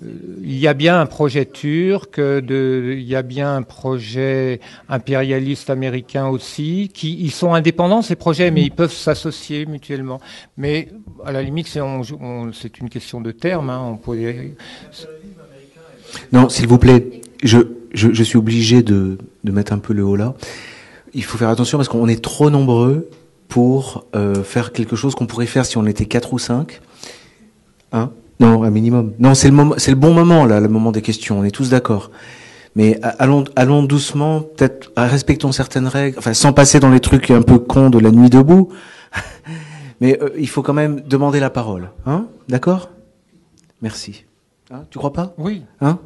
euh, il y a bien un projet turc, il y a bien un projet impérialiste américain aussi, qui ils sont indépendants ces projets, mais ils peuvent s'associer mutuellement. Mais à la limite, c'est une question de terme. Hein, on pourrait, non, s'il vous plaît, je, suis obligé de, mettre un peu le haut là. Il faut faire attention parce qu'on est trop nombreux pour euh, faire quelque chose qu'on pourrait faire si on était quatre ou cinq. Hein Non, un minimum. Non, c'est le moment, c'est le bon moment là, le moment des questions. On est tous d'accord. Mais allons, allons doucement, peut-être respectons certaines règles, enfin sans passer dans les trucs un peu cons de la nuit debout. Mais euh, il faut quand même demander la parole, hein? D'accord? Merci. Hein, tu crois pas? Oui. Hein?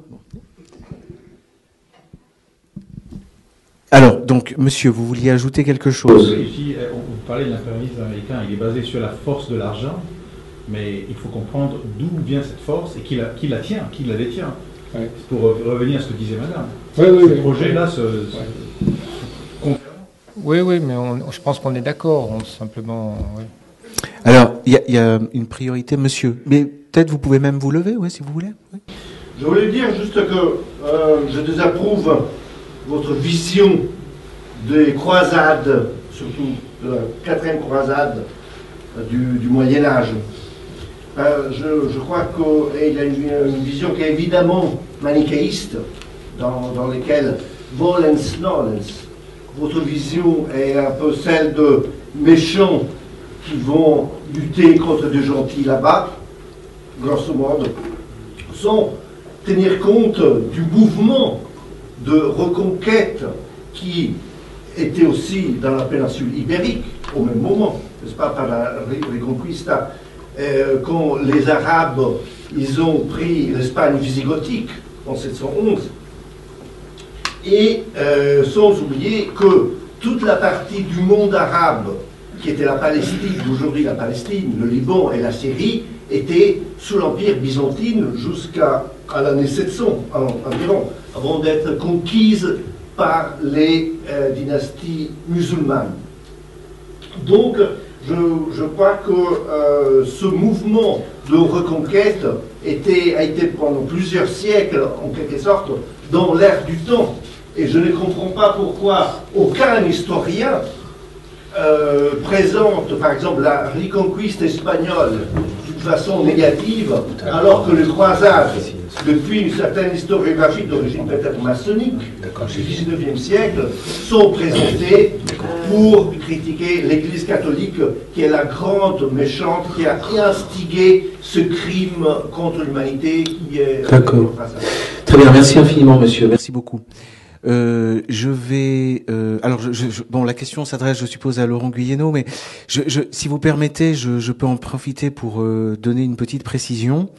Alors, donc, monsieur, vous vouliez ajouter quelque chose? Ici, on parlait de l'impérialisme américain, il est basé sur la force de l'argent, mais il faut comprendre d'où vient cette force et qui la, qui la tient, qui la détient. Ouais. Pour revenir à ce que disait madame. Oui, oui, ce projet-là se, se ouais. Oui, oui, mais on, je pense qu'on est d'accord, simplement. Oui. Alors, il y, y, a une priorité, monsieur. Mais peut-être vous pouvez même vous lever, oui, si vous voulez. Oui. Je voulais dire juste que euh, je désapprouve votre vision des croisades, surtout de la quatrième croisade euh, du, Moyen Âge. Euh, je, crois qu'il y a une, une, vision qui est évidemment manichéiste, dans, dans laquelle volens nolens. Votre vision est un peu celle de méchants qui vont lutter contre des gentils là-bas, grosso modo, sans tenir compte du mouvement de reconquête qui était aussi dans la péninsule ibérique au même moment, n'est-ce pas, par la Reconquista, euh, quand les Arabes, ils ont pris l'Espagne visigothique en 711, et euh, sans oublier que toute la partie du monde arabe qui était la Palestine, d'aujourd'hui la Palestine, le Liban et la Syrie, étaient sous l'Empire byzantine jusqu'à l'année 700 environ, avant d'être conquises par les euh, dynasties musulmanes. Donc, je, je crois que euh, ce mouvement de reconquête était, a été pendant plusieurs siècles, en quelque sorte, dans l'air du temps. Et je ne comprends pas pourquoi aucun historien euh, présente, par exemple, la reconquista espagnole façon négative, alors que les croisades, depuis une certaine historiographie d'origine peut-être maçonnique, du 19e siècle, sont présentées pour critiquer l'Église catholique, qui est la grande méchante, qui a instigé ce crime contre l'humanité qui est... D'accord. Très bien, merci infiniment, monsieur. Merci beaucoup. Euh, je vais. Euh, alors, je, bon, la question s'adresse, je suppose, à Laurent Guyeno, mais je, si vous permettez, je, peux en profiter pour euh, donner une petite précision,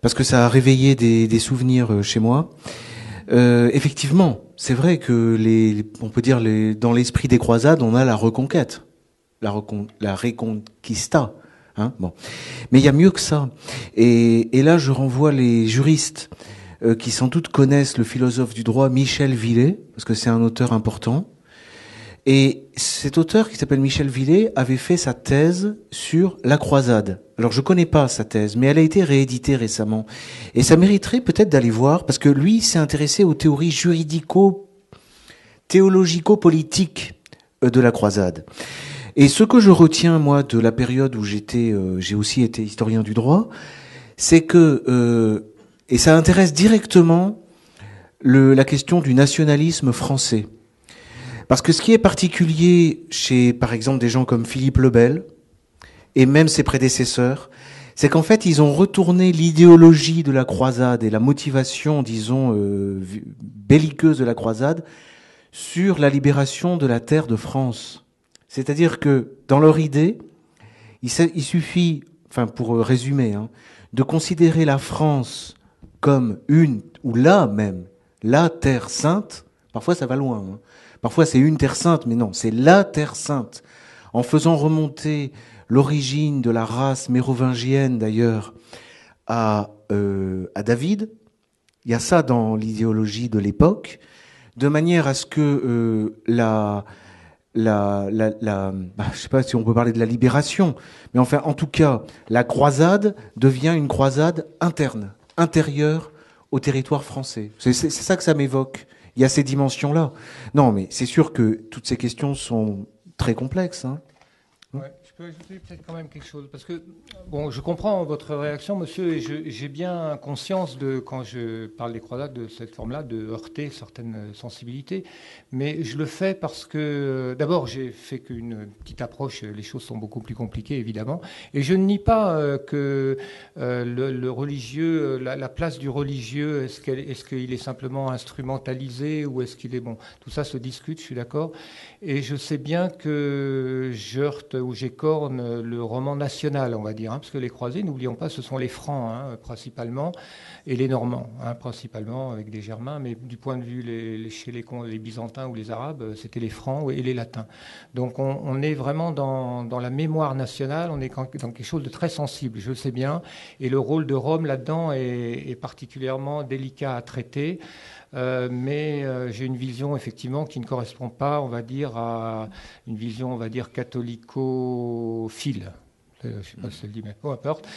parce que ça a réveillé des, des souvenirs euh, chez moi. Euh, effectivement, c'est vrai que les, on peut dire les, dans l'esprit des croisades, on a la reconquête, la, recon, la reconquista. Hein bon. Mais il y a mieux que ça. Et, et là, je renvoie les juristes euh, qui sans doute connaissent le philosophe du droit Michel Villet, parce que c'est un auteur important. Et cet auteur qui s'appelle Michel Villet avait fait sa thèse sur la croisade. Alors je connais pas sa thèse, mais elle a été rééditée récemment. Et ça mériterait peut-être d'aller voir, parce que lui s'est intéressé aux théories juridico, théologico-politiques euh, de la croisade. Et ce que je retiens, moi, de la période où j'étais, euh, j'ai aussi été historien du droit, c'est que et ça intéresse directement le, la question du nationalisme français. Parce que ce qui est particulier chez, par exemple, des gens comme Philippe Lebel, et même ses prédécesseurs, c'est qu'en fait, ils ont retourné l'idéologie de la croisade et la motivation, disons, euh, belliqueuse de la croisade sur la libération de la terre de France. C'est-à-dire que, dans leur idée, il, suffit, enfin, pour résumer, hein, de considérer la France comme une, ou là même, la terre sainte, parfois ça va loin, hein. parfois c'est une terre sainte, mais non, c'est la terre sainte, en faisant remonter l'origine de la race mérovingienne d'ailleurs à, euh, à David, il y a ça dans l'idéologie de l'époque, de manière à ce que euh, la, la, la, bah, sais pas si on peut parler de la libération, mais enfin, en tout cas, la croisade devient une croisade interne intérieur au territoire français. C'est ça que ça m'évoque. Il y a ces dimensions-là. Non, mais c'est sûr que toutes ces questions sont très complexes. Hein peux ajouter peut-être quand même quelque chose Parce que, bon, je comprends votre réaction, monsieur, et j'ai bien conscience de, quand je parle des croisades de cette forme-là, de heurter certaines sensibilités. Mais je le fais parce que, d'abord, j'ai fait qu'une petite approche, les choses sont beaucoup plus compliquées, évidemment. Et je ne nie pas euh, que euh, le, religieux, la, place du religieux, est-ce qu'il est, simplement instrumentalisé ou est-ce qu'il est bon? Tout ça se discute, je suis d'accord. Et je sais bien que j'heurte ou j'écorne le roman national, on va dire, hein, parce que les croisés, n'oublions pas, ce sont les Francs hein, principalement, et les Normands, hein, principalement avec des Germains, mais du point de vue chez les, Byzantins ou les Arabes, c'était les Francs et les Latins. Donc on, est vraiment dans, la mémoire nationale, on est dans quelque chose de très sensible, je le sais bien, et le rôle de Rome là-dedans est particulièrement délicat à traiter. Euh, mais euh, j'ai une vision effectivement qui ne correspond pas, on va dire, à une vision, on va dire, catholico-phile. Euh, je ne sais pas si ça le dit, mais peu importe.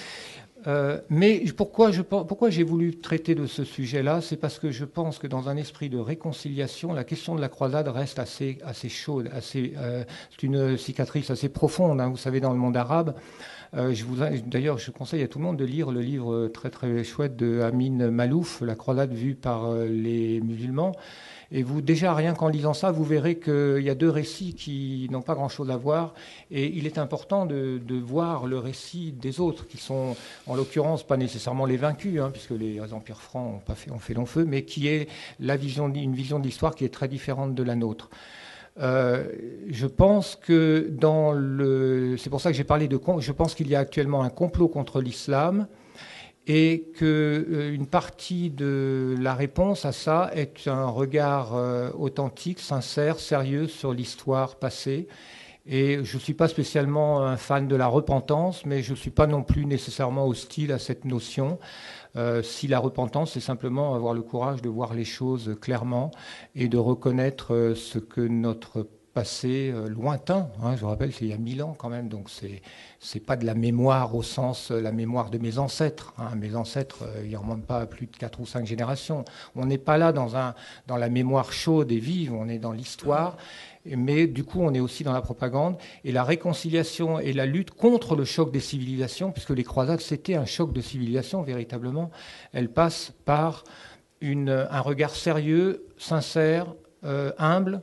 Mais pourquoi, je, j'ai voulu traiter de ce sujet-là? C'est parce que je pense que dans un esprit de réconciliation, la question de la croisade reste assez, chaude. Assez, c'est une cicatrice assez profonde, hein, vous savez, dans le monde arabe. Euh, d'ailleurs, je conseille à tout le monde de lire le livre très très chouette de Amin Malouf, La croisade vue par euh, les musulmans. Et vous, déjà, rien qu'en lisant ça, vous verrez qu'il y a deux récits qui n'ont pas grand-chose à voir. Et il est important de, voir le récit des autres, qui sont, en l'occurrence, pas nécessairement les vaincus, hein, puisque les empires francs ont, pas fait, long feu, mais qui est la vision, une vision de l'histoire qui est très différente de la nôtre. Euh, je pense que dans le, c'est pour ça que j'ai parlé de, je pense qu'il y a actuellement un complot contre l'islam et que euh, partie de la réponse à ça est un regard euh, authentique, sincère, sérieux sur l'histoire passée. Et je ne suis pas spécialement un fan de la repentance, mais je ne suis pas non plus nécessairement hostile à cette notion. Euh, si la repentance, c'est simplement avoir le courage de voir les choses clairement et de reconnaître ce que notre passé euh, lointain, hein, je vous rappelle, c'est il y a mille ans quand même, donc c'est c'est pas de la mémoire au sens la mémoire de mes ancêtres. Hein. Mes ancêtres, ils remontent pas plus de quatre ou cinq générations. On n'est pas là dans un dans la mémoire chaude et vive, on est dans l'histoire mais du coup, on est aussi dans la propagande. Et la réconciliation et la lutte contre le choc des civilisations, puisque les croisades, c'était un choc de civilisation, véritablement, elle passe par un regard sérieux, sincère, euh, humble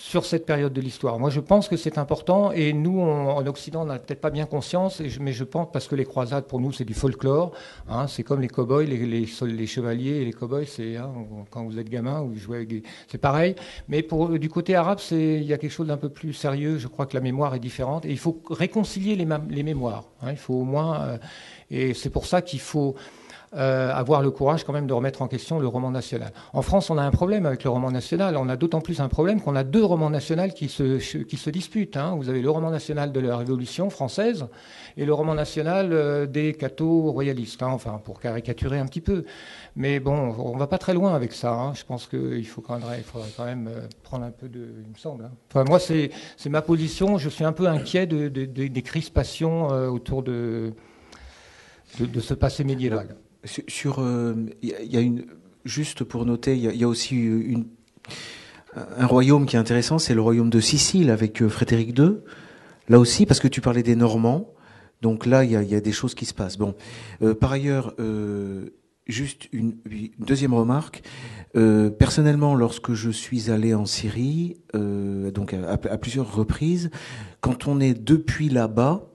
sur cette période de l'histoire. Moi, je pense que c'est important et nous, en Occident, on n'a peut-être pas bien conscience, mais je pense parce que les croisades, pour nous, c'est du folklore. Hein, c'est comme les cow-boys, les, chevaliers et les cow-boys, c'est hein, quand vous êtes gamin, vous jouez avec C'est pareil. Mais pour, du côté arabe, il y a quelque chose d'un peu plus sérieux. Je crois que la mémoire est différente et il faut réconcilier les, les mémoires. Hein, il faut au moins. Euh, et c'est pour ça qu'il faut euh, avoir le courage quand même de remettre en question le roman national. En France, on a un problème avec le roman national. On a d'autant plus un problème qu'on a deux romans nationaux qui se, qui se disputent. Hein. Vous avez le roman national de la Révolution française et le roman national euh, des cathos royalistes, hein. enfin pour caricaturer un petit peu. Mais bon, on va pas très loin avec ça. Hein. Je pense qu'il faut faudrait quand même euh, prendre un peu de, il me semble. Enfin, moi, c'est ma position. Je suis un peu inquiet de, des crispations autour de, de, ce passé médiéval. Sur, il euh, y, a une juste pour noter, il y, a aussi une, un royaume qui est intéressant, c'est le royaume de Sicile avec euh, Frédéric II. Là aussi, parce que tu parlais des Normands, donc là il y a, des choses qui se passent. Bon, euh, par ailleurs, juste une, deuxième remarque. personnellement, lorsque je suis allé en Syrie, donc à, à, plusieurs reprises, quand on est depuis là-bas,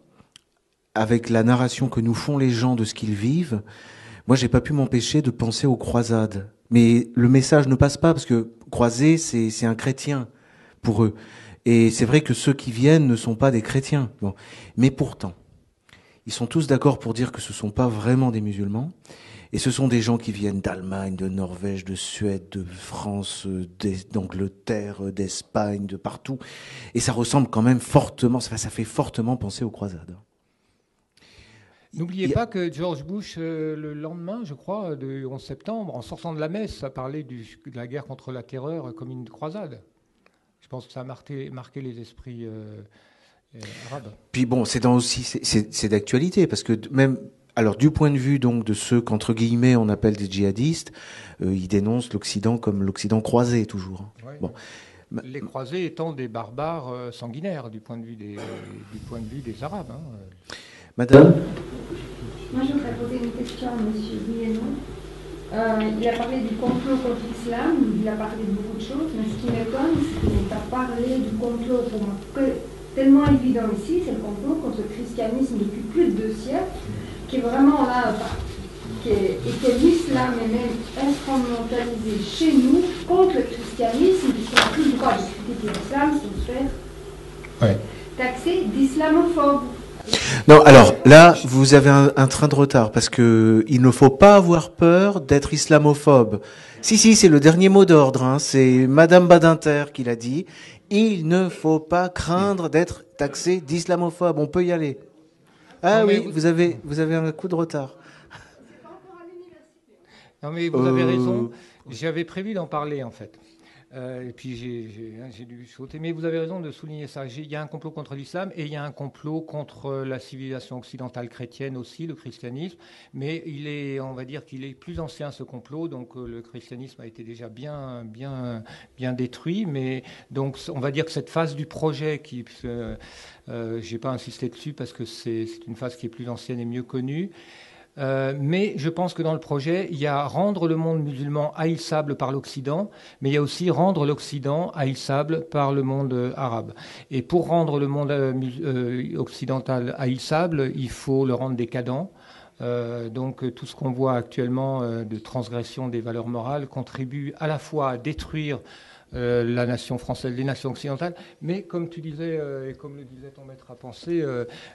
avec la narration que nous font les gens de ce qu'ils vivent, moi, j'ai pas pu m'empêcher de penser aux croisades. Mais le message ne passe pas parce que croiser, c'est un chrétien pour eux. Et c'est vrai que ceux qui viennent ne sont pas des chrétiens. Bon. Mais pourtant, ils sont tous d'accord pour dire que ce sont pas vraiment des musulmans. Et ce sont des gens qui viennent d'Allemagne, de Norvège, de Suède, de France, d'Angleterre, d'Espagne, de partout. Et ça ressemble quand même fortement, ça fait fortement penser aux croisades. N'oubliez pas que George Bush, euh, le lendemain, je crois, du 11 septembre, en sortant de la messe, a parlé du, de la guerre contre la terreur comme une croisade. Je pense que ça a marqué, marqué les esprits euh, euh, arabes. Puis bon, c'est aussi c'est d'actualité parce que même alors du point de vue donc de ceux qu'entre guillemets on appelle des djihadistes, ils dénoncent l'Occident comme l'Occident croisé toujours. Bon. Les croisés étant des barbares sanguinaires du point de vue des, du point de vue des Arabes. Hein. Madame Moi, je voudrais poser une question à M. Guillenon. Euh, il a parlé du complot contre l'islam, il a parlé de beaucoup de choses, mais ce qui m'étonne, c'est qu'il n'a pas parlé du complot pour moi, que, tellement évident ici, c'est le complot contre le christianisme depuis plus de deux siècles, qui est vraiment là, et que l'islam est même instrumentalisé chez nous contre le christianisme, puisqu'on n'a plus le droit de critiquer l'islam sans se faire ouais. taxer d'islamophobe. Non, alors là, vous avez un, train de retard parce que il ne faut pas avoir peur d'être islamophobe. Si, si, c'est le dernier mot d'ordre. Hein. C'est Madame Badinter qui l'a dit. Il ne faut pas craindre d'être taxé d'islamophobe. On peut y aller. Ah oui, vous avez, vous avez un coup de retard. Non, mais vous avez raison. Euh. J'avais prévu d'en parler en fait. Euh, et puis hein, j'ai dû sauter. Mais vous avez raison de souligner ça. Il y a un complot contre l'islam et il y a un complot contre la civilisation occidentale chrétienne aussi, le christianisme. Mais il est, on va dire qu'il est plus ancien ce complot. Donc euh, le christianisme a été déjà bien, bien, bien détruit. Mais donc on va dire que cette phase du projet qui euh, euh j'ai pas insisté dessus parce que c'est une phase qui est plus ancienne et mieux connue. Euh, mais je pense que dans le projet, il y a rendre le monde musulman haïssable par l'Occident, mais il y a aussi rendre l'Occident haïssable par le monde euh, arabe. Et pour rendre le monde euh, occidental haïssable, il faut le rendre décadent. donc tout ce qu'on voit actuellement de transgression des valeurs morales contribue à la fois à détruire la nation française, les nations occidentales, mais comme tu disais, et comme le disait ton maître à penser,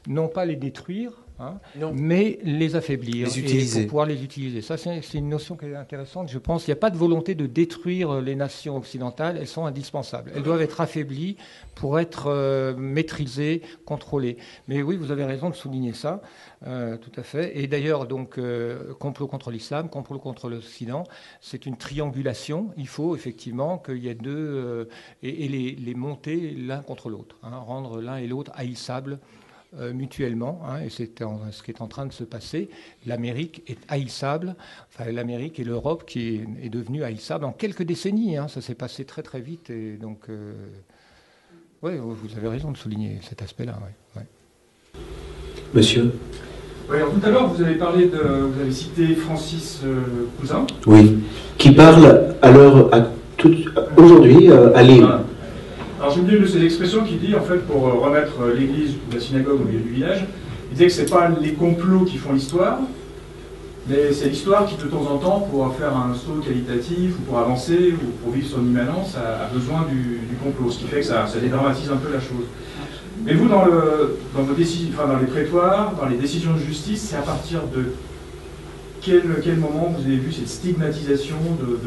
non pas les détruire, Hein, mais les affaiblir et pour pouvoir les utiliser. Ça, c'est une notion qui est intéressante. Je pense qu'il n'y a pas de volonté de détruire les nations occidentales. Elles sont indispensables. Elles doivent être affaiblies pour être euh, maîtrisées, contrôlées. Mais oui, vous avez raison de souligner ça, euh, tout à fait. Et d'ailleurs, donc, euh, complot contre l'islam, complot contre l'Occident, c'est une triangulation. Il faut effectivement qu'il y ait deux et, les, les, monter l'un contre l'autre, hein, rendre l'un et l'autre haïssables euh, mutuellement, hein, et c'est ce qui est en train de se passer. L'Amérique est haïssable, enfin l'Amérique et l'Europe qui est, devenue haïssable en quelques décennies. Hein, ça s'est passé très très vite, et donc, euh, oui, vous avez raison de souligner cet aspect-là. Monsieur. Oui, tout à l'heure, vous avez parlé de, vous avez cité Francis euh, Cousin. Oui, qui parle alors aujourd'hui à Lille. Alors j'ai une de ces expressions qui dit, en fait, pour euh, remettre euh, l'église ou la synagogue au milieu du village, il disait que c'est pas les complots qui font l'histoire, mais c'est l'histoire qui, de temps en temps, pour faire un saut qualitatif, ou pour avancer, ou pour vivre son immanence, a, besoin du, complot, ce qui fait que ça, ça dédramatise un peu la chose. Mais vous, dans, le, dans, vos enfin, dans les prétoires, dans les décisions de justice, c'est à partir de quel, quel, moment vous avez vu cette stigmatisation de,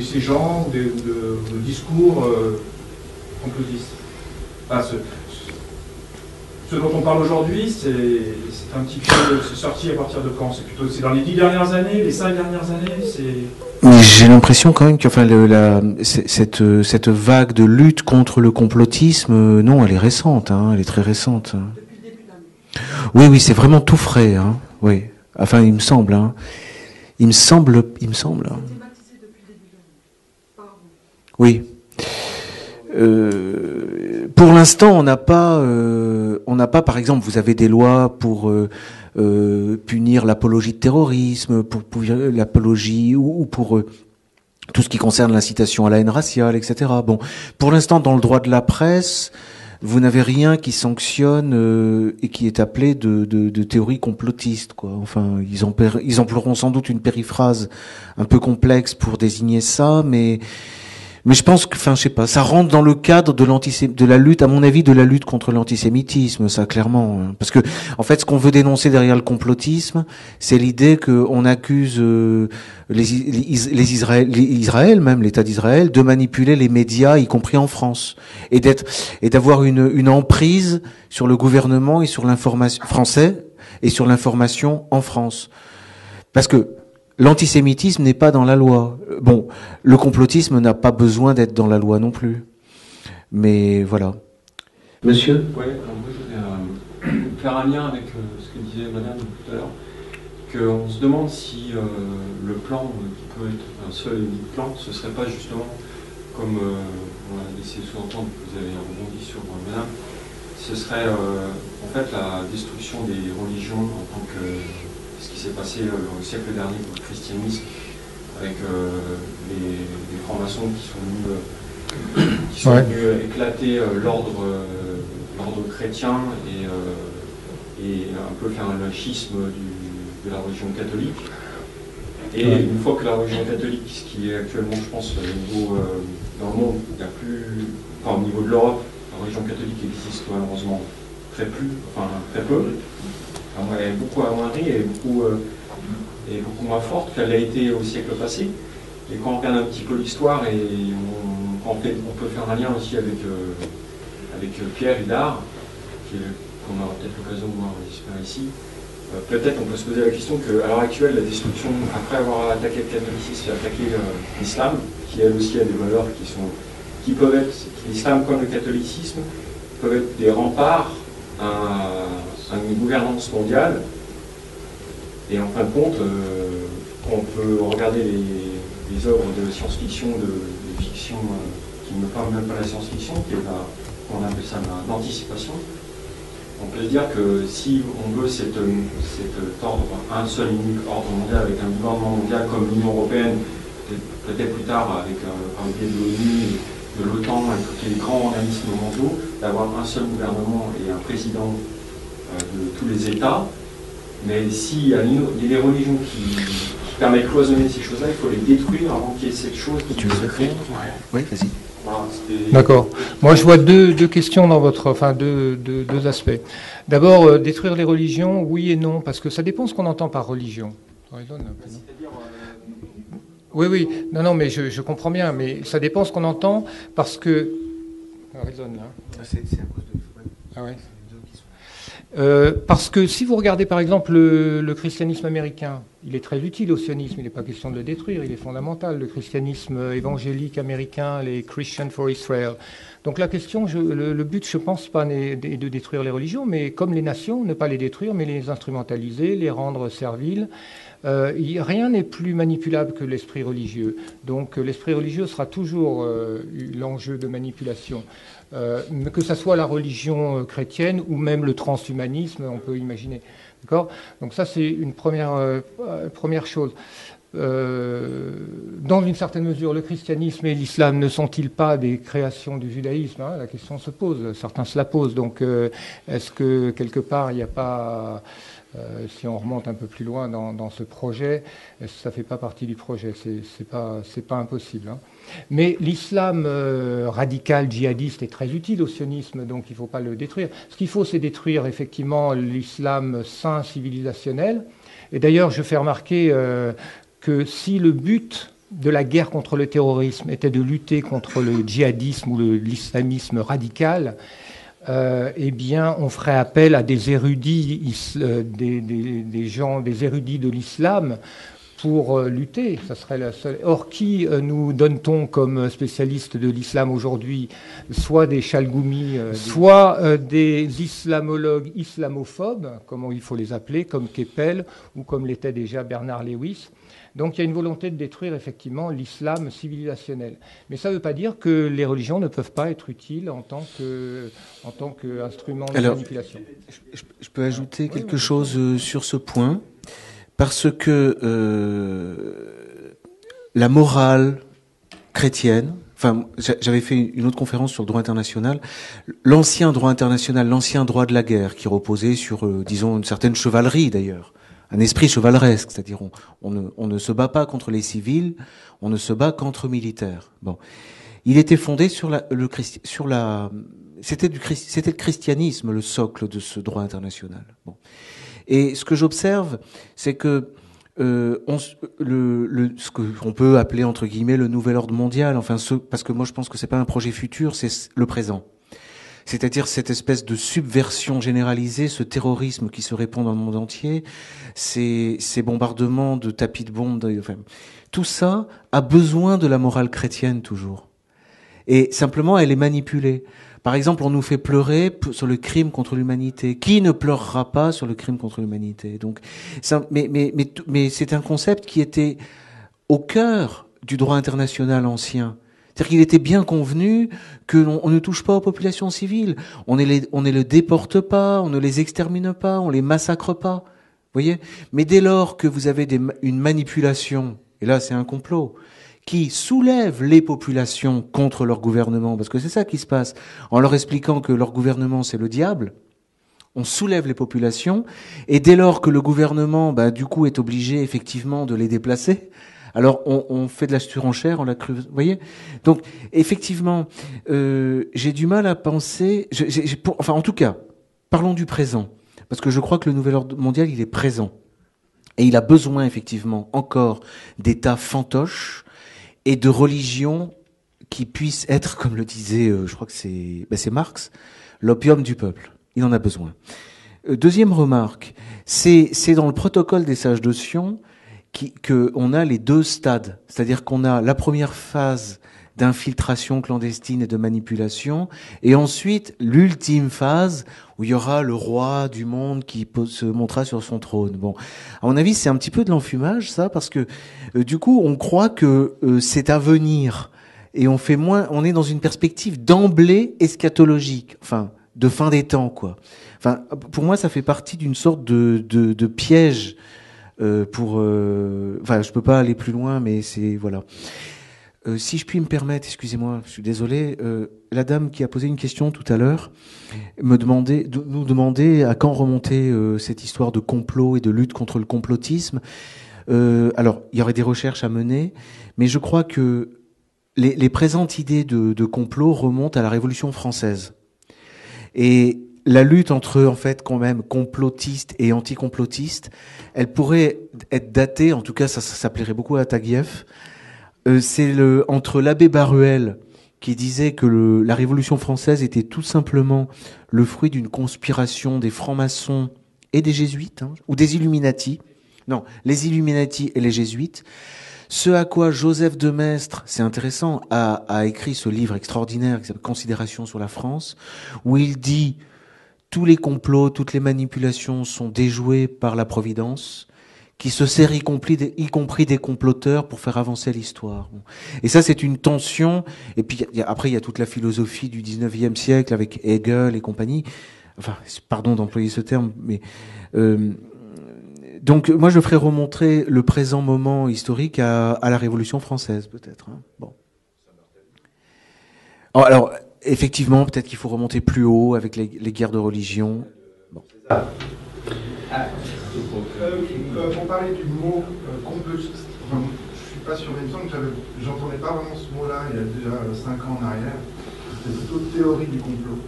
ces gens, de, de discours euh, complotistes ce, dont on parle aujourd'hui, c'est un petit peu sorti à partir de quand? C'est plutôt c'est dans les dix dernières années, les cinq dernières années c'est... J'ai l'impression quand même que enfin, la, cette, cette vague de lutte contre le complotisme, euh, non, elle est récente, hein, elle est très récente. Oui, oui, c'est vraiment tout frais. Hein. Oui. Enfin, il me semble. Hein. Il me semble. Il me semble. Hein. Oui. Euh, pour l'instant, on n'a pas, euh, on n'a pas, par exemple, vous avez des lois pour euh, euh punir l'apologie de terrorisme, pour, pour l'apologie ou, ou, pour euh, tout ce qui concerne l'incitation à la haine raciale, etc. Bon, pour l'instant, dans le droit de la presse, vous n'avez rien qui sanctionne euh, et qui est appelé de, de, de, théorie complotiste. Quoi. Enfin, ils, ils emploieront sans doute une périphrase un peu complexe pour désigner ça, mais mais je pense que, enfin, je sais pas, ça rentre dans le cadre de de la lutte, à mon avis, de la lutte contre l'antisémitisme, ça clairement. Hein. Parce que, en fait, ce qu'on veut dénoncer derrière le complotisme, c'est l'idée qu'on accuse euh, les, les, Israël, Israël, même l'État d'Israël, de manipuler les médias, y compris en France, et d'être et d'avoir une, une emprise sur le gouvernement et sur l'information français et sur l'information en France. Parce que L'antisémitisme n'est pas dans la loi. Bon, le complotisme n'a pas besoin d'être dans la loi non plus. Mais voilà. Monsieur? Oui, alors moi je voulais euh, faire un lien avec euh, ce que disait Madame tout à l'heure, qu'on se demande si euh, le plan, qui peut être un seul et unique plan, ce ne serait pas justement, comme on a laissé sous-entendre que vous avez rebondi sur Madame, ce serait en fait la destruction des religions en tant que ce qui s'est passé euh, au siècle dernier pour le christianisme, avec euh, les, francs-maçons qui sont venus, euh, éclater l'ordre chrétien et, et, un peu faire un lachisme de la religion catholique. Et une fois que la religion catholique, ce qui est actuellement, je pense, au niveau, dans le monde, il n'y a plus, enfin, au niveau de l'Europe, la religion catholique existe malheureusement très plus, enfin très peu elle est beaucoup amoindrie et beaucoup, euh, et beaucoup moins forte qu'elle a été au siècle passé. Et quand on regarde un petit peu l'histoire, et on, peut faire un lien aussi avec, euh, avec Pierre Hidard, qu'on aura peut-être l'occasion de voir ici, euh, peut-être on peut se poser la question qu'à l'heure actuelle, la destruction, après avoir attaqué le catholicisme et attaqué l'islam, qui elle aussi a des valeurs qui, sont, qui peuvent être, l'islam comme le catholicisme, peuvent être des remparts à, une gouvernance mondiale. Et en fin de compte, euh, on peut regarder les, œuvres de science-fiction, de, fiction euh, qui ne parlent même pas la science-fiction, qui est la, on appelle ça l'anticipation. On peut se dire que si on veut cet ordre, un seul unique ordre mondial avec un gouvernement mondial comme l'Union européenne, peut-être plus tard avec euh, un biais de l'ONU, de l'OTAN et tous les grands organismes mondiaux, d'avoir un seul gouvernement et un président euh, de tous les États. Mais s'il y a des religions qui, permettent de cloisonner ces choses-là, il faut les détruire avant qu'il y ait cette chose qui tu veux créer Oui, vas-y. D'accord. Moi, je vois deux, questions dans votre, enfin deux, deux, aspects. D'abord, euh, détruire les religions, oui et non, parce que ça dépend ce qu'on entend par religion. Oui, oui. Non, non, mais je, comprends bien, mais ça dépend ce qu'on entend, parce que. Ah, hein. C'est à cause de. Ah ouais. Euh, parce que si vous regardez par exemple le, christianisme américain, il est très utile au sionisme, il n'est pas question de le détruire, il est fondamental, le christianisme évangélique américain, les Christians for Israel. Donc la question, le, but, je pense pas, de détruire les religions, mais comme les nations, ne pas les détruire, mais les instrumentaliser, les rendre serviles. Euh, rien n'est plus manipulable que l'esprit religieux. Donc l'esprit religieux sera toujours euh, l'enjeu de manipulation. Euh, que ce soit la religion euh, chrétienne ou même le transhumanisme, on peut imaginer. D'accord? Donc ça, c'est une première, euh, première chose. dans une certaine mesure, le christianisme et l'islam ne sont-ils pas des créations du judaïsme? Hein La question se pose, certains se la posent. Donc, est-ce que quelque part, il n'y a pas, si on remonte un peu plus loin dans, ce projet, ça ne fait pas partie du projet? C'est pas, pas impossible. Hein. Mais l'islam radical, djihadiste, est très utile au sionisme, donc il ne faut pas le détruire. Ce qu'il faut, c'est détruire effectivement l'islam saint civilisationnel. Et d'ailleurs, je fais remarquer que si le but de la guerre contre le terrorisme était de lutter contre le djihadisme ou l'islamisme radical, euh, eh bien, on ferait appel à des érudits, euh, des, gens, des érudits de l'islam pour euh, lutter. Ça serait la seule. Or, qui nous donne-t-on comme spécialiste de l'islam aujourd'hui? Soit des chalgoumis, soit des islamologues islamophobes, comme il faut les appeler, comme Keppel ou comme l'était déjà Bernard Lewis. Donc il y a une volonté de détruire effectivement l'islam civilisationnel. Mais ça ne veut pas dire que les religions ne peuvent pas être utiles en tant qu'instrument de manipulation. Je, peux ajouter quelque chose euh, sur ce point, parce que euh, la morale chrétienne, Enfin, j'avais fait une autre conférence sur le droit international. L'ancien droit international, l'ancien droit de la guerre, qui reposait sur, euh, disons, une certaine chevalerie d'ailleurs, un esprit chevaleresque, c'est-à-dire on, ne, se bat pas contre les civils, on ne se bat qu'entre militaires. Bon, il était fondé sur la, le sur la, c'était du le christianisme le socle de ce droit international. Bon, et ce que j'observe, c'est que euh, on, le, le, ce qu'on peut appeler entre guillemets le nouvel ordre mondial, enfin ce, parce que moi je pense que c'est pas un projet futur, c'est le présent c'est-à-dire cette espèce de subversion généralisée, ce terrorisme qui se répand dans le monde entier, ces, ces bombardements de tapis de bombes, enfin, tout ça a besoin de la morale chrétienne toujours. Et simplement, elle est manipulée. Par exemple, on nous fait pleurer sur le crime contre l'humanité. Qui ne pleurera pas sur le crime contre l'humanité? Donc, mais, c'est un concept qui était au cœur du droit international ancien. C'est-à-dire qu'il était bien convenu que l'on ne touche pas aux populations civiles. On ne les, on déporte pas, on ne les extermine pas, on les massacre pas. voyez? Mais dès lors que vous avez une manipulation, et là c'est un complot, qui soulève les populations contre leur gouvernement, parce que c'est ça qui se passe, en leur expliquant que leur gouvernement c'est le diable, on soulève les populations, et dès lors que le gouvernement, bah, du coup, est obligé effectivement de les déplacer, alors on, fait de la surenchère, on la cru, vous voyez? Donc effectivement, euh, j'ai du mal à penser. enfin, en tout cas, parlons du présent, parce que je crois que le nouvel ordre mondial, il est présent et il a besoin effectivement encore d'États fantoches et de religions qui puissent être, comme le disait, euh, je crois que c'est, ben Marx, l'opium du peuple. Il en a besoin. Euh, deuxième remarque, c'est, c'est dans le protocole des sages de Sion qu'on a les deux stades. C'est-à-dire qu'on a la première phase d'infiltration clandestine et de manipulation, et ensuite l'ultime phase où il y aura le roi du monde qui se montrera sur son trône. Bon, à mon avis, c'est un petit peu de l'enfumage, ça, parce que euh, du coup, on croit que euh, c'est à venir, et on fait moins, on est dans une perspective d'emblée eschatologique, enfin, de fin des temps, quoi. Enfin, pour moi, ça fait partie d'une sorte de, de, de piège euh, pour, euh, enfin, je peux pas aller plus loin, mais c'est voilà. Euh, si je puis me permettre, excusez-moi, je suis désolé. la dame qui a posé une question tout à l'heure me demandait, nous demandait à quand remonter cette histoire de complot et de lutte contre le complotisme. alors, il y aurait des recherches à mener, mais je crois que les, les présentes idées de, de complot remontent à la Révolution française. Et la lutte entre en fait quand même complotistes et anticomplotistes, elle pourrait être datée, en tout cas ça, ça, plairait beaucoup à Taguieff. Euh, c'est le entre l'abbé Baruel qui disait que la Révolution française était tout simplement le fruit d'une conspiration des francs-maçons et des jésuites, hein, ou des Illuminati. Non, les Illuminati et les jésuites. Ce à quoi Joseph de Maistre, c'est intéressant, a, a écrit ce livre extraordinaire qui s'appelle Considération sur la France, où il dit tous les complots, toutes les manipulations sont déjouées par la Providence, qui se sert y compris, des, y compris des comploteurs pour faire avancer l'histoire. Et ça, c'est une tension. Et puis après, il y a toute la philosophie du 19e siècle avec Hegel et compagnie. Enfin, pardon d'employer ce terme, mais euh, Donc moi je ferai remontrer le présent moment historique à, à la Révolution française peut-être. Hein. Bon. Oh, alors effectivement peut-être qu'il faut remonter plus haut avec les, les guerres de religion. Bon. Ah. Euh, pour parler du mot euh, complotiste, enfin, je suis pas sûr, mais il me semble que j'entendais pas vraiment ce mot-là il y a déjà 5 ans en arrière. C'était plutôt théorie du complot.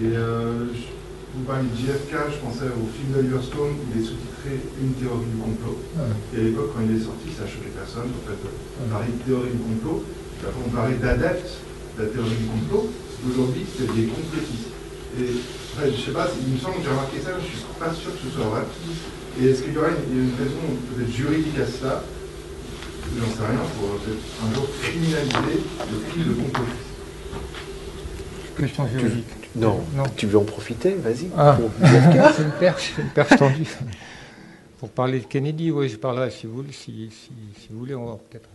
Et euh, je, vous parlez de JFK, je pensais au film d'Oliver Stone, il est sous-titré Une théorie du complot. Et à l'époque, quand il est sorti, ça a choqué personne. En fait, on parlait de théorie du complot, après on parlait d'adeptes de la théorie du complot. Aujourd'hui, c'est des complotistes. Et je sais pas, il me semble que j'ai remarqué ça, je suis pas sûr que ce soit vrai. Et est-ce qu'il y aura une, une raison peut-être juridique à cela? J'en sais rien, pour peut-être un jour criminaliser le crime de complot. Question juridique. Non. non. Tu veux en profiter Vas-y. Ah. c'est une perche, une perche tendue. Pour parler de Kennedy, oui, je parlerai si vous, si, si, si vous voulez, on va peut-être.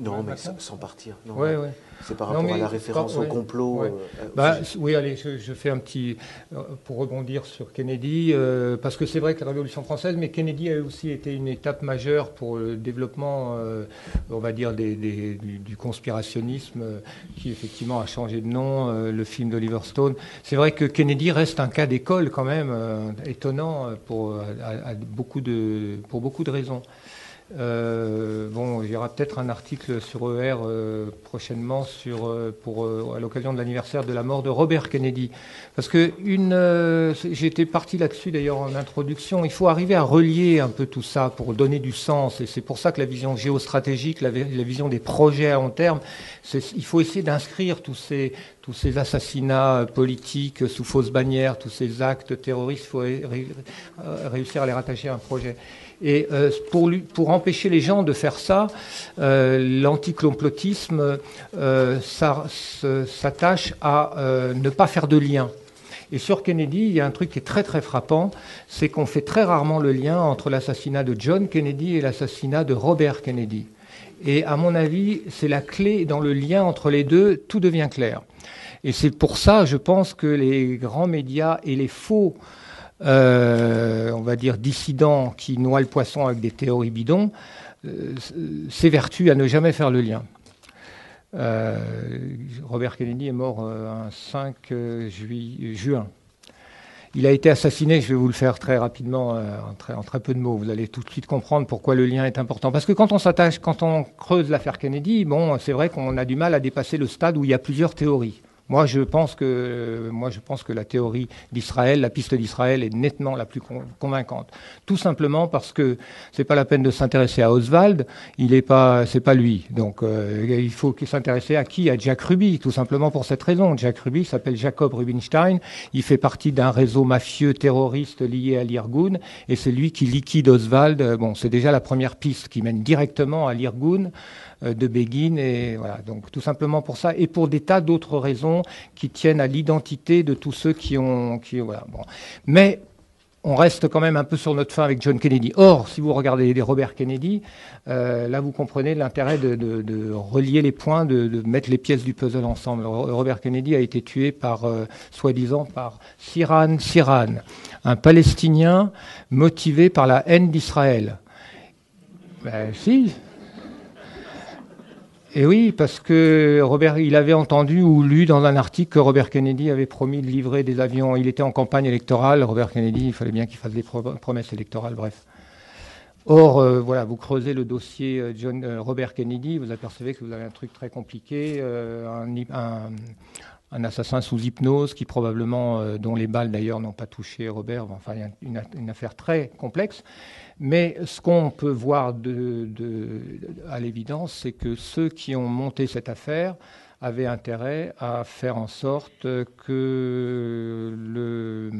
Non, mais sans, sans, partir. Non, ouais, ouais. C'est par rapport non, à la référence pas, au complot. Ouais. Euh, bah, oui, allez, je, je, fais un petit. Euh, pour rebondir sur Kennedy, euh, parce que c'est vrai que la Révolution française, mais Kennedy a aussi été une étape majeure pour le développement, euh, on va dire, des, des, du, du, conspirationnisme, qui effectivement a changé de nom, euh, le film d'Oliver Stone. C'est vrai que Kennedy reste un cas d'école quand même, euh, étonnant pour, à, à beaucoup de, pour beaucoup de raisons. Euh, bon, il y aura peut-être un article sur ER euh, prochainement sur, euh, pour, à l'occasion de l'anniversaire de la mort de Robert Kennedy. Parce que une, j'étais parti là-dessus d'ailleurs en introduction. Il faut arriver à relier un peu tout ça pour donner du sens. Et c'est pour ça que la vision géostratégique, la, vision des projets à long terme, il faut essayer d'inscrire tous ces, tous ces assassinats politiques sous fausse bannière, tous ces actes terroristes. Il faut ré, ré, réussir à les rattacher à un projet. Et euh, pour, empêcher les gens de faire ça, euh, l'anticomplotisme euh, s'attache à euh, ne pas faire de lien. Et sur Kennedy, il y a un truc qui est très très frappant, c'est qu'on fait très rarement le lien entre l'assassinat de John Kennedy et l'assassinat de Robert Kennedy. Et à mon avis, c'est la clé dans le lien entre les deux, tout devient clair. Et c'est pour ça, je pense, que les grands médias et les faux euh, on va dire, dissidents qui noient le poisson avec des théories bidons, euh, à ne jamais faire le lien. Euh, Robert Kennedy est mort un 5 juillet, juin. Il a été assassiné, je vais vous le faire très rapidement, en très, peu de mots. Vous allez tout de suite comprendre pourquoi le lien est important. Parce que quand on s'attache, quand on creuse l'affaire Kennedy, c'est vrai qu'on a du mal à dépasser le stade où il y a plusieurs théories. Moi, je pense que, la théorie d'Israël, la piste d'Israël est nettement la plus convaincante. Tout simplement parce que c'est pas la peine de s'intéresser à Oswald, il est pas, c'est pas lui. Donc, euh, il faut s'intéresser à qui? À Jack Ruby, tout simplement pour cette raison. Jack Ruby s'appelle Jacob Rubinstein. Il fait partie d'un réseau mafieux terroriste lié à l'Irgun, et c'est lui qui liquide Oswald. Bon, c'est déjà la première piste qui mène directement à l'Irgun de Begin et voilà donc tout simplement pour ça et pour des tas d'autres raisons qui tiennent à l'identité de tous ceux qui ont qui voilà bon mais on reste quand même un peu sur notre fin avec John Kennedy. Or, si vous regardez les Robert Kennedy, euh, là vous comprenez l'intérêt de, de, de, relier les points, de, de, mettre les pièces du puzzle ensemble. Robert Kennedy a été tué par, euh, soi-disant, par Siran Siran, un Palestinien motivé par la haine d'Israël. Ben, si, et oui, parce que Robert, il avait entendu ou lu dans un article que Robert Kennedy avait promis de livrer des avions. Il était en campagne électorale. Robert Kennedy, il fallait bien qu'il fasse des promesses électorales, bref. Or, euh, voilà, vous creusez le dossier euh, John, euh, Robert Kennedy, vous apercevez que vous avez un truc très compliqué, un, assassin sous hypnose qui probablement, dont les balles d'ailleurs n'ont pas touché Robert, enfin, une, une affaire très complexe. Mais ce qu'on peut voir à l'évidence, c'est que ceux qui ont monté cette affaire avaient intérêt à faire en sorte que le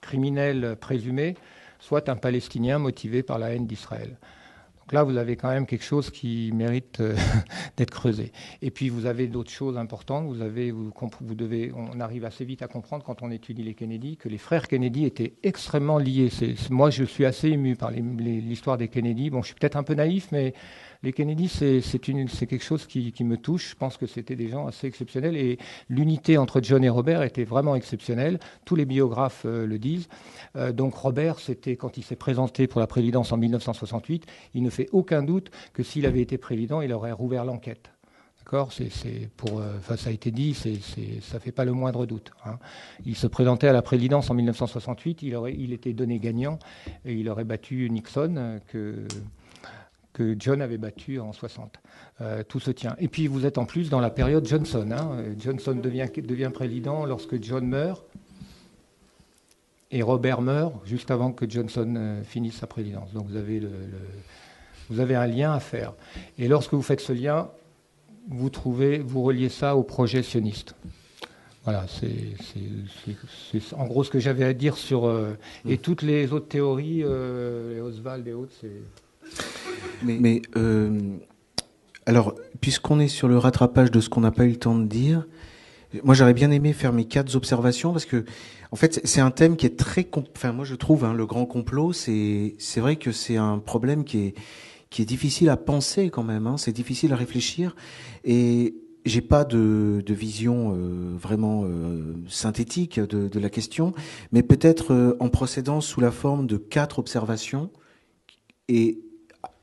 criminel présumé soit un Palestinien motivé par la haine d'Israël. Donc là, vous avez quand même quelque chose qui mérite euh, d'être creusé. Et puis, vous avez d'autres choses importantes. Vous avez, vous, devez, on arrive assez vite à comprendre quand on étudie les Kennedy que les frères Kennedy étaient extrêmement liés. Moi, je suis assez ému par l'histoire des Kennedy. Bon, je suis peut-être un peu naïf, mais Les Kennedy, c'est quelque chose qui, me touche. Je pense que c'était des gens assez exceptionnels et l'unité entre John et Robert était vraiment exceptionnelle. Tous les biographes euh, le disent. Euh, donc Robert, c'était quand il s'est présenté pour la présidence en 1968, il ne fait aucun doute que s'il avait été président, il aurait rouvert l'enquête. C'est, euh, ça a été dit, ça ne fait pas le moindre doute. Hein. Il se présentait à la présidence en 1968, il, était donné gagnant et il aurait battu Nixon que John avait battu en 60. Euh, tout se tient. Et puis vous êtes en plus dans la période Johnson. Hein. Johnson devient, devient président lorsque John meurt et Robert meurt juste avant que Johnson euh, finisse sa présidence. Donc vous avez, le, vous avez un lien à faire. Et lorsque vous faites ce lien, vous trouvez, vous reliez ça au projet sioniste. Voilà, c'est en gros ce que j'avais à dire sur. Euh, et mm. toutes les autres théories, euh, les Oswald et autres, c'est. Mais, euh, alors, puisqu'on est sur le rattrapage de ce qu'on n'a pas eu le temps de dire, moi j'aurais bien aimé faire mes quatre observations parce que, en fait, c'est un thème qui est très. Enfin, moi je trouve, hein, le grand complot, c'est vrai que c'est un problème qui est qui est difficile à penser quand même. Hein. C'est difficile à réfléchir et j'ai pas de, de vision euh, vraiment euh, synthétique de, la question, mais peut-être en procédant sous la forme de quatre observations et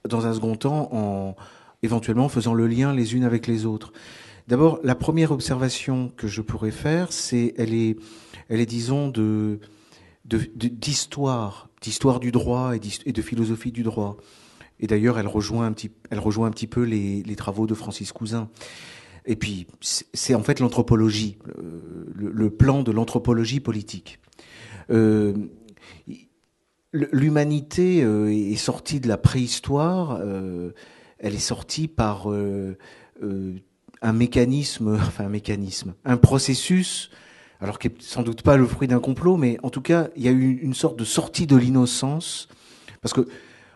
dans un second temps en éventuellement faisant le lien les unes avec les autres. D'abord, la première observation que je pourrais faire, c'est elle est elle est disons de d'histoire, d'histoire du droit et de philosophie du droit. Et d'ailleurs, elle rejoint un petit, elle rejoint un petit peu les, travaux de Francis Cousin. Et puis, c'est en fait l'anthropologie, le, plan de l'anthropologie politique. Euh, L'humanité euh, est sortie de la préhistoire, euh, elle est sortie par euh, un mécanisme, enfin un mécanisme, un processus, alors qui est sans doute pas le fruit d'un complot, mais en tout cas, il y a eu une sorte de sortie de l'innocence, parce que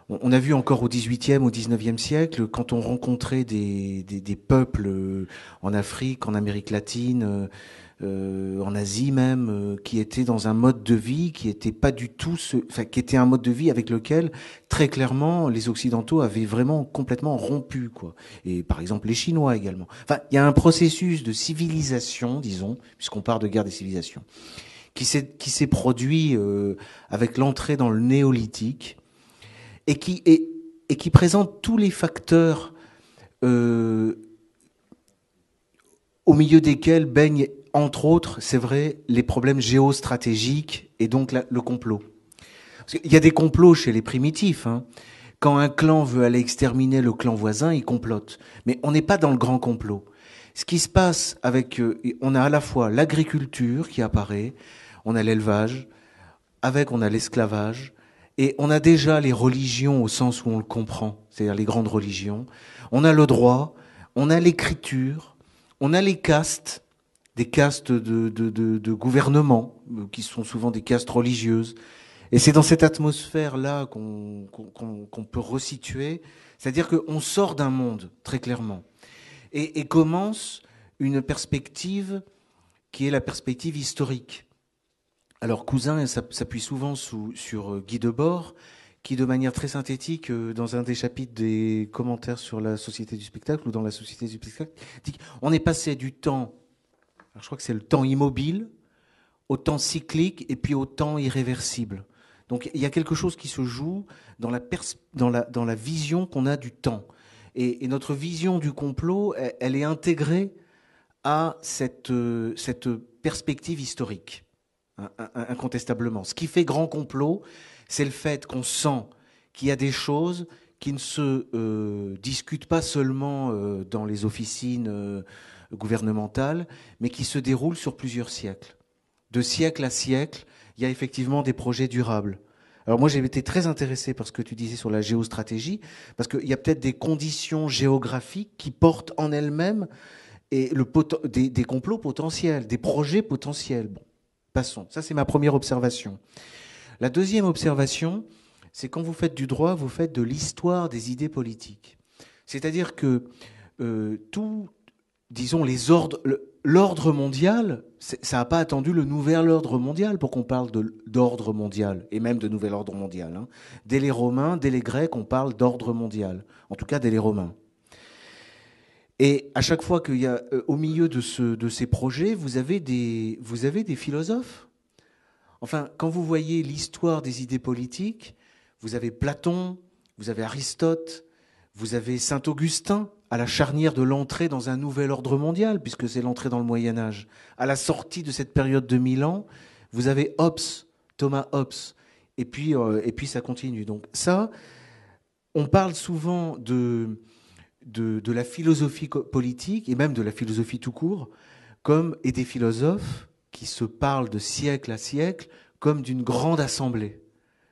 on a vu encore au XVIIIe, au XIXe siècle, quand on rencontrait des, des, peuples euh, en Afrique, en Amérique latine, euh, euh, en Asie même, qui étaient dans un mode de vie qui était pas du tout, ce, qui était un mode de vie avec lequel très clairement les Occidentaux avaient vraiment complètement rompu, quoi. Et par exemple les Chinois également. Enfin, il y a un processus de civilisation, disons, puisqu'on part de guerre des civilisations, qui s'est qui s'est produit avec l'entrée dans le néolithique et qui, et, et qui présente tous les facteurs euh, au milieu desquels baignent, entre autres, c'est vrai, les problèmes géostratégiques et donc le complot. Il y a des complots chez les primitifs. Hein. Quand un clan veut aller exterminer le clan voisin, il complote. Mais on n'est pas dans le grand complot. Ce qui se passe avec, euh, on a à la fois l'agriculture qui apparaît, on a l'élevage, avec on a l'esclavage, et on a déjà les religions au sens où on le comprend, c'est-à-dire les grandes religions. On a le droit, on a l'écriture, on a les castes, des castes de, gouvernement, euh, qui sont souvent des castes religieuses. Et c'est dans cette atmosphère-là qu'on peut resituer, c'est-à-dire qu'on sort d'un monde, très clairement, et, commence une perspective qui est la perspective historique. Alors Cousin s'appuie souvent sur euh, Guy Debord, qui de manière très synthétique, euh, dans un des chapitres des commentaires sur la société du spectacle ou dans la société du spectacle, dit qu'on est passé du temps, je crois que c'est le temps immobile, au temps cyclique et puis au temps irréversible. Donc il y a quelque chose qui se joue dans la, vision qu'on a du temps. Et, notre vision du complot, elle, est intégrée à cette, euh, perspective historique incontestablement. Ce qui fait grand complot, c'est le fait qu'on sent qu'il y a des choses qui ne se euh, discutent pas seulement euh, dans les officines gouvernementales, mais qui se déroulent sur plusieurs siècles. De siècle à siècle, il y a effectivement des projets durables. Alors moi j'ai été très intéressé par ce que tu disais sur la géostratégie, parce qu'il y a peut-être des conditions géographiques qui portent en elles-mêmes et le des, complots potentiels, des projets potentiels. Bon. Ça, c'est ma première observation. La deuxième observation, c'est quand vous faites du droit, vous faites de l'histoire des idées politiques. C'est-à-dire que euh, tout, disons, les ordres, l'ordre mondial, ça n'a pas attendu le nouvel ordre mondial pour qu'on parle d'ordre mondial, et même de nouvel ordre mondial. Hein. Dès les Romains, dès les Grecs, on parle d'ordre mondial. En tout cas, dès les Romains. Et à chaque fois qu'il y a, euh, au milieu de, de ces projets, vous avez, des, vous avez des philosophes. Enfin, quand vous voyez l'histoire des idées politiques, vous avez Platon, vous avez Aristote, vous avez Saint Augustin, à la charnière de l'entrée dans un nouvel ordre mondial, puisque c'est l'entrée dans le Moyen Âge. À la sortie de cette période de mille ans, vous avez Hobbes, Thomas Hobbes, et puis, euh, et puis ça continue. Donc ça, on parle souvent de, de, la philosophie politique, et même de la philosophie tout court, comme, et des philosophes qui se parlent de siècle à siècle comme d'une grande assemblée.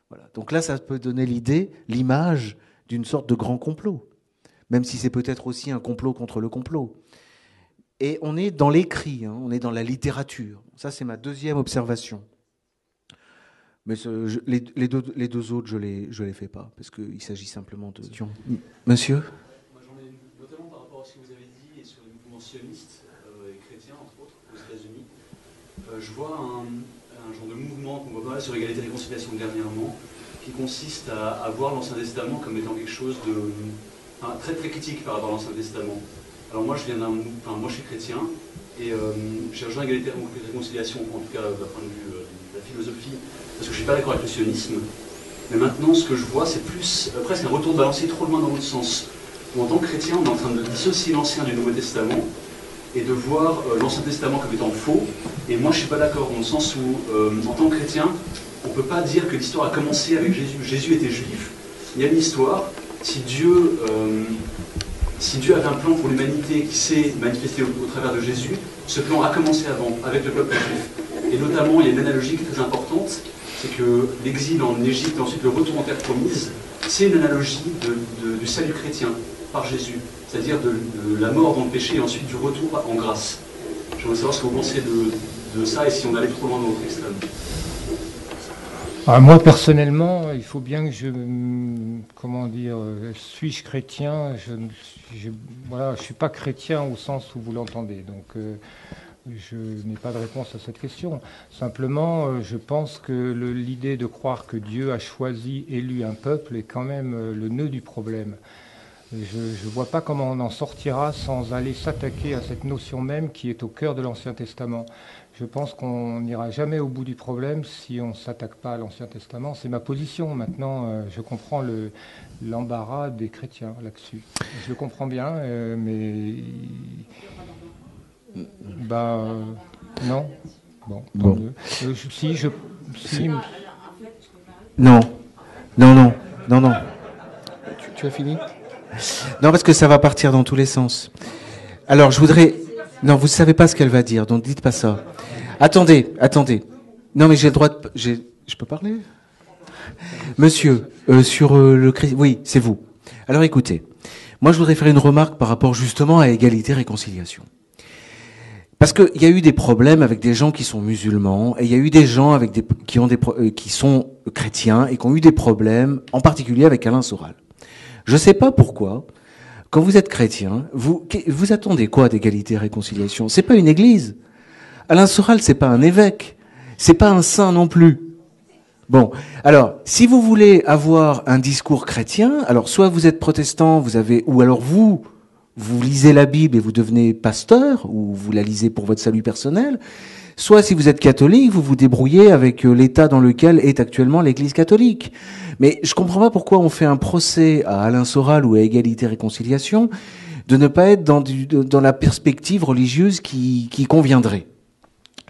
Voilà. Donc là, ça peut donner l'idée, l'image d'une sorte de grand complot même si c'est peut-être aussi un complot contre le complot. Et on est dans l'écrit, hein, on est dans la littérature. Ça, c'est ma deuxième observation. Mais les, deux, les, deux, autres, je ne les, je les fais pas, parce qu'il s'agit simplement de... Monsieur? Moi, j'en ai notamment par rapport à ce que vous avez dit, et sur les mouvements sionistes euh, et chrétiens, entre autres, aux États-Unis. Euh, je vois un, un, genre de mouvement qu'on voit pas sur égalité et réconciliation dernièrement, qui consiste à, à voir l'Ancien Testament comme étant quelque chose de très très critique par rapport à l'Ancien Testament. Alors moi je viens d'un, enfin moi je suis chrétien et euh, j'ai rejoint égalité et réconciliation, en tout cas d'un point de vue euh, de la philosophie, parce que je suis pas d'accord avec le sionisme. Mais maintenant ce que je vois c'est plus euh, presque un retour de balancier trop loin dans l'autre sens. Où, en tant que chrétien on est en train de dissocier l'Ancien du Nouveau Testament et de voir l'Ancien Testament comme étant faux. Et moi je suis pas d'accord dans le sens où en tant que chrétien on ne peut pas dire que l'histoire a commencé avec Jésus. Jésus était juif. Il y a une histoire, si Dieu, euh, si Dieu avait un plan pour l'humanité qui s'est manifesté au, travers de Jésus, ce plan a commencé avant, avec le peuple juif. Et notamment, il y a une analogie très importante, c'est que l'exil en Égypte et ensuite le retour en terre promise, c'est une analogie du salut chrétien par Jésus, c'est-à-dire de, la mort dans le péché et ensuite du retour en grâce. Je voudrais savoir ce que vous pensez de, ça et si on allait trop loin dans notre extrême. Ah, moi, personnellement, il faut bien que je, comment dire, suis-je chrétien? Je ne voilà, je suis pas chrétien au sens où vous l'entendez. Donc, euh, je n'ai pas de réponse à cette question. Simplement, euh, je pense que l'idée de croire que Dieu a choisi, élu un peuple est quand même euh, le nœud du problème. Je ne vois pas comment on en sortira sans aller s'attaquer à cette notion même qui est au cœur de l'Ancien Testament. Je pense qu'on n'ira jamais au bout du problème si on ne s'attaque pas à l'Ancien Testament. C'est ma position. Maintenant, euh, je comprends l'embarras des chrétiens là-dessus. Je le comprends bien, euh, mais. Bah. non. Bon. bon. Euh, si, je. Si... Non. Non, non. Non, non. Tu, tu as fini? Non, parce que ça va partir dans tous les sens. Alors, je voudrais. Non, vous ne savez pas ce qu'elle va dire, donc dites pas ça. Attendez, attendez. Non, mais j'ai le droit de. Je peux parler? Monsieur, euh, sur euh, le Oui, c'est vous. Alors écoutez, moi je voudrais faire une remarque par rapport justement à égalité-réconciliation. Parce qu'il y a eu des problèmes avec des gens qui sont musulmans, et il y a eu des gens avec des, qui, ont des, euh, qui sont chrétiens et qui ont eu des problèmes, en particulier avec Alain Soral. Je ne sais pas pourquoi, quand vous êtes chrétien, vous, vous attendez quoi d'égalité-réconciliation C'est pas une église. Alain Soral, c'est pas un évêque, c'est pas un saint non plus. Bon, alors, si vous voulez avoir un discours chrétien, alors soit vous êtes protestant, vous avez, ou alors vous, vous lisez la Bible et vous devenez pasteur, ou vous la lisez pour votre salut personnel, soit si vous êtes catholique, vous vous débrouillez avec euh, l'état dans lequel est actuellement l'Église catholique. Mais je comprends pas pourquoi on fait un procès à Alain Soral ou à Égalité Réconciliation de ne pas être dans, la perspective religieuse qui, qui conviendrait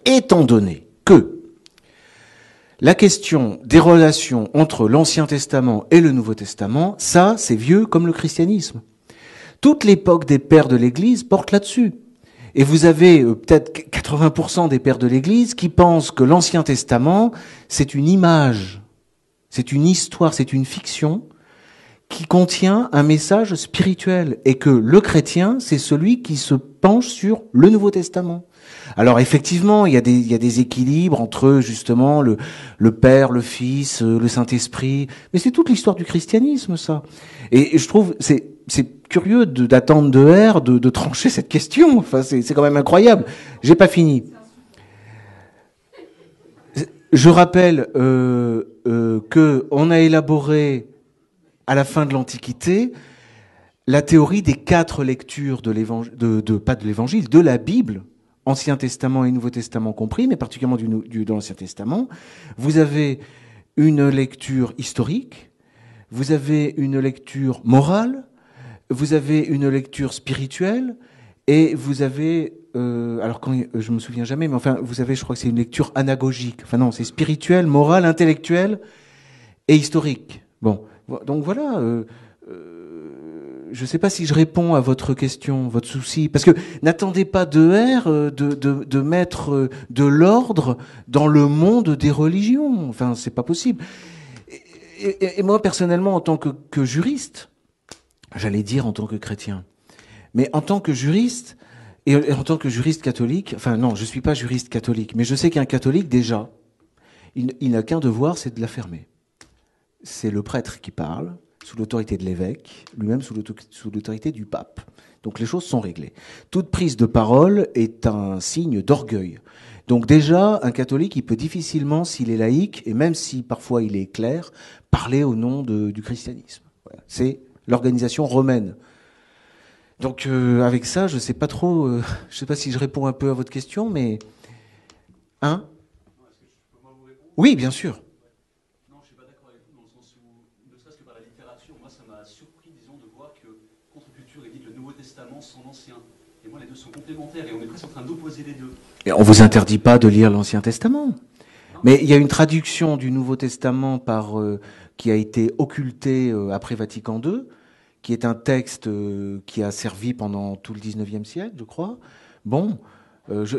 étant donné que la question des relations entre l'Ancien Testament et le Nouveau Testament, ça, c'est vieux comme le christianisme. Toute l'époque des pères de l'Église porte là-dessus. Et vous avez euh, peut-être 80% des pères de l'Église qui pensent que l'Ancien Testament, c'est une image, c'est une histoire, c'est une fiction qui contient un message spirituel et que le chrétien, c'est celui qui se penche sur le Nouveau Testament. Alors effectivement, il y a des, il y a des équilibres entre justement le, le Père, le Fils, euh, le Saint-Esprit, mais c'est toute l'histoire du christianisme, ça. Et, je trouve, c'est, c'est curieux d'attendre de R de, de, trancher cette question. Enfin, c'est quand même incroyable. J'ai pas fini. Je rappelle euh, euh, que on a élaboré à la fin de l'Antiquité la théorie des quatre lectures de l'évangile, de, pas de l'évangile, de la Bible, Ancien Testament et Nouveau Testament compris, mais particulièrement du, du, de l'Ancien Testament. Vous avez une lecture historique, vous avez une lecture morale, vous avez une lecture spirituelle, et vous avez, euh, alors quand, je me souviens jamais, mais enfin, vous avez, je crois que c'est une lecture anagogique. Enfin non, c'est spirituel, moral, intellectuel et historique. Bon, donc voilà. Euh, euh, je ne sais pas si je réponds à votre question, votre souci, parce que n'attendez pas de R euh, de, de, de mettre euh, de l'ordre dans le monde des religions. Enfin, c'est pas possible. Et, et, et, moi, personnellement, en tant que, que juriste, j'allais dire en tant que chrétien, mais en tant que juriste et en tant que juriste catholique, enfin non, je suis pas juriste catholique, mais je sais qu'un catholique déjà, il, n'a qu'un devoir, c'est de la fermer. C'est le prêtre qui parle, sous l'autorité de l'évêque, lui-même sous l'autorité du pape. Donc les choses sont réglées. Toute prise de parole est un signe d'orgueil. Donc déjà, un catholique, il peut difficilement, s'il est laïque, et même si parfois il est clair, parler au nom du christianisme. C'est l'organisation romaine. Donc euh, avec ça, je sais pas trop, euh, je sais pas si je réponds un peu à votre question, mais hein? Oui, bien sûr. complémentaires et on est presque en train d'opposer les deux. Et on vous interdit pas de lire l'Ancien Testament. Mais il y a une traduction du Nouveau Testament par euh, qui a été occultée euh, après Vatican II, qui est un texte euh, qui a servi pendant tout le 19e siècle, je crois. Bon,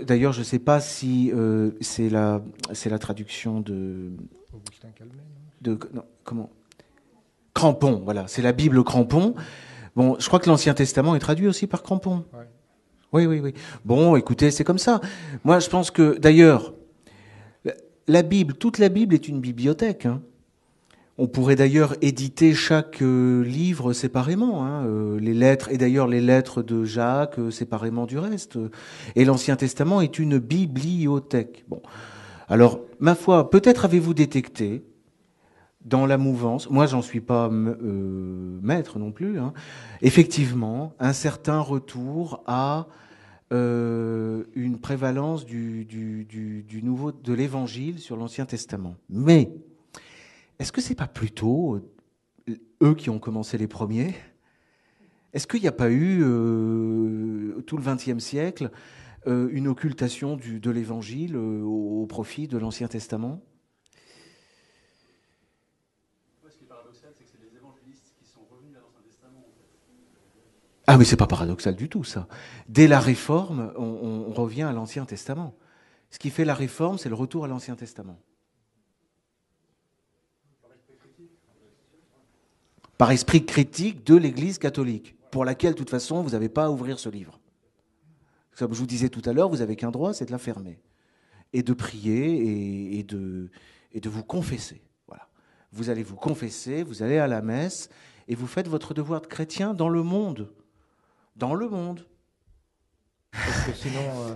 d'ailleurs, je ne sais pas si c'est la la traduction de Augustin Calmet. De non, comment? Crampon, voilà, c'est la Bible Crampon. Bon, je crois que l'Ancien Testament est traduit aussi par Crampon. Ouais. Oui, oui, oui. Bon, écoutez, c'est comme ça. Moi, je pense que, d'ailleurs, la Bible, toute la Bible est une bibliothèque. Hein. On pourrait d'ailleurs éditer chaque euh, livre séparément, hein, euh, les lettres, et d'ailleurs les lettres de Jacques euh, séparément du reste. Et l'Ancien Testament est une bibliothèque. Bon, alors, ma foi, peut-être avez-vous détecté dans la mouvance, moi j'en suis pas maître non plus, hein, effectivement, un certain retour à une prévalence du nouveau de l'Évangile sur l'Ancien Testament. Mais est-ce que c'est pas plutôt eux qui ont commencé les premiers? Est-ce qu'il n'y a pas eu euh, tout le XXe siècle euh, une occultation du, de l'Évangile euh, au, profit de l'Ancien Testament? Ah mais c'est pas paradoxal du tout ça. Dès la Réforme, on, on revient à l'Ancien Testament. Ce qui fait la Réforme, c'est le retour à l'Ancien Testament. Par esprit critique de l'Église catholique, pour laquelle, de toute façon, vous n'avez pas à ouvrir ce livre. Comme je vous disais tout à l'heure, vous n'avez qu'un droit, c'est de la fermer. Et de prier et, et, de, et de vous confesser. Voilà. Vous allez vous confesser, vous allez à la messe, et vous faites votre devoir de chrétien dans le monde dans le monde. Parce que sinon. Euh...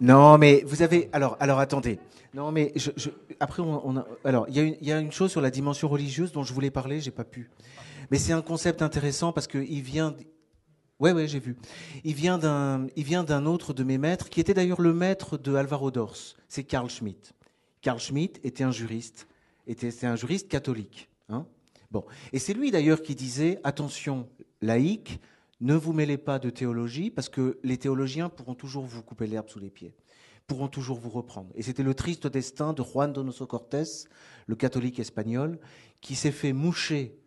Non, mais vous avez. Alors, alors attendez. Non, mais je, je... après, on, on a... alors il y, y, a une chose sur la dimension religieuse dont je voulais parler, j'ai pas pu. Mais c'est un concept intéressant parce que il vient. Ouais, ouais, j'ai vu. Il vient d'un, autre de mes maîtres, qui était d'ailleurs le maître de Alvaro Dors. C'est Carl Schmitt. Carl Schmitt était un juriste, était, un juriste catholique. Hein bon, et c'est lui d'ailleurs qui disait attention, laïque, ne vous mêlez pas de théologie parce que les théologiens pourront toujours vous couper l'herbe sous les pieds, pourront toujours vous reprendre. Et c'était le triste destin de Juan Donoso Cortés, le catholique espagnol, qui s'est fait moucher.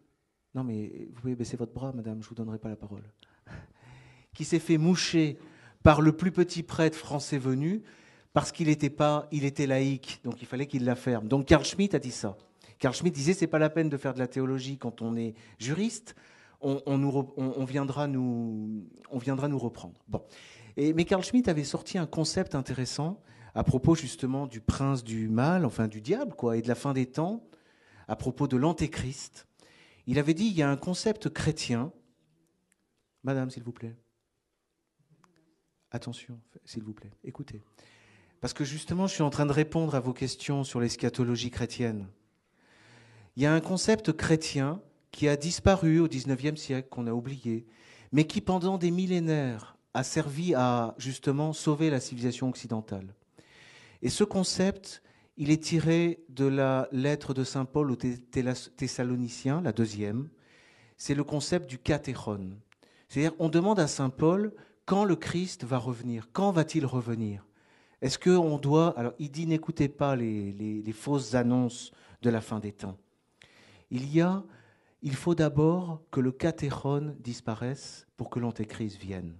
Non mais vous pouvez baisser votre bras, madame, je vous donnerai pas la parole. Qui s'est fait moucher par le plus petit prêtre français venu parce qu'il était pas, il était laïque, donc il fallait qu'il la ferme. Donc Carl Schmitt a dit ça. Carl Schmitt disait c'est pas la peine de faire de la théologie quand on est juriste on, on, viendra nous, on viendra nous reprendre. Bon. Et, mais Carl Schmitt avait sorti un concept intéressant à propos justement du prince du mal, enfin du diable, quoi, et de la fin des temps, à propos de l'antéchrist. Il avait dit il y a un concept chrétien Madame, s'il vous plaît. Attention, s'il vous plaît, écoutez. Parce que justement, je suis en train de répondre à vos questions sur l'eschatologie chrétienne. Il y a un concept chrétien qui a disparu au XIXe siècle, qu'on a oublié, mais qui pendant des millénaires a servi à justement sauver la civilisation occidentale. Et ce concept, il est tiré de la lettre de Saint Paul aux Thessaloniciens, la deuxième. C'est le concept du catéron. C'est-à-dire, on demande à Saint Paul quand le Christ va revenir, quand va-t-il revenir? Est-ce qu'on doit... Alors, il dit, n'écoutez pas les, les fausses annonces de la fin des temps. Il y a, il faut d'abord que le catéron disparaisse pour que l'antéchrist vienne.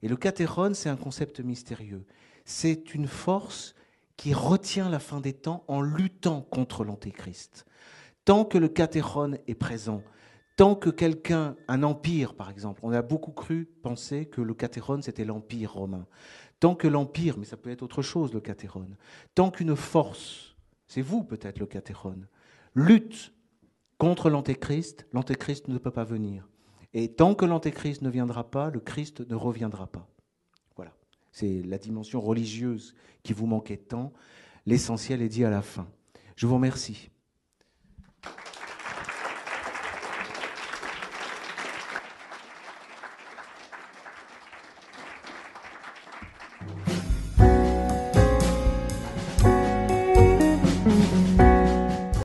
Et le catéron, c'est un concept mystérieux. C'est une force qui retient la fin des temps en luttant contre l'antéchrist. Tant que le catéron est présent, tant que quelqu'un, un empire par exemple, on a beaucoup cru penser que le catéron c'était l'empire romain. Tant que l'empire, mais ça peut être autre chose le catéron, tant qu'une force, c'est vous peut-être le catéron, lutte contre l'antéchrist, l'antéchrist ne peut pas venir. Et tant que l'antéchrist ne viendra pas, le Christ ne reviendra pas. C'est la dimension religieuse qui vous manquait tant. L'essentiel est dit à la fin. Je vous remercie.